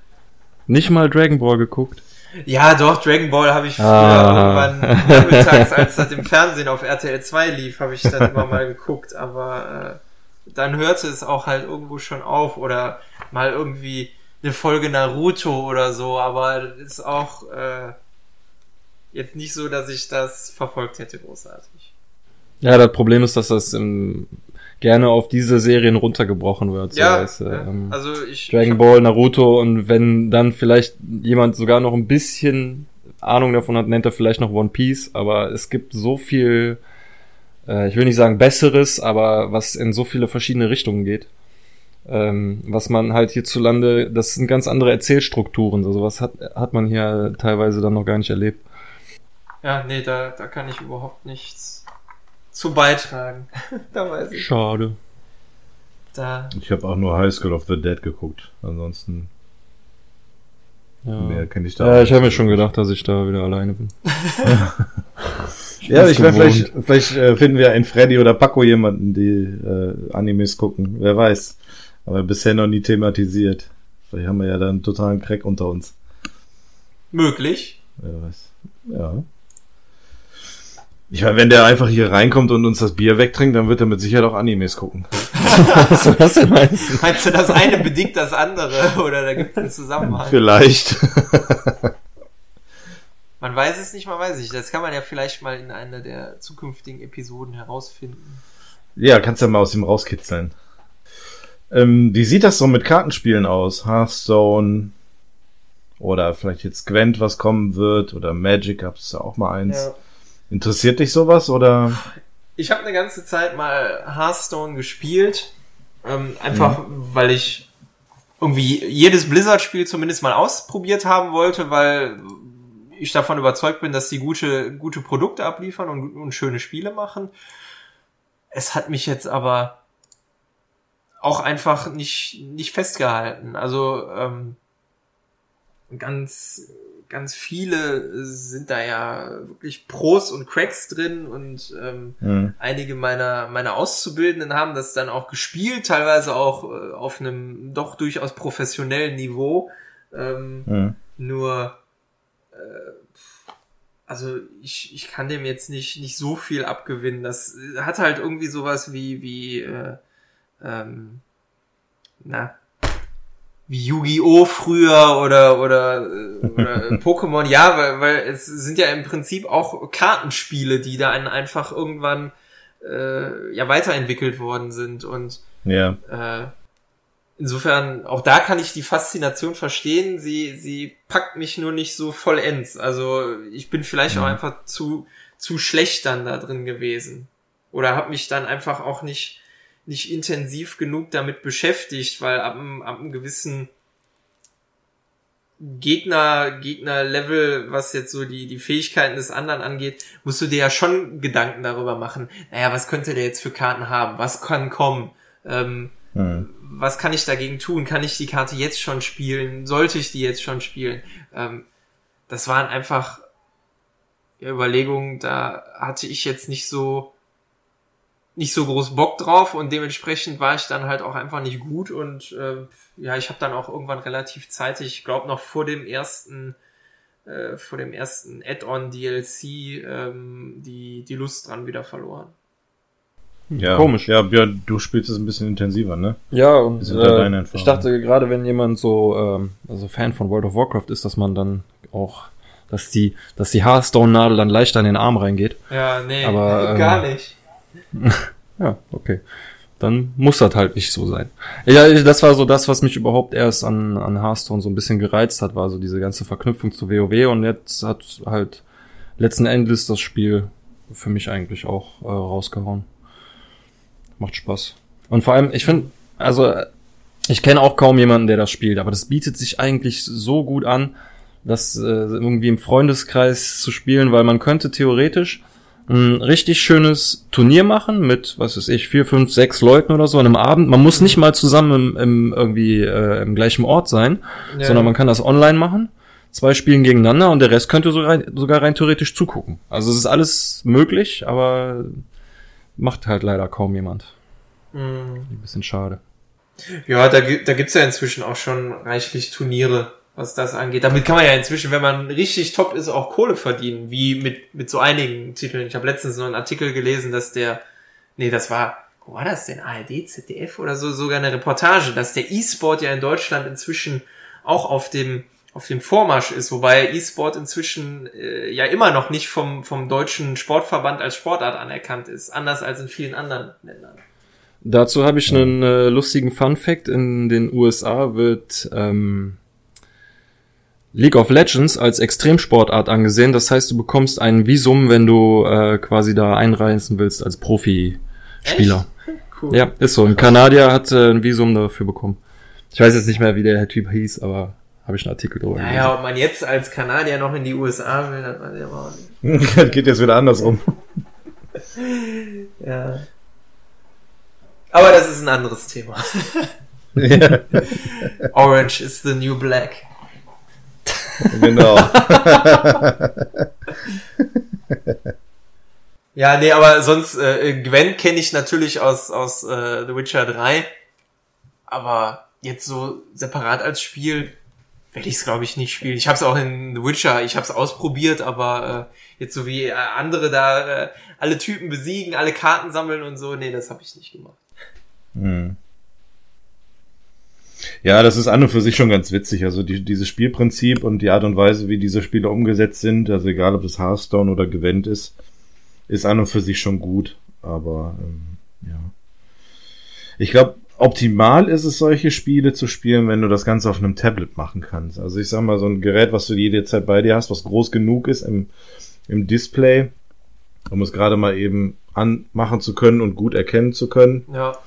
Nicht mal Dragon Ball geguckt. Ja, doch, Dragon Ball habe ich früher Ah. irgendwann nachmittags, als das im Fernsehen auf RTL 2 lief, habe ich dann immer mal geguckt, aber äh, dann hörte es auch halt irgendwo schon auf oder mal irgendwie eine Folge Naruto oder so, aber ist auch äh, jetzt nicht so, dass ich das verfolgt hätte großartig. Ja, das Problem ist, dass das im, gerne auf diese Serien runtergebrochen wird. So Ja, ja, ähm, also ich Dragon Ball, Naruto und wenn dann vielleicht jemand sogar noch ein bisschen Ahnung davon hat, nennt er vielleicht noch One Piece, aber es gibt so viel, äh, ich will nicht sagen besseres, aber was in so viele verschiedene Richtungen geht. Ähm, was man halt hierzulande, das sind ganz andere Erzählstrukturen, so sowas hat, hat man hier teilweise dann noch gar nicht erlebt. Ja, nee, da, da kann ich überhaupt nichts zu beitragen. [laughs] da weiß ich. Schade. Da. Ich habe auch nur High School of the Dead geguckt. Ansonsten Ja, mehr kenne ich da ja ich habe mir schon gedacht, dass ich da wieder alleine bin. [laughs] Ja, ich gewohnt. vielleicht, vielleicht äh, finden wir in Freddy oder Paco jemanden, die äh, Animes gucken. Wer weiß. Aber bisher noch nie thematisiert. Vielleicht haben wir ja da einen totalen Crack unter uns. Möglich. Wer weiß. Ja. Ich meine, wenn der einfach hier reinkommt und uns das Bier wegtrinkt, dann wird er mit Sicherheit auch Animes gucken. [laughs] Was du das denn meinst? Meinst du, das eine bedingt das andere oder da gibt es einen Zusammenhang? Vielleicht. [laughs] Man weiß es nicht, man weiß es nicht. Das kann man ja vielleicht mal in einer der zukünftigen Episoden herausfinden. ja, kannst ja mal aus ihm rauskitzeln. Ähm, wie sieht das so mit Kartenspielen aus? Hearthstone oder vielleicht jetzt Gwent, was kommen wird oder Magic, gab's da auch mal eins. Ja. Interessiert dich sowas oder? Ich habe eine ganze Zeit mal Hearthstone gespielt. Ähm, einfach, weil ich irgendwie jedes Blizzard-Spiel zumindest mal ausprobiert haben wollte, weil ich davon überzeugt bin, dass die gute, gute Produkte abliefern und, und schöne Spiele machen. Es hat mich jetzt aber auch einfach nicht, nicht festgehalten. Also ähm, ganz, ganz viele sind da ja wirklich Pros und Cracks drin und ähm, Hm. einige meiner, meiner Auszubildenden haben das dann auch gespielt, teilweise auch äh, auf einem doch durchaus professionellen Niveau. Ähm, Hm. nur, äh, also ich, ich kann dem jetzt nicht, nicht so viel abgewinnen. Das äh, hat halt irgendwie sowas wie, wie, äh, ähm, na, wie Yu-Gi-Oh! früher oder, oder, oder [laughs] Pokémon, ja, weil, weil es sind ja im Prinzip auch Kartenspiele, die da einfach irgendwann äh, ja weiterentwickelt worden sind und Ja. äh, insofern, auch da kann ich die Faszination verstehen. Sie, sie packt mich nur nicht so vollends. Also ich bin vielleicht auch Mhm. einfach zu, zu schlecht dann da drin gewesen. Oder habe mich dann einfach auch nicht, nicht intensiv genug damit beschäftigt, weil ab, einem- ab einem gewissen Gegner, Gegner-Level, was jetzt so die, die Fähigkeiten des anderen angeht, musst du dir ja schon Gedanken darüber machen. Naja, was könnte der jetzt für Karten haben? Was kann kommen? Ähm, Hm. was kann ich dagegen tun? Kann ich die Karte jetzt schon spielen? Sollte ich die jetzt schon spielen? Ähm, das waren einfach ja, Überlegungen, da hatte ich jetzt nicht so nicht so groß Bock drauf und dementsprechend war ich dann halt auch einfach nicht gut und äh, ja, ich habe dann auch irgendwann relativ zeitig, ich glaube noch vor dem ersten äh, vor dem ersten Add-on DLC ähm, die die Lust dran wieder verloren. Ja. Komisch. Ja, Björn, du spielst es ein bisschen intensiver, ne? Ja, und Wie sind da deine äh, ich dachte gerade, wenn jemand so ähm, also Fan von World of Warcraft ist, dass man dann auch, dass die, dass die Hearthstone-Nadel dann leichter in den Arm reingeht. Ja, nee, Aber, [laughs] gar ähm, nicht. [laughs] Ja, okay. Dann muss das halt nicht so sein. Ja, das war so das, was mich überhaupt erst an, an Hearthstone so ein bisschen gereizt hat, war so diese ganze Verknüpfung zu WoW und jetzt hat halt letzten Endes das Spiel für mich eigentlich auch äh, rausgehauen. Macht Spaß. Und vor allem, ich finde, also ich kenne auch kaum jemanden, der das spielt, aber das bietet sich eigentlich so gut an, das äh, irgendwie im Freundeskreis zu spielen, weil man könnte theoretisch ein richtig schönes Turnier machen mit, was weiß ich, vier, fünf, sechs Leuten oder so an einem Abend. Man muss nicht mal zusammen im, im irgendwie äh, im gleichen Ort sein, Ja. sondern man kann das online machen. Zwei spielen gegeneinander und der Rest könnte so rein, sogar rein theoretisch zugucken. Also es ist alles möglich, aber macht halt leider kaum jemand. Mhm. Ein bisschen schade. Ja, da, da gibt's ja inzwischen auch schon reichlich Turniere, was das angeht. Damit kann man ja inzwischen, wenn man richtig top ist, auch Kohle verdienen, wie mit, mit so einigen Titeln. Ich habe letztens noch einen Artikel gelesen, dass der, nee, das war wo war das denn? ARD, ZDF oder so, sogar eine Reportage, dass der E-Sport ja in Deutschland inzwischen auch auf dem auf dem Vormarsch ist, wobei E-Sport inzwischen äh, ja immer noch nicht vom, vom deutschen Sportverband als Sportart anerkannt ist, anders als in vielen anderen Ländern. Dazu habe ich einen äh, lustigen Fun Fact. In den USA wird ähm, League of Legends als Extremsportart angesehen. Das heißt, du bekommst ein Visum, wenn du äh, quasi da einreisen willst als Profi-Spieler. [laughs] Cool. Ja, ist so. Ein Kanadier hat äh, ein Visum dafür bekommen. Ich weiß jetzt nicht mehr, wie der Typ hieß, aber habe ich einen Artikel drüber naja, gelesen. ob man jetzt als Kanadier noch in die USA will, das weiß ich aber nicht. [laughs] Geht jetzt wieder andersrum. [laughs] ja. Aber das ist ein anderes Thema. Orange is the new black. Genau. [laughs] ja, nee, aber sonst, äh, Gwen kenne ich natürlich aus, aus äh, The Witcher 3. Aber jetzt so separat als Spiel werde ich es, glaube ich, nicht spielen. Ich habe es auch in The Witcher, ich habe es ausprobiert, aber äh, jetzt so wie äh, andere da äh, alle Typen besiegen, alle Karten sammeln und so, nee, das habe ich nicht gemacht. Hm. Ja, das ist an und für sich schon ganz witzig. Also die, dieses Spielprinzip und die Art und Weise, wie diese Spiele umgesetzt sind, also egal ob das Hearthstone oder Gewend ist, ist an und für sich schon gut. Aber ähm, ja. Ich glaube, optimal ist es, solche Spiele zu spielen, wenn du das Ganze auf einem Tablet machen kannst. Also ich sag mal, so ein Gerät, was du jede Zeit bei dir hast, was groß genug ist im, im Display, um es gerade mal eben anmachen zu können und gut erkennen zu können. Ja.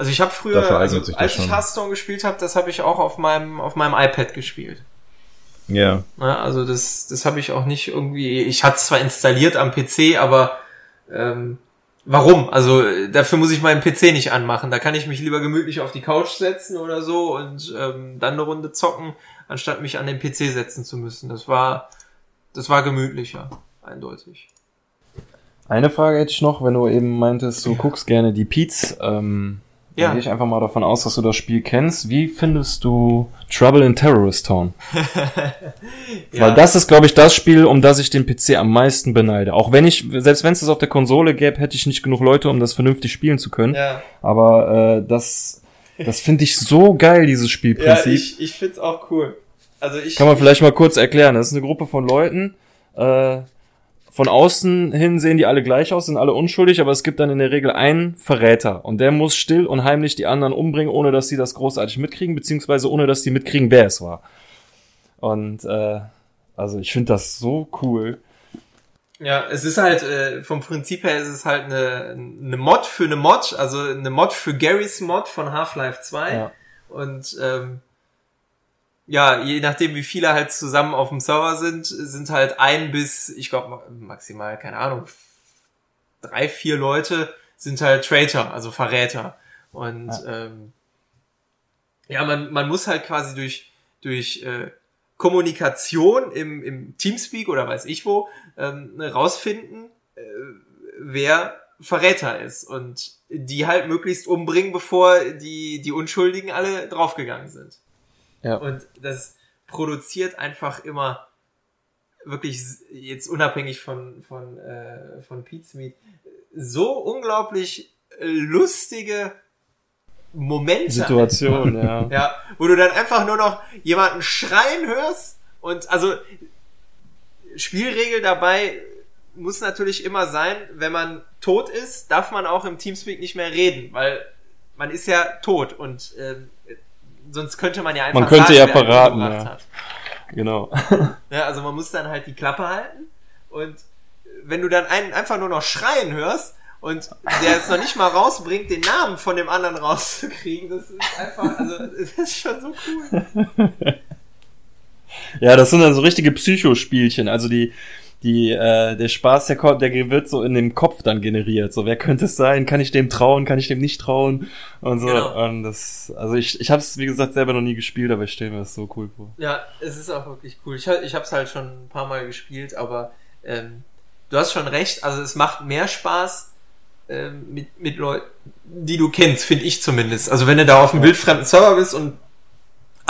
Also ich habe früher, also, als ich Hearthstone gespielt habe, das habe ich auch auf meinem auf meinem iPad gespielt. Ja. ja also das das habe ich auch nicht irgendwie. Ich hatte es zwar installiert am PC, aber ähm, warum? Also dafür muss ich meinen PC nicht anmachen. Da kann ich mich lieber gemütlich auf die Couch setzen oder so und ähm, dann eine Runde zocken, anstatt mich an den PC setzen zu müssen. Das war das war gemütlicher, eindeutig. Eine Frage hätte ich noch, wenn du eben meintest, du guckst gerne die Peets. Ähm, ja. Dann gehe ich einfach mal davon aus, dass du das Spiel kennst. Wie findest du Trouble in Terrorist Town? [laughs] ja. Weil das ist, glaube ich, das Spiel, um das ich den PC am meisten beneide. Auch wenn ich, selbst wenn es das auf der Konsole gäbe, hätte ich nicht genug Leute, um das vernünftig spielen zu können. Ja. Aber äh, das, das finde ich so geil, dieses Spielprinzip. Ja, ich, ich finde es auch cool. Also ich, Kann man vielleicht mal kurz erklären. Das ist eine Gruppe von Leuten, äh, von außen hin sehen die alle gleich aus, sind alle unschuldig, aber es gibt dann in der Regel einen Verräter und der muss still und heimlich die anderen umbringen, ohne dass sie das großartig mitkriegen, beziehungsweise ohne dass die mitkriegen, wer es war. Und äh, also ich finde das so cool. Ja, es ist halt, äh, vom Prinzip her ist es halt eine, eine Mod für eine Mod, also eine Mod für Garys Mod von Half-Life 2. Ja. Und ähm, ja, je nachdem, wie viele halt zusammen auf dem Server sind, sind halt ein bis, ich glaube, maximal, keine Ahnung, drei, vier Leute sind halt Traitor, also Verräter. Und ja, ähm, ja man, man muss halt quasi durch, durch äh, Kommunikation im, im Teamspeak oder weiß ich wo ähm, rausfinden, äh, wer Verräter ist und die halt möglichst umbringen, bevor die, die Unschuldigen alle draufgegangen sind. Ja. Und das produziert einfach immer wirklich jetzt unabhängig von von äh, von Pete's Meat so unglaublich lustige Momente. Situation, ja. [laughs] ja, wo du dann einfach nur noch jemanden schreien hörst und also Spielregel dabei muss natürlich immer sein, wenn man tot ist, darf man auch im Teamspeak nicht mehr reden, weil man ist ja tot und ähm, sonst könnte man ja einfach Man könnte sagen, ja verraten, ja. Hat. Genau. [laughs] Ja, also man muss dann halt die Klappe halten und wenn du dann einen einfach nur noch schreien hörst und der es noch nicht mal rausbringt, den Namen von dem anderen rauszukriegen, das ist einfach, also das ist schon so cool. [laughs] Ja, das sind dann so richtige Psychospielchen. Also die, die, äh, der Spaß, der, kommt, der wird so in dem Kopf dann generiert. So, wer könnte es sein? Kann ich dem trauen? Kann ich dem nicht trauen? Und so. Genau. Und das, also ich, ich habe es, wie gesagt, selber noch nie gespielt, aber ich stelle mir das so cool vor. Ja, es ist auch wirklich cool. Ich, ich habe es halt schon ein paar Mal gespielt, aber ähm, du hast schon recht. Also es macht mehr Spaß ähm, mit, mit Leuten, die du kennst, finde ich zumindest. Also wenn du da auf einem wildfremden Server bist und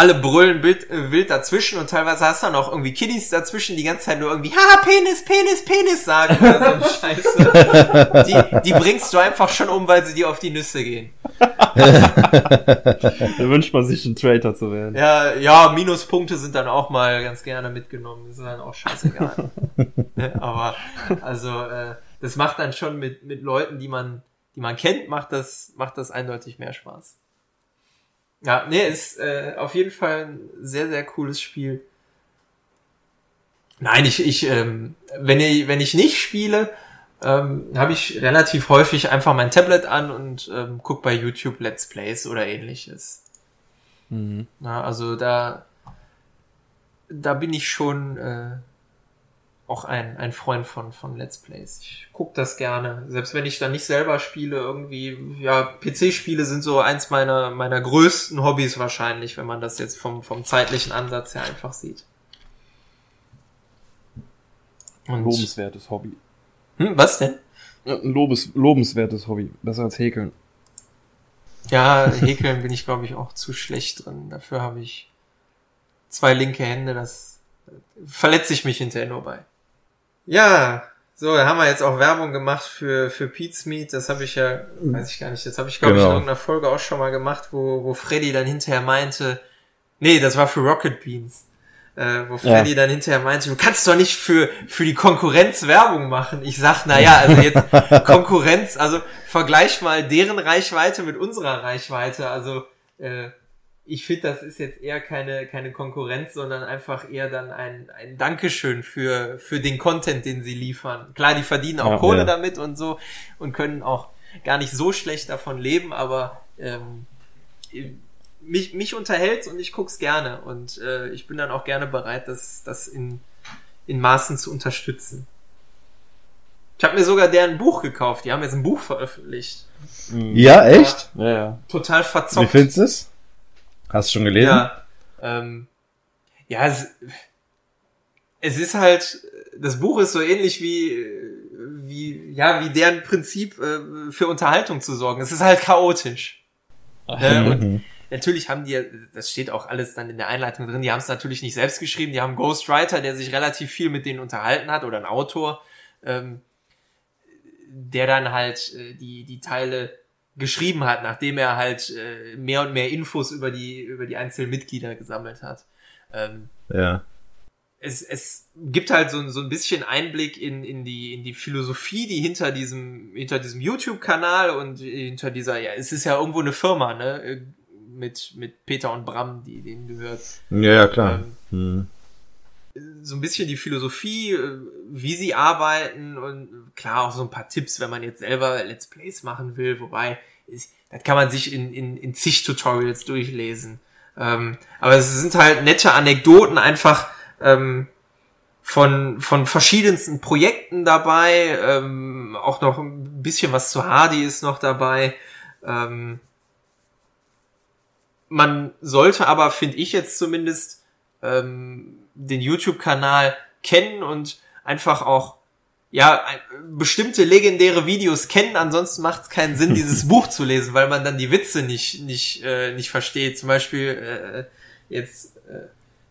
alle brüllen wild, äh, wild dazwischen und teilweise hast du dann auch irgendwie Kiddies dazwischen, die ganze Zeit nur irgendwie, ha, Penis, Penis, Penis sagen oder so eine Scheiße. [laughs] Die, die bringst du einfach schon um, weil sie dir auf die Nüsse gehen. [laughs] Da wünscht man sich, ein Traitor zu werden. Ja, ja, Minuspunkte sind dann auch mal ganz gerne mitgenommen. Das ist dann auch scheißegal. [laughs] Ne, Aber, also, äh, das macht dann schon mit, mit Leuten, die man, die man kennt, macht das, macht das eindeutig mehr Spaß. Ja, nee, ist äh, auf jeden Fall ein sehr, sehr cooles Spiel. Nein, ich, ich, ähm, wenn ich, wenn ich nicht spiele, ähm, habe ich relativ häufig einfach mein Tablet an und ähm, guck bei YouTube Let's Plays oder ähnliches. Mhm. Na, also da, da bin ich schon äh, auch ein, ein Freund von, von Let's Plays. Ich guck das gerne. Selbst wenn ich dann nicht selber spiele, irgendwie, ja, PC-Spiele sind so eins meiner, meiner größten Hobbys wahrscheinlich, wenn man das jetzt vom, vom zeitlichen Ansatz her einfach sieht. Ein lobenswertes Hobby. Hm, was denn? Ein lobes, lobenswertes Hobby. Besser als Häkeln. Ja, häkeln bin ich, glaube ich, auch zu schlecht drin. Dafür habe ich zwei linke Hände, das verletze ich mich hinterher nur bei. Ja, so, da haben wir jetzt auch Werbung gemacht für, für Pete's Meat. Das habe ich ja, weiß ich gar nicht, das habe ich, glaube ich, in Genau. irgendeiner Folge auch schon mal gemacht, wo, wo Freddy dann hinterher meinte, nee, das war für Rocket Beans. Äh, wo Freddy dann hinterher meinte, du kannst doch nicht für, für die Konkurrenz Werbung machen. Ich sag, na ja, also jetzt [laughs] Konkurrenz, also vergleich mal deren Reichweite mit unserer Reichweite. Also äh, ich finde, das ist jetzt eher keine, keine Konkurrenz, sondern einfach eher dann ein, ein Dankeschön für, für den Content, den sie liefern. Klar, die verdienen auch Ja, Kohle ja. damit und so und können auch gar nicht so schlecht davon leben, aber ähm, mich, mich unterhält's und ich guck's gerne und äh, ich bin dann auch gerne bereit, das, das in, in Maßen zu unterstützen. Ich habe mir sogar deren Buch gekauft. Die haben jetzt ein Buch veröffentlicht. Ja, echt? Ja, ja. Total Wie verzockt. findest du es? Hast du schon gelesen? Ja, ähm, ja, es, es ist halt, das Buch ist so ähnlich wie, wie, ja, wie deren Prinzip äh, für Unterhaltung zu sorgen. Es ist halt chaotisch. Ne? Und Mhm. natürlich haben die, das steht auch alles dann in der Einleitung drin, die haben es natürlich nicht selbst geschrieben, die haben einen Ghostwriter, der sich relativ viel mit denen unterhalten hat oder ein Autor, ähm, der dann halt äh, die, die Teile geschrieben hat, nachdem er halt äh, mehr und mehr Infos über die, über die einzelnen Mitglieder gesammelt hat. Ähm, Ja. es, es gibt halt so, so ein bisschen Einblick in, in, die, in die Philosophie, die hinter diesem, hinter diesem YouTube-Kanal und hinter dieser, ja, es ist ja irgendwo eine Firma, ne, äh, mit, mit Peter und Bram, die denen gehört. Ja, ja, klar. Ähm, Hm. so ein bisschen die Philosophie, äh, wie sie arbeiten und klar auch so ein paar Tipps, wenn man jetzt selber Let's Plays machen will, wobei das kann man sich in, in, in zig Tutorials durchlesen. Ähm, aber es sind halt nette Anekdoten einfach ähm, von, von verschiedensten Projekten dabei, ähm, auch noch ein bisschen was zu Hardy ist noch dabei. Ähm, man sollte aber, finde ich jetzt zumindest, ähm, den YouTube-Kanal kennen und einfach auch ja bestimmte legendäre Videos kennen. Ansonsten macht es keinen Sinn, dieses [laughs] Buch zu lesen, weil man dann die Witze nicht nicht äh, nicht versteht. Zum Beispiel äh, jetzt äh,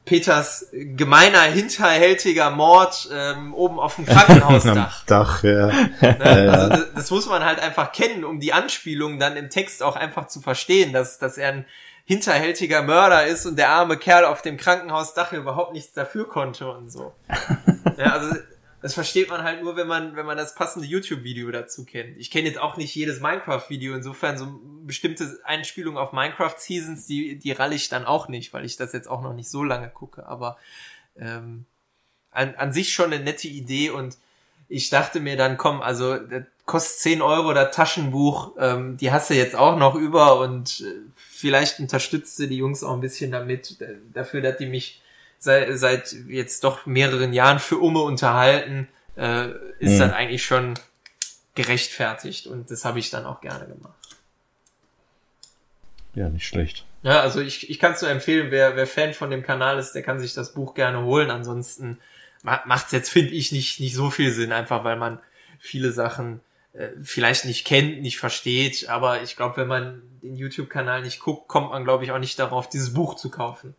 Peters gemeiner hinterhältiger Mord ähm, oben auf dem Krankenhausdach. [laughs] Dach, ja. Ne? [laughs] Also das, das muss man halt einfach kennen, um die Anspielungen dann im Text auch einfach zu verstehen, dass, dass er ein hinterhältiger Mörder ist und der arme Kerl auf dem Krankenhausdach überhaupt nichts dafür konnte und so. ja, also das versteht man halt nur, wenn man, wenn man das passende YouTube-Video dazu kennt. Ich kenne jetzt auch nicht jedes Minecraft-Video, insofern so bestimmte Einspielungen auf Minecraft-Seasons, die, die ralle ich dann auch nicht, weil ich das jetzt auch noch nicht so lange gucke, aber ähm, an, an sich schon eine nette Idee und ich dachte mir dann, komm, also das kostet 10 Euro das Taschenbuch, ähm, die hast du jetzt auch noch über und äh, vielleicht unterstützt du die Jungs auch ein bisschen damit, äh, dafür, dass die mich seit, seit jetzt doch mehreren Jahren für Umme unterhalten, äh, ist Mhm. dann eigentlich schon gerechtfertigt und das habe ich dann auch gerne gemacht. ja, nicht schlecht. Ja, also ich, ich kann es nur empfehlen, wer, wer Fan von dem Kanal ist, der kann sich das Buch gerne holen. Ansonsten ma- macht's jetzt, finde ich, nicht, nicht so viel Sinn, einfach weil man viele Sachen äh, vielleicht nicht kennt, nicht versteht, aber ich glaube, wenn man den YouTube-Kanal nicht guckt, kommt man, glaube ich, auch nicht darauf, dieses Buch zu kaufen.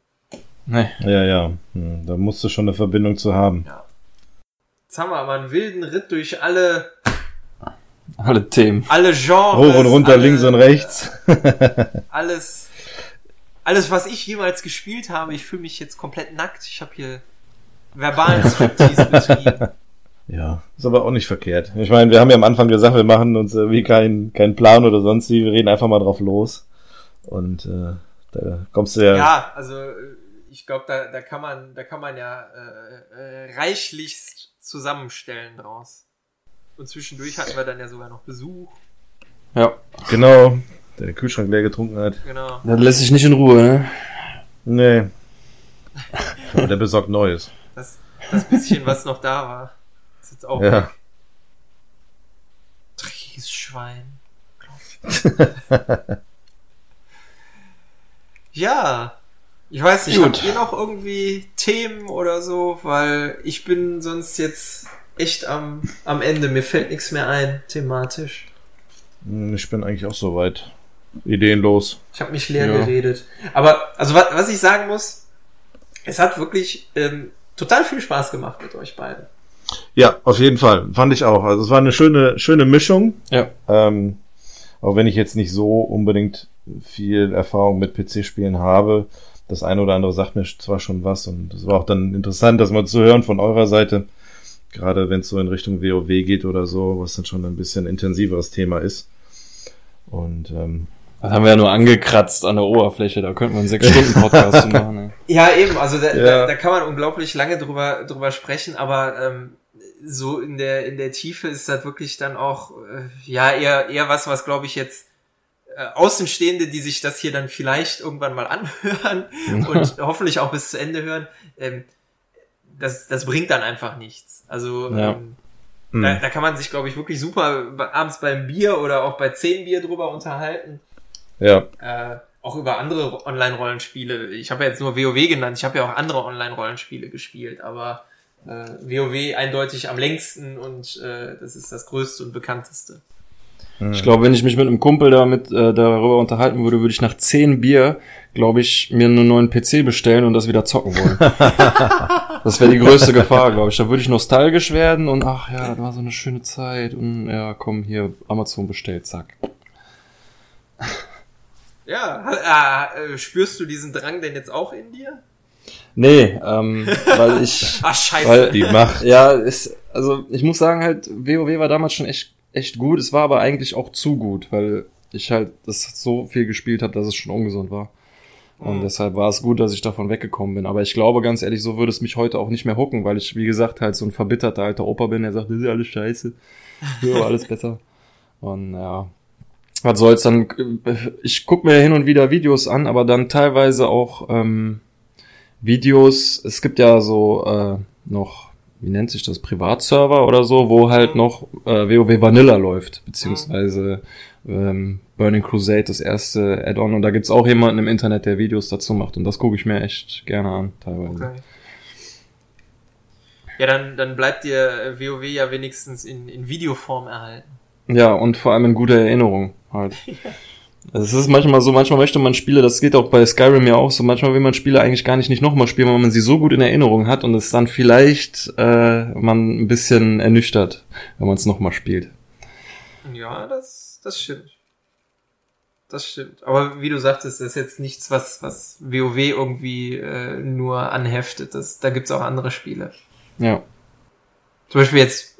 Nee. Ja, ja. Hm, Da musst du schon eine Verbindung zu haben. Jetzt haben wir aber einen wilden Ritt durch alle, Alle Themen. alle Genres. Hoch und runter, alle, links und rechts. [laughs] Alles, alles, was ich jemals gespielt habe, ich fühle mich jetzt komplett nackt. Ich habe hier verbalen [laughs] Striptease betrieben. Ja, ist aber auch nicht verkehrt. Ich meine, wir haben ja am Anfang gesagt, wir machen uns irgendwie keinen keinen Plan oder sonst wie, wir reden einfach mal drauf los. Und äh, da kommst du ja, Ja, also äh, ich glaube, da, da kann man, da kann man ja äh, äh, reichlichst zusammenstellen draus. Und zwischendurch hatten wir dann ja sogar noch Besuch. Ja. genau, der den Kühlschrank leer getrunken hat. Genau. Das lässt sich nicht in Ruhe, ne? Nee. Aber der besorgt Neues. Das, das bisschen, was noch da war, ist jetzt auch Ja. weg. Dreckiges Schwein. [laughs] ja. Ich weiß nicht, Gut. habt ihr noch irgendwie Themen oder so? Weil ich bin sonst jetzt echt am, am Ende. Mir fällt nichts mehr ein, thematisch. Hm, Ich bin eigentlich auch soweit ideenlos. Ich habe mich leer Ja. geredet. Aber, also was, was ich sagen muss, es hat wirklich ähm, total viel Spaß gemacht mit euch beiden. Ja, auf jeden Fall. Fand ich auch. Also es war eine schöne, schöne Mischung. Ja. Ähm, auch wenn ich jetzt nicht so unbedingt viel Erfahrung mit PC-Spielen habe, das eine oder andere sagt mir zwar schon was und es war auch dann interessant, das mal zu hören von eurer Seite, gerade wenn es so in Richtung WoW geht oder so, was dann schon ein bisschen intensiveres Thema ist. Und ähm, Das haben wir ja nur angekratzt an der Oberfläche, da könnten wir einen sechs [laughs] Stunden Podcast zu machen. Ne? Ja, eben, also da, Ja. da, da kann man unglaublich lange drüber, drüber sprechen, aber ähm, so in der, in der Tiefe ist das wirklich dann auch, äh, ja, eher, eher was, was glaube ich jetzt äh, Außenstehende, die sich das hier dann vielleicht irgendwann mal [laughs] anhören und [laughs] hoffentlich auch bis zu Ende hören, ähm, das, das bringt dann einfach nichts. Also Ja. ähm, hm. da, da kann man sich, glaube ich, wirklich super abends beim Bier oder auch bei zehn Bier drüber unterhalten ja, äh, auch über andere Online-Rollenspiele. Ich habe ja jetzt nur WoW genannt, ich habe ja auch andere Online-Rollenspiele gespielt, aber äh, WoW eindeutig am längsten und äh, das ist das größte und bekannteste. Hm. Ich glaube, wenn ich mich mit einem Kumpel damit äh, darüber unterhalten würde, würde ich nach zehn Bier, glaube ich, mir einen neuen PC bestellen und das wieder zocken wollen. [laughs] das wäre die größte Gefahr, glaube ich. Da würde ich nostalgisch werden und ach ja, das war so eine schöne Zeit und ja, komm hier Amazon bestellt, zack. Ja, äh, spürst du diesen Drang denn jetzt auch in dir? Nee, ähm, weil ich [laughs] Ach scheiße. Weil- die Macht. Ja, ist, also ich muss sagen halt, WoW war damals schon echt, echt gut. Es war aber eigentlich auch zu gut, weil ich halt das so viel gespielt habe, dass es schon ungesund war. Und Mhm. deshalb war es gut, dass ich davon weggekommen bin. Aber ich glaube, ganz ehrlich, so würde es mich heute auch nicht mehr hucken, weil ich, wie gesagt, halt so ein verbitterter alter Opa bin, der sagt, das ist alles scheiße. [laughs] War alles besser. Und ja. Was soll's dann? Ich guck mir hin und wieder Videos an, aber dann teilweise auch ähm, Videos. Es gibt ja so äh, noch, wie nennt sich das, Privatserver oder so, wo halt noch äh, WoW Vanilla läuft, beziehungsweise ähm, Burning Crusade, das erste Add-on. Und da gibt's auch jemanden im Internet, der Videos dazu macht. Und das gucke ich mir echt gerne an, teilweise. Okay. Ja, dann, dann bleibt dir äh, WoW ja wenigstens in, in Videoform erhalten. Ja, und vor allem in guter Erinnerung halt. [laughs] Also Es ist manchmal so, manchmal möchte man Spiele, das geht auch bei Skyrim ja auch so, manchmal will man Spiele eigentlich gar nicht, nicht nochmal spielen, weil man sie so gut in Erinnerung hat und es dann vielleicht äh, man ein bisschen ernüchtert, wenn man es nochmal spielt. Ja, das, das stimmt. Das stimmt. Aber wie du sagtest, das ist jetzt nichts, was, was WoW irgendwie äh, nur anheftet. Das, da gibt's auch andere Spiele. Ja. Zum Beispiel jetzt,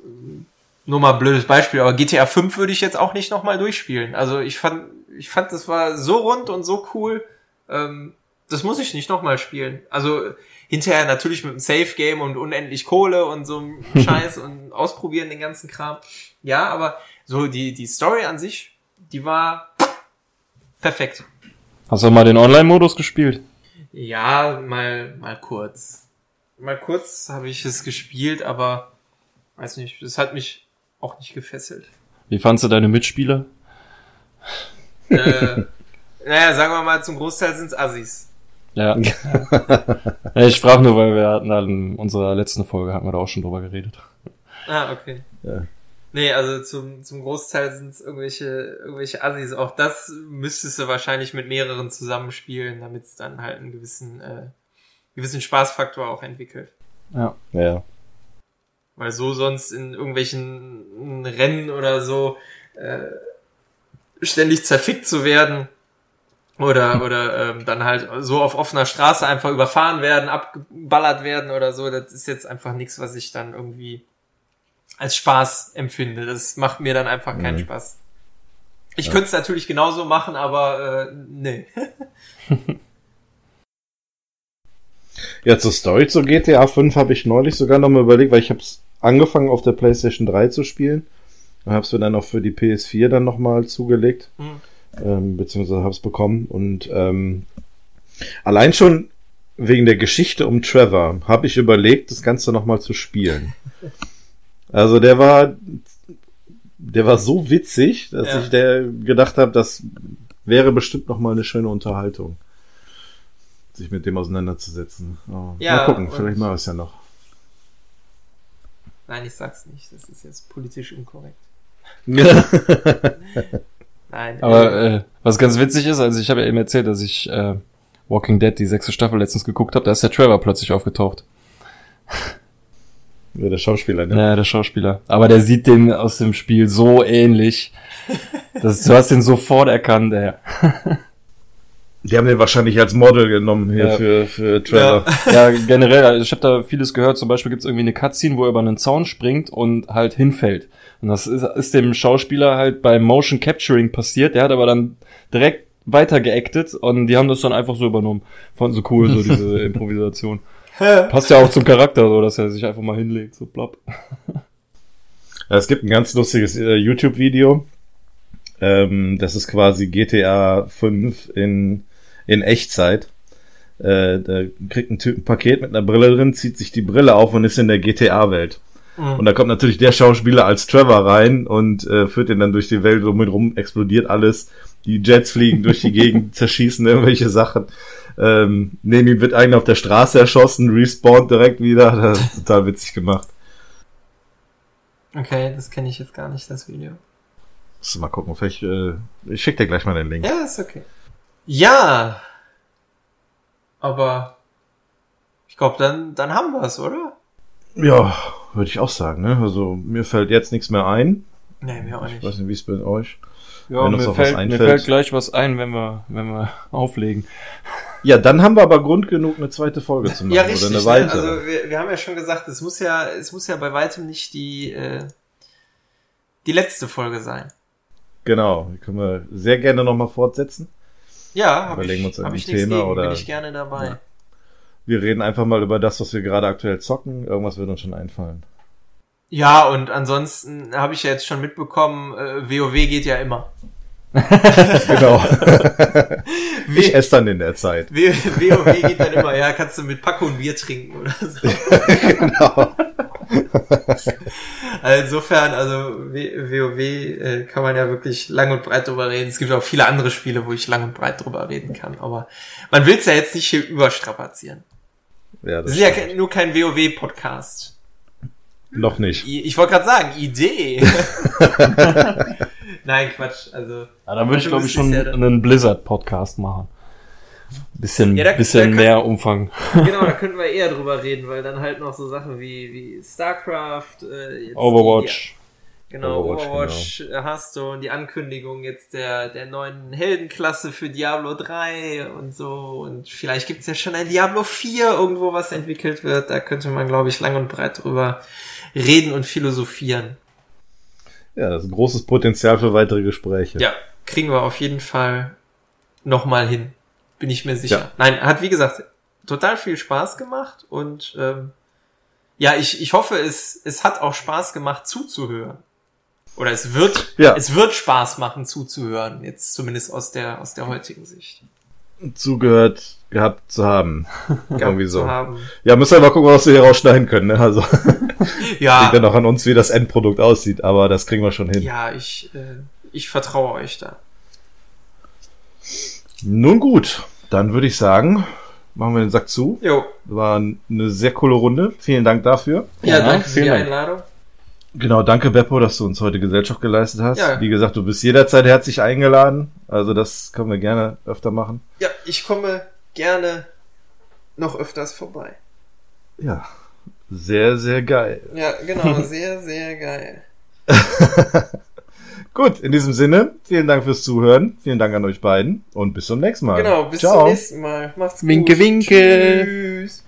nur mal blödes Beispiel, aber GTA 5 würde ich jetzt auch nicht nochmal durchspielen. Also ich fand, ich fand, das war so rund und so cool. Ähm, das muss ich nicht nochmal spielen. Also hinterher natürlich mit einem Safe Game und unendlich Kohle und so einem [laughs] Scheiß und ausprobieren den ganzen Kram. Ja, aber so die, die Story an sich, die war perfekt. Hast du mal den Online-Modus gespielt? Ja, mal, mal kurz. Mal kurz habe ich es gespielt, aber weiß nicht, das hat mich auch nicht gefesselt. Wie fandst du deine Mitspieler? Äh, naja, sagen wir mal, zum Großteil sind's Assis. Ja. [laughs] ja ich frage nur, weil wir hatten halt in unserer letzten Folge hatten wir da auch schon drüber geredet. Ah, okay. Nee, also zum, zum Großteil sind es irgendwelche, irgendwelche Assis. Auch das müsstest du wahrscheinlich mit mehreren zusammenspielen, damit es dann halt einen gewissen, äh, gewissen Spaßfaktor auch entwickelt. Ja. Ja. Weil so sonst in irgendwelchen Rennen oder so äh, ständig zerfickt zu werden oder oder ähm, dann halt so auf offener Straße einfach überfahren werden, abgeballert werden oder so, das ist jetzt einfach nichts, was ich dann irgendwie als Spaß empfinde. Das macht mir dann einfach keinen Mhm. Spaß. Ich Ja. könnte es natürlich genauso machen, aber äh, nee. [laughs] Ja, zur Story zu GTA 5 habe ich neulich sogar noch mal überlegt, weil ich habe es angefangen auf der PlayStation 3 zu spielen. Habe es mir dann auch für die PS4 dann noch mal zugelegt. Hm. ähm, beziehungsweise habe es bekommen. Und ähm, allein schon wegen der Geschichte um Trevor habe ich überlegt, das Ganze nochmal zu spielen. [laughs] Also der war, der war so witzig, dass Ja. ich der gedacht habe, das wäre bestimmt nochmal eine schöne Unterhaltung, sich mit dem auseinanderzusetzen. Oh, Ja, mal gucken, vielleicht mal es ja noch. Nein, ich sag's nicht. Das ist jetzt politisch inkorrekt. Ja, [laughs] Nein. Aber äh, äh, was ganz witzig ist, also ich habe ja eben erzählt, dass ich äh, Walking Dead, die sechste Staffel letztens geguckt habe, da ist der Trevor plötzlich aufgetaucht. der Schauspieler, ne? Ja, der Schauspieler. Aber der sieht den aus dem Spiel so ähnlich. [laughs] Das, du hast den sofort erkannt, ey. Die haben den wahrscheinlich als Model genommen hier Ja. für, für Trevor. Ja, generell, also ich habe da vieles gehört. Zum Beispiel gibt's irgendwie eine Cutscene, wo er über einen Zaun springt und halt hinfällt. Und das ist, ist dem Schauspieler halt beim Motion Capturing passiert. Der hat aber dann direkt weiter geactet und die haben das dann einfach so übernommen. Fanden so cool, so diese [laughs] Improvisation. Passt ja auch zum Charakter, so dass er sich einfach mal hinlegt, so plapp. Ja, Es gibt ein ganz lustiges äh, YouTube-Video. Ähm, das ist quasi GTA 5 in, in Echtzeit. Äh, da kriegt ein Typ ein Paket mit einer Brille drin, zieht sich die Brille auf und ist in der GTA-Welt. mh. Und da kommt natürlich der Schauspieler als Trevor rein und äh, führt ihn dann durch die Welt um ihn rum, explodiert alles. Die Jets fliegen durch die Gegend, [laughs] zerschießen irgendwelche Sachen. Ähm, neben ihm wird einer auf der Straße erschossen, respawnt direkt wieder. [laughs] Das ist total witzig gemacht. Okay, das kenne ich jetzt gar nicht, das Video. Mal gucken, vielleicht, äh, ich schick dir gleich mal den Link. Ja, ist okay. Ja. Aber ich glaube, dann, dann haben wir es, oder? Ja, würde ich auch sagen, ne? Also mir fällt jetzt nichts mehr ein. Nee, mir auch Ich nicht. weiß nicht, wie es bei euch. Ja, Wenn uns mir fällt, mir fällt gleich was ein, wenn wir, wenn wir [laughs] auflegen. Ja, dann haben wir aber Grund genug, eine zweite Folge zu machen. Ja, richtig. Oder eine Ne? weitere. Also wir, wir haben ja schon gesagt, es muss ja, es muss ja bei weitem nicht die, äh, die letzte Folge sein. genau, die können wir sehr gerne nochmal fortsetzen. Ja, Überlegen ich, wir uns hab ein ich nichts Thema gegen, oder- bin ich gerne dabei. Ja. Wir reden einfach mal über das, was wir gerade aktuell zocken. Irgendwas wird uns schon einfallen. Ja, und ansonsten habe ich ja jetzt schon mitbekommen, äh, WoW geht ja immer. [laughs] Genau. [laughs] ich esse dann in der Zeit. WoW geht dann immer, ja, kannst du mit Paco ein Bier trinken oder so. [laughs] genau. Also insofern, also WoW äh, kann man ja wirklich lang und breit drüber reden. Es gibt auch viele andere Spiele, wo ich lang und breit drüber reden kann, aber man will es ja jetzt nicht hier überstrapazieren. Ja, Das das ist ja stimmt. ke- nur kein WoW-Podcast. Noch nicht. I- Ich wollte gerade sagen, Idee. [laughs] Nein, Quatsch. Also Ja, dann würde ich, glaube ich, schon ja einen Blizzard-Podcast machen. Bisschen, Ja, da- bisschen da- mehr Umfang. [laughs] genau, da [laughs] könnten wir eher drüber reden, weil dann halt noch so Sachen wie, wie StarCraft, äh, jetzt Overwatch. Die, genau, Overwatch, Overwatch, äh, hast du und die Ankündigung jetzt der, der neuen Heldenklasse für Diablo 3 und so. Und vielleicht gibt's ja schon ein Diablo 4 irgendwo, was entwickelt wird. Da könnte man, glaube ich, lang und breit drüber reden und philosophieren. Ja, das ist ein großes Potenzial für weitere Gespräche. Ja, kriegen wir auf jeden Fall nochmal hin. Bin ich mir sicher. Ja. Nein, hat wie gesagt total viel Spaß gemacht und ähm, ja, ich, ich hoffe, es, es hat auch Spaß gemacht zuzuhören. Oder es wird, Ja. es wird Spaß machen zuzuhören, jetzt zumindest aus der, aus der heutigen Sicht. Zugehört gehabt zu haben. [laughs] Irgendwie so. haben. Ja, müssen wir mal gucken, was wir hier rausschneiden können. Ne? Also [laughs] liegt Ja, ja noch an uns, wie das Endprodukt aussieht, aber das kriegen wir schon hin. ja, ich, äh, ich vertraue euch da. Nun gut, dann würde ich sagen, machen wir den Sack zu. Jo, War eine sehr coole Runde. Vielen Dank dafür. ja, Ja, danke für vielen die Dank. Einladung. Genau, danke Beppo, dass du uns heute Gesellschaft geleistet hast. Ja. Wie gesagt, du bist jederzeit herzlich eingeladen. Also das können wir gerne öfter machen. Ja, ich komme gerne noch öfters vorbei. Ja, sehr, sehr geil. Ja, genau, [laughs] sehr, sehr geil. [laughs] Gut, in diesem Sinne, vielen Dank fürs Zuhören. Vielen Dank an euch beiden und bis zum nächsten Mal. Genau, bis Ciao. zum nächsten Mal. Macht's Winke, gut. winke. Tschüss.